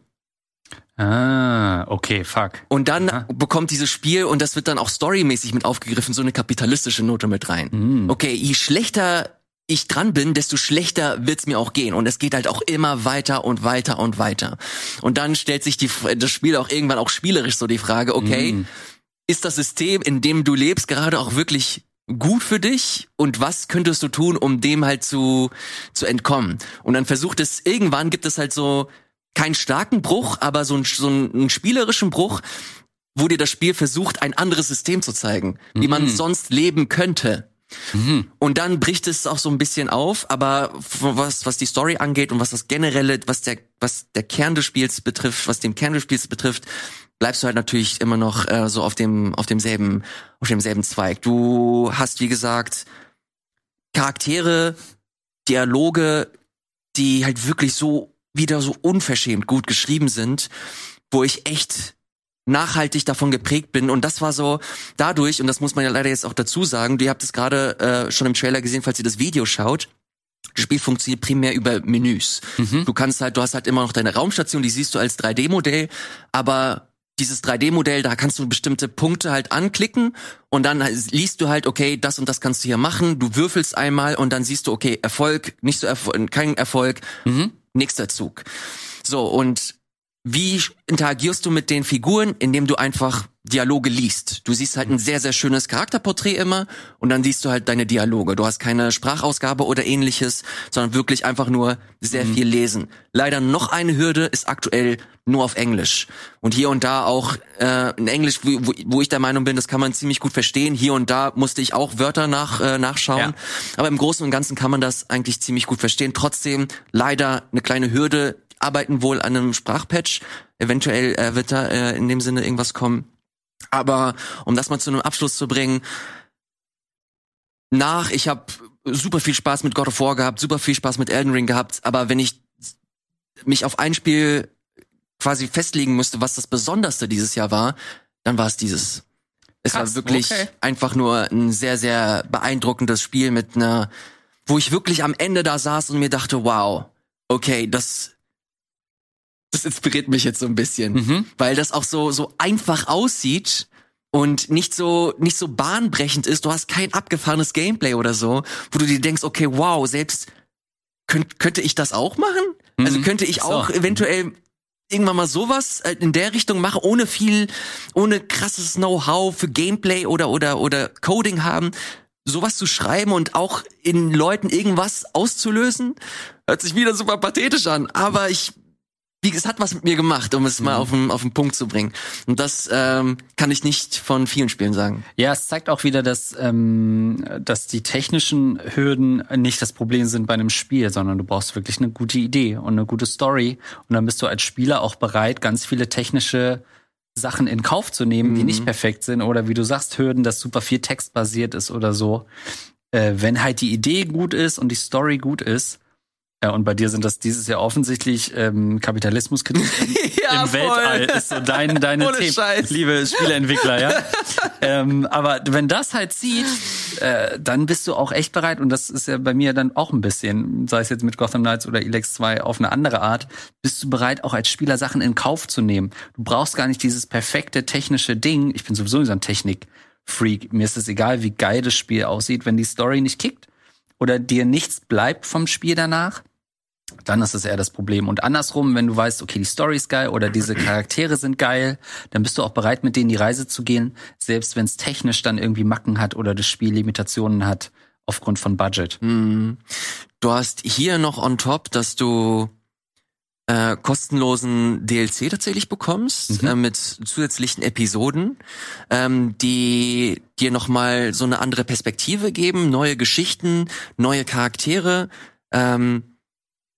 Ah, okay, fuck. Und dann Aha. bekommt dieses Spiel, und das wird dann auch storymäßig mit aufgegriffen, so eine kapitalistische Note mit rein. Mhm. Okay, je schlechter ich dran bin, desto schlechter wird's mir auch gehen. Und es geht halt auch immer weiter und weiter und weiter. Und dann stellt sich die, das Spiel auch irgendwann auch spielerisch so die Frage, okay, Mhm. ist das System, in dem du lebst, gerade auch wirklich gut für dich? Und was könntest du tun, um dem halt zu, zu entkommen? Und dann versucht es, irgendwann gibt es halt so keinen starken Bruch, aber so, ein, so einen, einen spielerischen Bruch, wo dir das Spiel versucht, ein anderes System zu zeigen, wie man Mhm. sonst leben könnte. Mhm. Und dann bricht es auch so ein bisschen auf, aber was, was die Story angeht und was das generelle, was der, was der Kern des Spiels betrifft, was den Kern des Spiels betrifft, bleibst du halt natürlich immer noch äh, so auf dem, auf demselben, auf demselben Zweig. Du hast, wie gesagt, Charaktere, Dialoge, die halt wirklich so wieder so unverschämt gut geschrieben sind, wo ich echt nachhaltig davon geprägt bin und das war so dadurch und das muss man ja leider jetzt auch dazu sagen, ihr habt es gerade äh, schon im Trailer gesehen, falls ihr das Video schaut. Das Spiel funktioniert primär über Menüs. Mhm. Du kannst halt, du hast halt immer noch deine Raumstation, die siehst du als 3D-Modell, aber dieses 3D-Modell, da kannst du bestimmte Punkte halt anklicken und dann liest du halt, okay, das und das kannst du hier machen. Du würfelst einmal und dann siehst du, okay, Erfolg, nicht so Erfolg, kein Erfolg, Mhm. nächster Zug. So, und wie interagierst du mit den Figuren, indem du einfach Dialoge liest? Du siehst halt ein sehr, sehr schönes Charakterporträt immer und dann siehst du halt deine Dialoge. Du hast keine Sprachausgabe oder ähnliches, sondern wirklich einfach nur sehr viel lesen. Leider noch eine Hürde ist aktuell nur auf Englisch. Und hier und da auch äh, in Englisch, wo, wo, wo ich der Meinung bin, das kann man ziemlich gut verstehen. Hier und da musste ich auch Wörter nach, äh, nachschauen. Ja. Aber im Großen und Ganzen kann man das eigentlich ziemlich gut verstehen. Trotzdem leider eine kleine Hürde. Arbeiten wohl an einem Sprachpatch. Eventuell äh, wird da äh, in dem Sinne irgendwas kommen. Aber um das mal zu einem Abschluss zu bringen, nach, ich habe super viel Spaß mit God of War gehabt, super viel Spaß mit Elden Ring gehabt, aber wenn ich mich auf ein Spiel quasi festlegen müsste, was das Besonderste dieses Jahr war, dann war es dieses. Es Krass, war wirklich okay. einfach nur ein sehr, sehr beeindruckendes Spiel mit einer, wo ich wirklich am Ende da saß und mir dachte, wow, okay, das, das inspiriert mich jetzt so ein bisschen Mhm. weil das auch so so einfach aussieht und nicht so nicht so bahnbrechend ist. Du hast kein abgefahrenes Gameplay oder so, wo du dir denkst, okay, wow, selbst könnt, könnte ich das auch machen? Also Mhm. könnte ich So. auch eventuell irgendwann mal sowas äh, in der Richtung machen, ohne viel, ohne krasses Know-how für Gameplay oder oder oder Coding haben, sowas zu schreiben und auch in Leuten irgendwas auszulösen, hört sich wieder super pathetisch an, aber ich wie es hat was mit mir gemacht, um es mal auf den, auf den Punkt zu bringen. Und das ähm, kann ich nicht von vielen Spielen sagen. Ja, es zeigt auch wieder, dass, ähm, dass die technischen Hürden nicht das Problem sind bei einem Spiel, sondern du brauchst wirklich eine gute Idee und eine gute Story. Und dann bist du als Spieler auch bereit, ganz viele technische Sachen in Kauf zu nehmen, die nicht perfekt sind. Oder wie du sagst, Hürden, dass super viel textbasiert ist oder so. Äh, wenn halt die Idee gut ist und die Story gut ist, ja, und bei dir sind das dieses Jahr offensichtlich ähm, Kapitalismuskritik im, Ja, im voll. Weltall ist so dein, deine Themen, Scheiß. liebe Spieleentwickler, ja. ähm, aber wenn das halt zieht, äh, dann bist du auch echt bereit und das ist ja bei mir dann auch ein bisschen, sei es jetzt mit Gotham Knights oder Elex 2 auf eine andere Art, bist du bereit auch als Spieler Sachen in Kauf zu nehmen. Du brauchst gar nicht dieses perfekte technische Ding. Ich bin sowieso so ein Technik-Freak. Mir ist es egal, wie geil das Spiel aussieht, wenn die Story nicht kickt oder dir nichts bleibt vom Spiel danach dann ist es eher das Problem. Und andersrum, wenn du weißt, okay, die Story ist geil oder diese Charaktere sind geil, dann bist du auch bereit, mit denen die Reise zu gehen, selbst wenn es technisch dann irgendwie Macken hat oder das Spiel Limitationen hat aufgrund von Budget. Hm. Du hast hier noch on top, dass du äh, kostenlosen DLC tatsächlich bekommst Mhm. äh, mit zusätzlichen Episoden, ähm, die dir noch mal so eine andere Perspektive geben, neue Geschichten, neue Charaktere, ähm,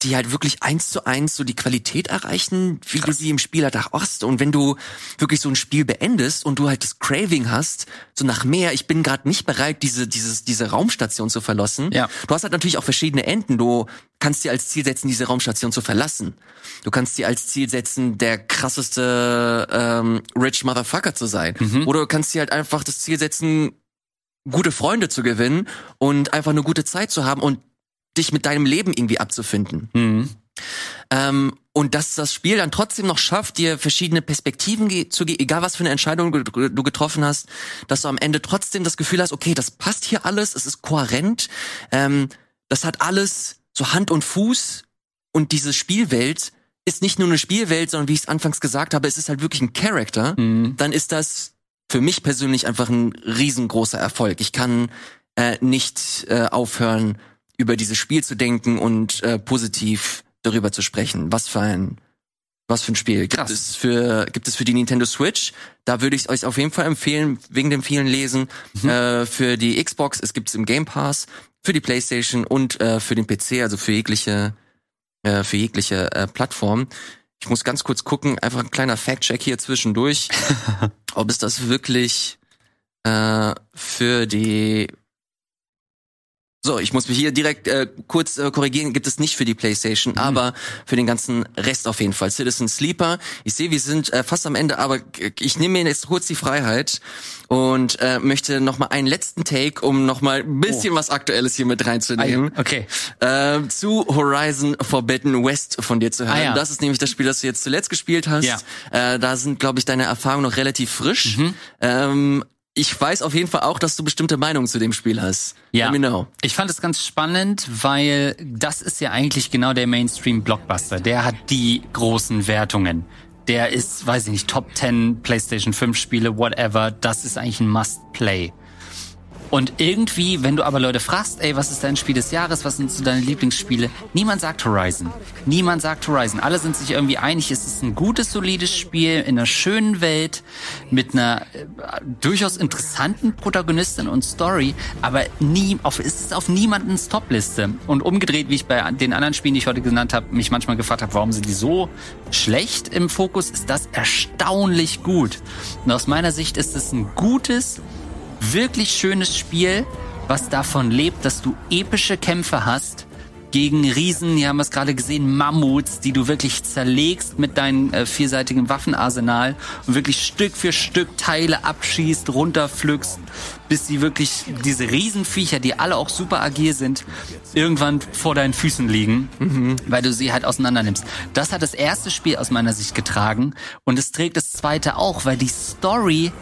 die halt wirklich eins zu eins so die Qualität erreichen, wie Krass. du sie im Spiel halt auch hast. Und wenn du wirklich so ein Spiel beendest und du halt das Craving hast, so nach mehr, ich bin gerade nicht bereit, diese, dieses, diese Raumstation zu verlassen. Ja. Du hast halt natürlich auch verschiedene Enden. Du kannst dir als Ziel setzen, diese Raumstation zu verlassen. Du kannst dir als Ziel setzen, der krasseste ähm, Rich Motherfucker zu sein. Mhm. Oder du kannst dir halt einfach das Ziel setzen, gute Freunde zu gewinnen und einfach eine gute Zeit zu haben und dich mit deinem Leben irgendwie abzufinden. Mhm. Ähm, und dass das Spiel dann trotzdem noch schafft, dir verschiedene Perspektiven zu geben, egal was für eine Entscheidung du getroffen hast, dass du am Ende trotzdem das Gefühl hast, okay, das passt hier alles, es ist kohärent, ähm, das hat alles so Hand und Fuß und diese Spielwelt ist nicht nur eine Spielwelt, sondern wie ich es anfangs gesagt habe, es ist halt wirklich ein Charakter, mhm. dann ist das für mich persönlich einfach ein riesengroßer Erfolg. Ich kann äh, nicht äh, aufhören, über dieses Spiel zu denken und äh, positiv darüber zu sprechen. Was für ein was für ein Spiel Krass. gibt es für gibt es für die Nintendo Switch? Da würde ich es euch auf jeden Fall empfehlen wegen dem vielen Lesen. Mhm. Äh, für die Xbox es gibt es im Game Pass, für die PlayStation und äh, für den PC, also für jegliche äh, für jegliche äh, Plattform. Ich muss ganz kurz gucken, einfach ein kleiner Fact-Check hier zwischendurch, ob es das wirklich äh, für die so, ich muss mich hier direkt äh, kurz äh, korrigieren, gibt es nicht für die PlayStation, mhm. aber für den ganzen Rest auf jeden Fall. Citizen Sleeper. Ich sehe, wir sind äh, fast am Ende, aber ich nehme mir jetzt kurz die Freiheit und äh, möchte noch mal einen letzten Take, um noch mal ein bisschen oh. was Aktuelles hier mit reinzunehmen. Ah, okay. Äh, zu Horizon Forbidden West von dir zu hören. Ah, ja. Das ist nämlich das Spiel, das du jetzt zuletzt gespielt hast. Ja. Äh, da sind, glaube ich, deine Erfahrungen noch relativ frisch. Mhm. Ähm, ich weiß auf jeden Fall auch, dass du bestimmte Meinungen zu dem Spiel hast. Ja. Ich fand es ganz spannend, weil das ist ja eigentlich genau der Mainstream-Blockbuster. Der hat die großen Wertungen. Der ist, weiß ich nicht, Top 10 PlayStation 5 Spiele, whatever. Das ist eigentlich ein Must-Play. Und irgendwie, wenn du aber Leute fragst, ey, was ist dein Spiel des Jahres, was sind so deine Lieblingsspiele? Niemand sagt Horizon. Niemand sagt Horizon. Alle sind sich irgendwie einig, es ist ein gutes, solides Spiel in einer schönen Welt mit einer äh, durchaus interessanten Protagonistin und Story, aber nie auf, es ist auf niemandens Topliste. Und umgedreht, wie ich bei den anderen Spielen, die ich heute genannt habe, mich manchmal gefragt habe, warum sind die so schlecht im Fokus, ist das erstaunlich gut. Und aus meiner Sicht ist es ein gutes, wirklich schönes Spiel, was davon lebt, dass du epische Kämpfe hast gegen Riesen, hier haben wir es gerade gesehen, Mammuts, die du wirklich zerlegst mit deinem äh, vierseitigen Waffenarsenal und wirklich Stück für Stück Teile abschießt, runterpflückst, bis sie wirklich diese Riesenviecher, die alle auch super agil sind, irgendwann vor deinen Füßen liegen, mhm. weil du sie halt auseinander nimmst. Das hat das erste Spiel aus meiner Sicht getragen und es trägt das zweite auch, weil die Story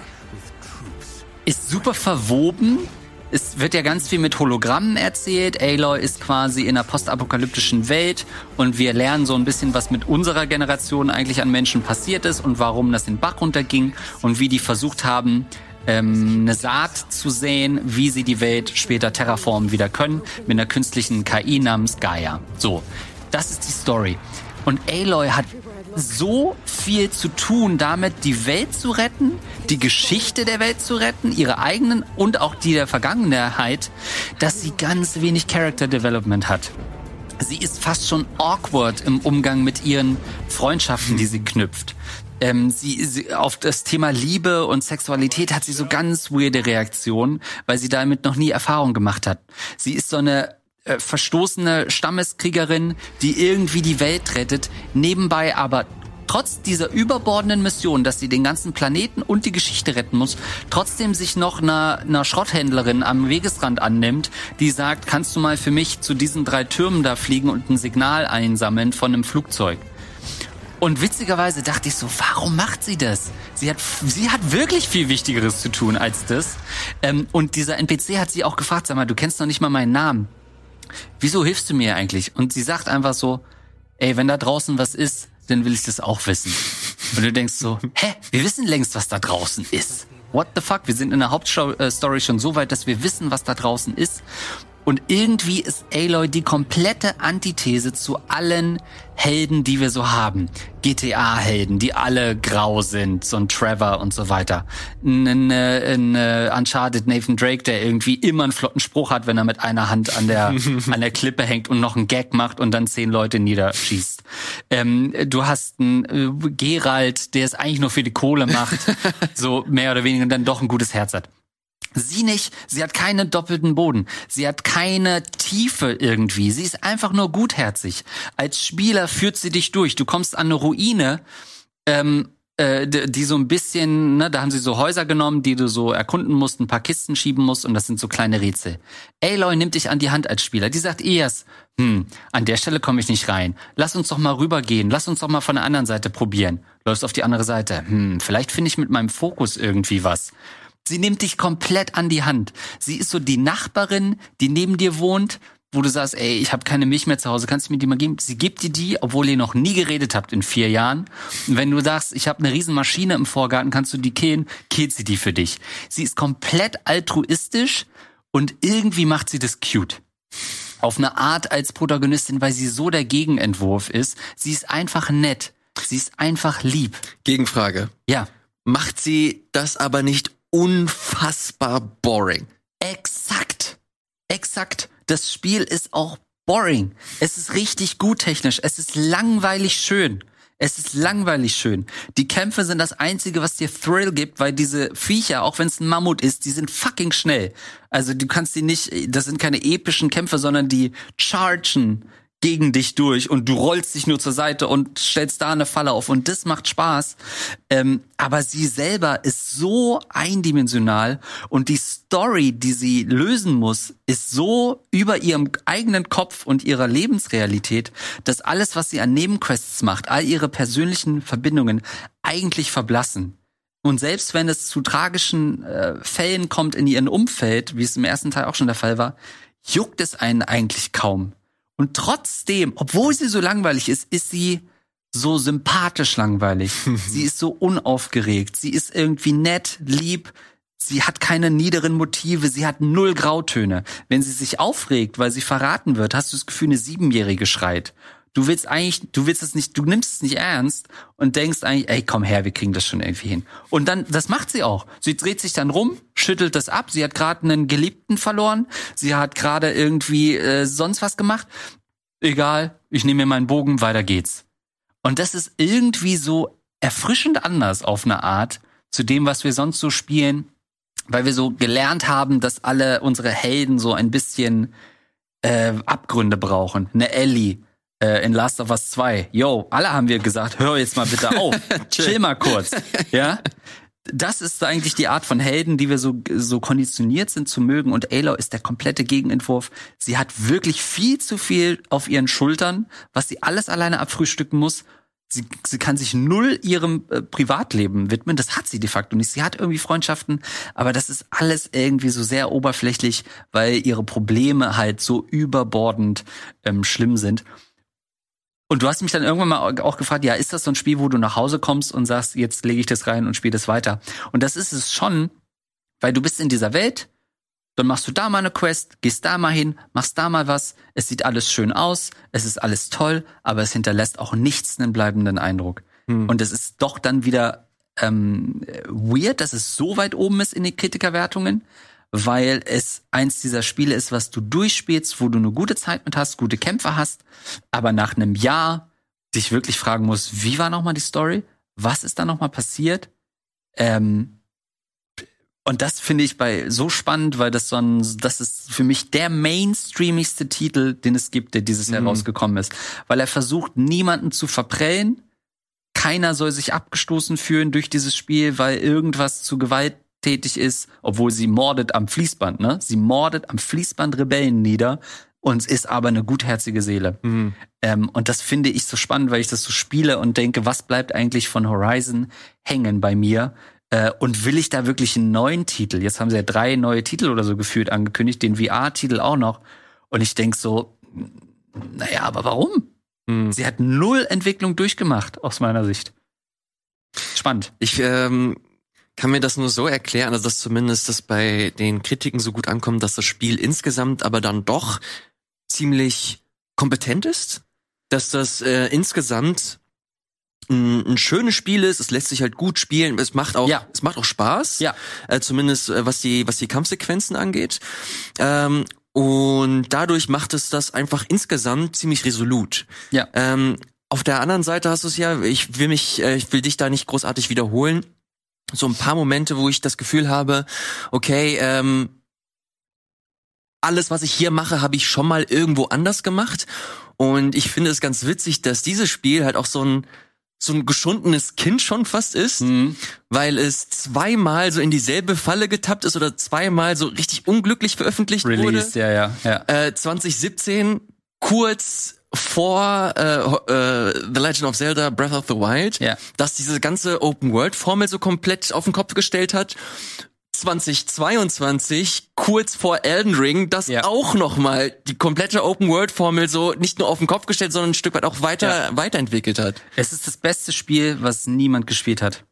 ist super verwoben. Es wird ja ganz viel mit Hologrammen erzählt. Aloy ist quasi in einer postapokalyptischen Welt und wir lernen so ein bisschen, was mit unserer Generation eigentlich an Menschen passiert ist und warum das den Bach runterging und wie die versucht haben, ähm, eine Saat zu säen, wie sie die Welt später terraformen wieder können, mit einer künstlichen KI namens Gaia. So, das ist die Story. Und Aloy hat so viel zu tun, damit die Welt zu retten, die Geschichte der Welt zu retten, ihre eigenen und auch die der Vergangenheit, dass sie ganz wenig Character Development hat. Sie ist fast schon awkward im Umgang mit ihren Freundschaften, die sie knüpft. Ähm, sie, sie, auf das Thema Liebe und Sexualität hat sie so ganz weirde Reaktionen, weil sie damit noch nie Erfahrung gemacht hat. Sie ist so eine äh, verstoßene Stammeskriegerin, die irgendwie die Welt rettet, nebenbei aber trotz dieser überbordenden Mission, dass sie den ganzen Planeten und die Geschichte retten muss, trotzdem sich noch einer, einer Schrotthändlerin am Wegesrand annimmt, die sagt, kannst du mal für mich zu diesen drei Türmen da fliegen und ein Signal einsammeln von einem Flugzeug? Und witzigerweise dachte ich so, warum macht sie das? Sie hat, sie hat wirklich viel Wichtigeres zu tun als das. Ähm, und dieser NPC hat sie auch gefragt, sag mal, du kennst noch nicht mal meinen Namen wieso hilfst du mir eigentlich? Und sie sagt einfach so, ey, wenn da draußen was ist, dann will ich das auch wissen. Und du denkst so, hä, wir wissen längst, was da draußen ist. What the fuck? Wir sind in der Hauptstory schon so weit, dass wir wissen, was da draußen ist. Und irgendwie ist Aloy die komplette Antithese zu allen Helden, die wir so haben. GTA-Helden, die alle grau sind, so ein Trevor und so weiter. Ein, ein, ein Uncharted Nathan Drake, der irgendwie immer einen flotten Spruch hat, wenn er mit einer Hand an der, an der Klippe hängt und noch einen Gag macht und dann zehn Leute niederschießt. Ähm, du hast einen äh, Geralt, der es eigentlich nur für die Kohle macht, so mehr oder weniger und dann doch ein gutes Herz hat. Sie nicht, sie hat keinen doppelten Boden. Sie hat keine Tiefe irgendwie. Sie ist einfach nur gutherzig. Als Spieler führt sie dich durch. Du kommst an eine Ruine, ähm, äh, die so ein bisschen, ne, da haben sie so Häuser genommen, die du so erkunden musst, ein paar Kisten schieben musst und das sind so kleine Rätsel. Aloy nimmt dich an die Hand als Spieler. Die sagt erst, hm, an der Stelle komme ich nicht rein. Lass uns doch mal rübergehen. Lass uns doch mal von der anderen Seite probieren. Läufst auf die andere Seite. Hm, vielleicht finde ich mit meinem Fokus irgendwie was. Sie nimmt dich komplett an die Hand. Sie ist so die Nachbarin, die neben dir wohnt, wo du sagst, ey, ich habe keine Milch mehr zu Hause, kannst du mir die mal geben? Sie gibt dir die, obwohl ihr noch nie geredet habt in vier Jahren. Und wenn du sagst, ich habe eine riesen Maschine im Vorgarten, kannst du die killen, killt sie die für dich. Sie ist komplett altruistisch und irgendwie macht sie das cute. Auf eine Art als Protagonistin, weil sie so der Gegenentwurf ist. Sie ist einfach nett. Sie ist einfach lieb. Gegenfrage. Ja. Macht sie das aber nicht unfassbar boring. Exakt. Exakt. Das Spiel ist auch boring. Es ist richtig gut technisch. Es ist langweilig schön. Es ist langweilig schön. Die Kämpfe sind das einzige, was dir Thrill gibt, weil diese Viecher, auch wenn es ein Mammut ist, die sind fucking schnell. Also du kannst die nicht, das sind keine epischen Kämpfe, sondern die chargen gegen dich durch und du rollst dich nur zur Seite und stellst da eine Falle auf und das macht Spaß. Ähm, aber sie selber ist so eindimensional und die Story, die sie lösen muss, ist so über ihrem eigenen Kopf und ihrer Lebensrealität, dass alles, was sie an Nebenquests macht, all ihre persönlichen Verbindungen eigentlich verblassen. Und selbst wenn es zu tragischen äh, Fällen kommt in ihrem Umfeld, wie es im ersten Teil auch schon der Fall war, juckt es einen eigentlich kaum. Und trotzdem, obwohl sie so langweilig ist, ist sie so sympathisch langweilig. sie ist so unaufgeregt. Sie ist irgendwie nett, lieb. Sie hat keine niederen Motive. Sie hat null Grautöne. Wenn sie sich aufregt, weil sie verraten wird, hast du das Gefühl, eine Siebenjährige schreit. Du willst eigentlich, du willst es nicht, du nimmst es nicht ernst und denkst eigentlich, ey, komm her, wir kriegen das schon irgendwie hin. Und dann, das macht sie auch. Sie dreht sich dann rum, schüttelt das ab. Sie hat gerade einen Geliebten verloren. Sie hat gerade irgendwie äh, sonst was gemacht. Egal, ich nehme mir meinen Bogen, weiter geht's. Und das ist irgendwie so erfrischend anders auf eine Art zu dem, was wir sonst so spielen, weil wir so gelernt haben, dass alle unsere Helden so ein bisschen äh, Abgründe brauchen. Eine Ellie, äh, in Last of Us 2. Yo, alle haben wir gesagt, hör jetzt mal bitte auf. Chill mal kurz. Ja? Das ist eigentlich die Art von Helden, die wir so, so konditioniert sind zu mögen. Und Aloy ist der komplette Gegenentwurf. Sie hat wirklich viel zu viel auf ihren Schultern, was sie alles alleine abfrühstücken muss. Sie, sie kann sich null ihrem äh, Privatleben widmen. Das hat sie de facto nicht. Sie hat irgendwie Freundschaften, aber das ist alles irgendwie so sehr oberflächlich, weil ihre Probleme halt so überbordend ähm, schlimm sind. Und du hast mich dann irgendwann mal auch gefragt, ja, ist das so ein Spiel, wo du nach Hause kommst und sagst, jetzt lege ich das rein und spiele das weiter? Und das ist es schon, weil du bist in dieser Welt, dann machst du da mal eine Quest, gehst da mal hin, machst da mal was, es sieht alles schön aus, es ist alles toll, aber es hinterlässt auch nichts einen bleibenden Eindruck. Hm. Und es ist doch dann wieder ähm, weird, dass es so weit oben ist in den Kritikerwertungen, weil es eins dieser Spiele ist, was du durchspielst, wo du eine gute Zeit mit hast, gute Kämpfe hast, aber nach einem Jahr dich wirklich fragen musst, wie war nochmal die Story? Was ist da nochmal passiert? Ähm, und das finde ich bei so spannend, weil das so ein, das ist für mich der mainstreamigste Titel, den es gibt, der dieses Jahr mhm. rausgekommen ist. Weil er versucht, niemanden zu verprellen. Keiner soll sich abgestoßen fühlen durch dieses Spiel, weil irgendwas zu Gewalt tätig ist, obwohl sie mordet am Fließband, ne? Sie mordet am Fließband Rebellen nieder und ist aber eine gutherzige Seele. Mhm. Ähm, und das finde ich so spannend, weil ich das so spiele und denke, was bleibt eigentlich von Horizon hängen bei mir? Äh, und will ich da wirklich einen neuen Titel? Jetzt haben sie ja drei neue Titel oder so gefühlt angekündigt, den VR-Titel auch noch. Und ich denke so, naja, aber warum? Mhm. Sie hat null Entwicklung durchgemacht, aus meiner Sicht. Spannend. Ich ähm, kann mir das nur so erklären, also dass zumindest das bei den Kritiken so gut ankommt, dass das Spiel insgesamt aber dann doch ziemlich kompetent ist, dass das äh, insgesamt ein, ein schönes Spiel ist, es lässt sich halt gut spielen, es macht auch, Ja. es macht auch Spaß, Ja. äh, zumindest äh, was die was die Kampfsequenzen angeht. Ähm, und dadurch macht es das einfach insgesamt ziemlich resolut. Ja. Ähm, auf der anderen Seite hast du es ja, ich will mich, äh, ich will dich da nicht großartig wiederholen. So ein paar Momente, wo ich das Gefühl habe, okay, ähm, alles, was ich hier mache, habe ich schon mal irgendwo anders gemacht. Und ich finde es ganz witzig, dass dieses Spiel halt auch so ein so ein geschundenes Kind schon fast ist, Mhm. weil es zweimal so in dieselbe Falle getappt ist oder zweimal so richtig unglücklich veröffentlicht wurde Release, ja, ja, ja. äh, 2017 kurz vor äh, äh, The Legend of Zelda Breath of the Wild, Ja. dass diese ganze Open World Formel so komplett auf den Kopf gestellt hat. 2022 kurz vor Elden Ring, das Ja. auch noch mal die komplette Open World Formel so nicht nur auf den Kopf gestellt, sondern ein Stück weit auch weiter weiterentwickelt hat. Es ist das beste Spiel, was niemand gespielt hat.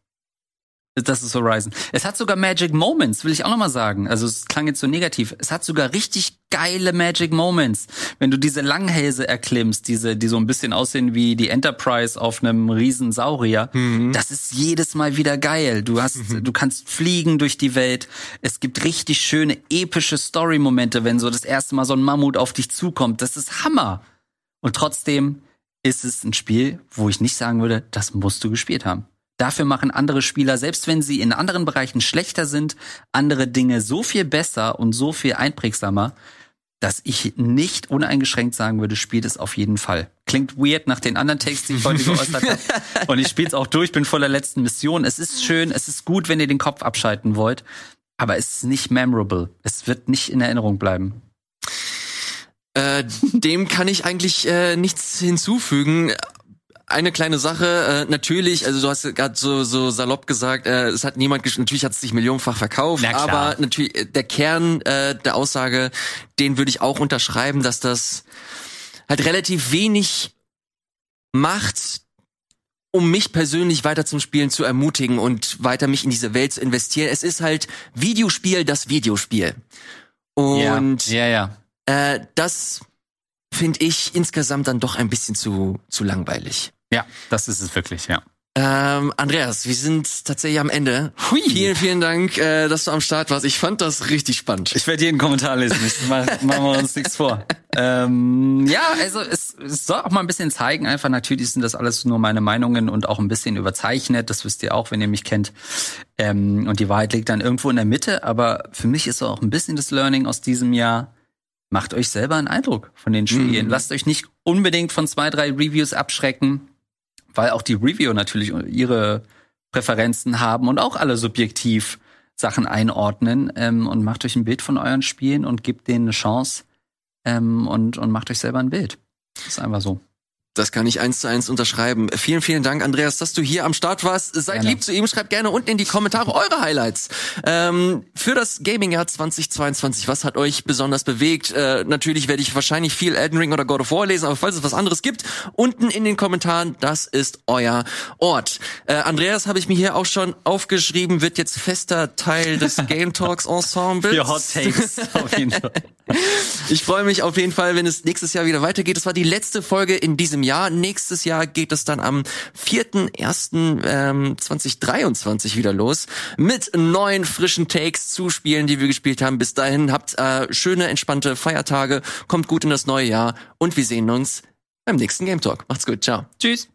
Das ist Horizon. Es hat sogar Magic Moments, will ich auch noch mal sagen. Also es klang jetzt so negativ. Es hat sogar richtig geile Magic Moments. Wenn du diese Langhälse erklimmst, diese, die so ein bisschen aussehen wie die Enterprise auf einem riesen Saurier, das ist jedes Mal wieder geil. Du hast, du kannst fliegen durch die Welt. Es gibt richtig schöne, epische Story-Momente, wenn so das erste Mal so ein Mammut auf dich zukommt. Das ist Hammer. Und trotzdem ist es ein Spiel, wo ich nicht sagen würde, das musst du gespielt haben. Dafür machen andere Spieler, selbst wenn sie in anderen Bereichen schlechter sind, andere Dinge so viel besser und so viel einprägsamer, dass ich nicht uneingeschränkt sagen würde, spielt es auf jeden Fall. Klingt weird nach den anderen Takes, die ich heute geäußert habe. Und ich spiele es auch durch, bin vor der letzten Mission. Es ist schön, es ist gut, wenn ihr den Kopf abschalten wollt. Aber es ist nicht memorable. Es wird nicht in Erinnerung bleiben. Äh, dem kann ich eigentlich äh, nichts hinzufügen. Eine kleine Sache, äh, natürlich, also du hast gerade so, so salopp gesagt, äh, es hat niemand, gesch- natürlich hat es sich millionenfach verkauft, aber natürlich äh, der Kern äh, der Aussage, den würde ich auch unterschreiben, dass das halt relativ wenig macht, um mich persönlich weiter zum Spielen zu ermutigen und weiter mich in diese Welt zu investieren. Es ist halt Videospiel, das Videospiel. Und ja, ja. äh, das finde ich insgesamt dann doch ein bisschen zu, zu langweilig. Ja, das ist es wirklich, ja. Ähm, Andreas, wir sind tatsächlich am Ende. Hui. Vielen, vielen Dank, äh, dass du am Start warst. Ich fand das richtig spannend. Ich werde jeden Kommentar lesen. Mach, machen wir uns nichts vor. Ähm, ja, also es, es soll auch mal ein bisschen zeigen. Einfach natürlich sind das alles nur meine Meinungen und auch ein bisschen überzeichnet. Das wisst ihr auch, wenn ihr mich kennt. Ähm, und die Wahrheit liegt dann irgendwo in der Mitte. Aber für mich ist auch ein bisschen das Learning aus diesem Jahr. Macht euch selber einen Eindruck von den Spielen. Lasst euch nicht unbedingt von zwei, drei Reviews abschrecken, weil auch die Review natürlich ihre Präferenzen haben und auch alle subjektiv Sachen einordnen ähm, und macht euch ein Bild von euren Spielen und gebt denen eine Chance ähm, und, und macht euch selber ein Bild. Das ist einfach so. Das kann ich eins zu eins unterschreiben. Vielen, vielen Dank, Andreas, dass du hier am Start warst. Seid Gerne. lieb zu ihm. Schreibt gerne unten in die Kommentare eure Highlights. Ähm, für das Gaming-Jahr 2022, was hat euch besonders bewegt? Äh, natürlich werde ich wahrscheinlich viel Elden Ring oder God of War lesen, aber falls es was anderes gibt, unten in den Kommentaren, das ist euer Ort. Äh, Andreas habe ich mir hier auch schon aufgeschrieben, wird jetzt fester Teil des Game Talks Ensembles. Für Hot Takes auf jeden Fall. Ich freue mich auf jeden Fall, wenn es nächstes Jahr wieder weitergeht. Das war die letzte Folge in diesem Jahr. Nächstes Jahr geht es dann am 4.1.2023 wieder los mit neuen frischen Takes zu Spielen, die wir gespielt haben. Bis dahin habt äh, schöne, entspannte Feiertage, kommt gut in das neue Jahr und wir sehen uns beim nächsten Game Talk. Macht's gut, ciao. Tschüss.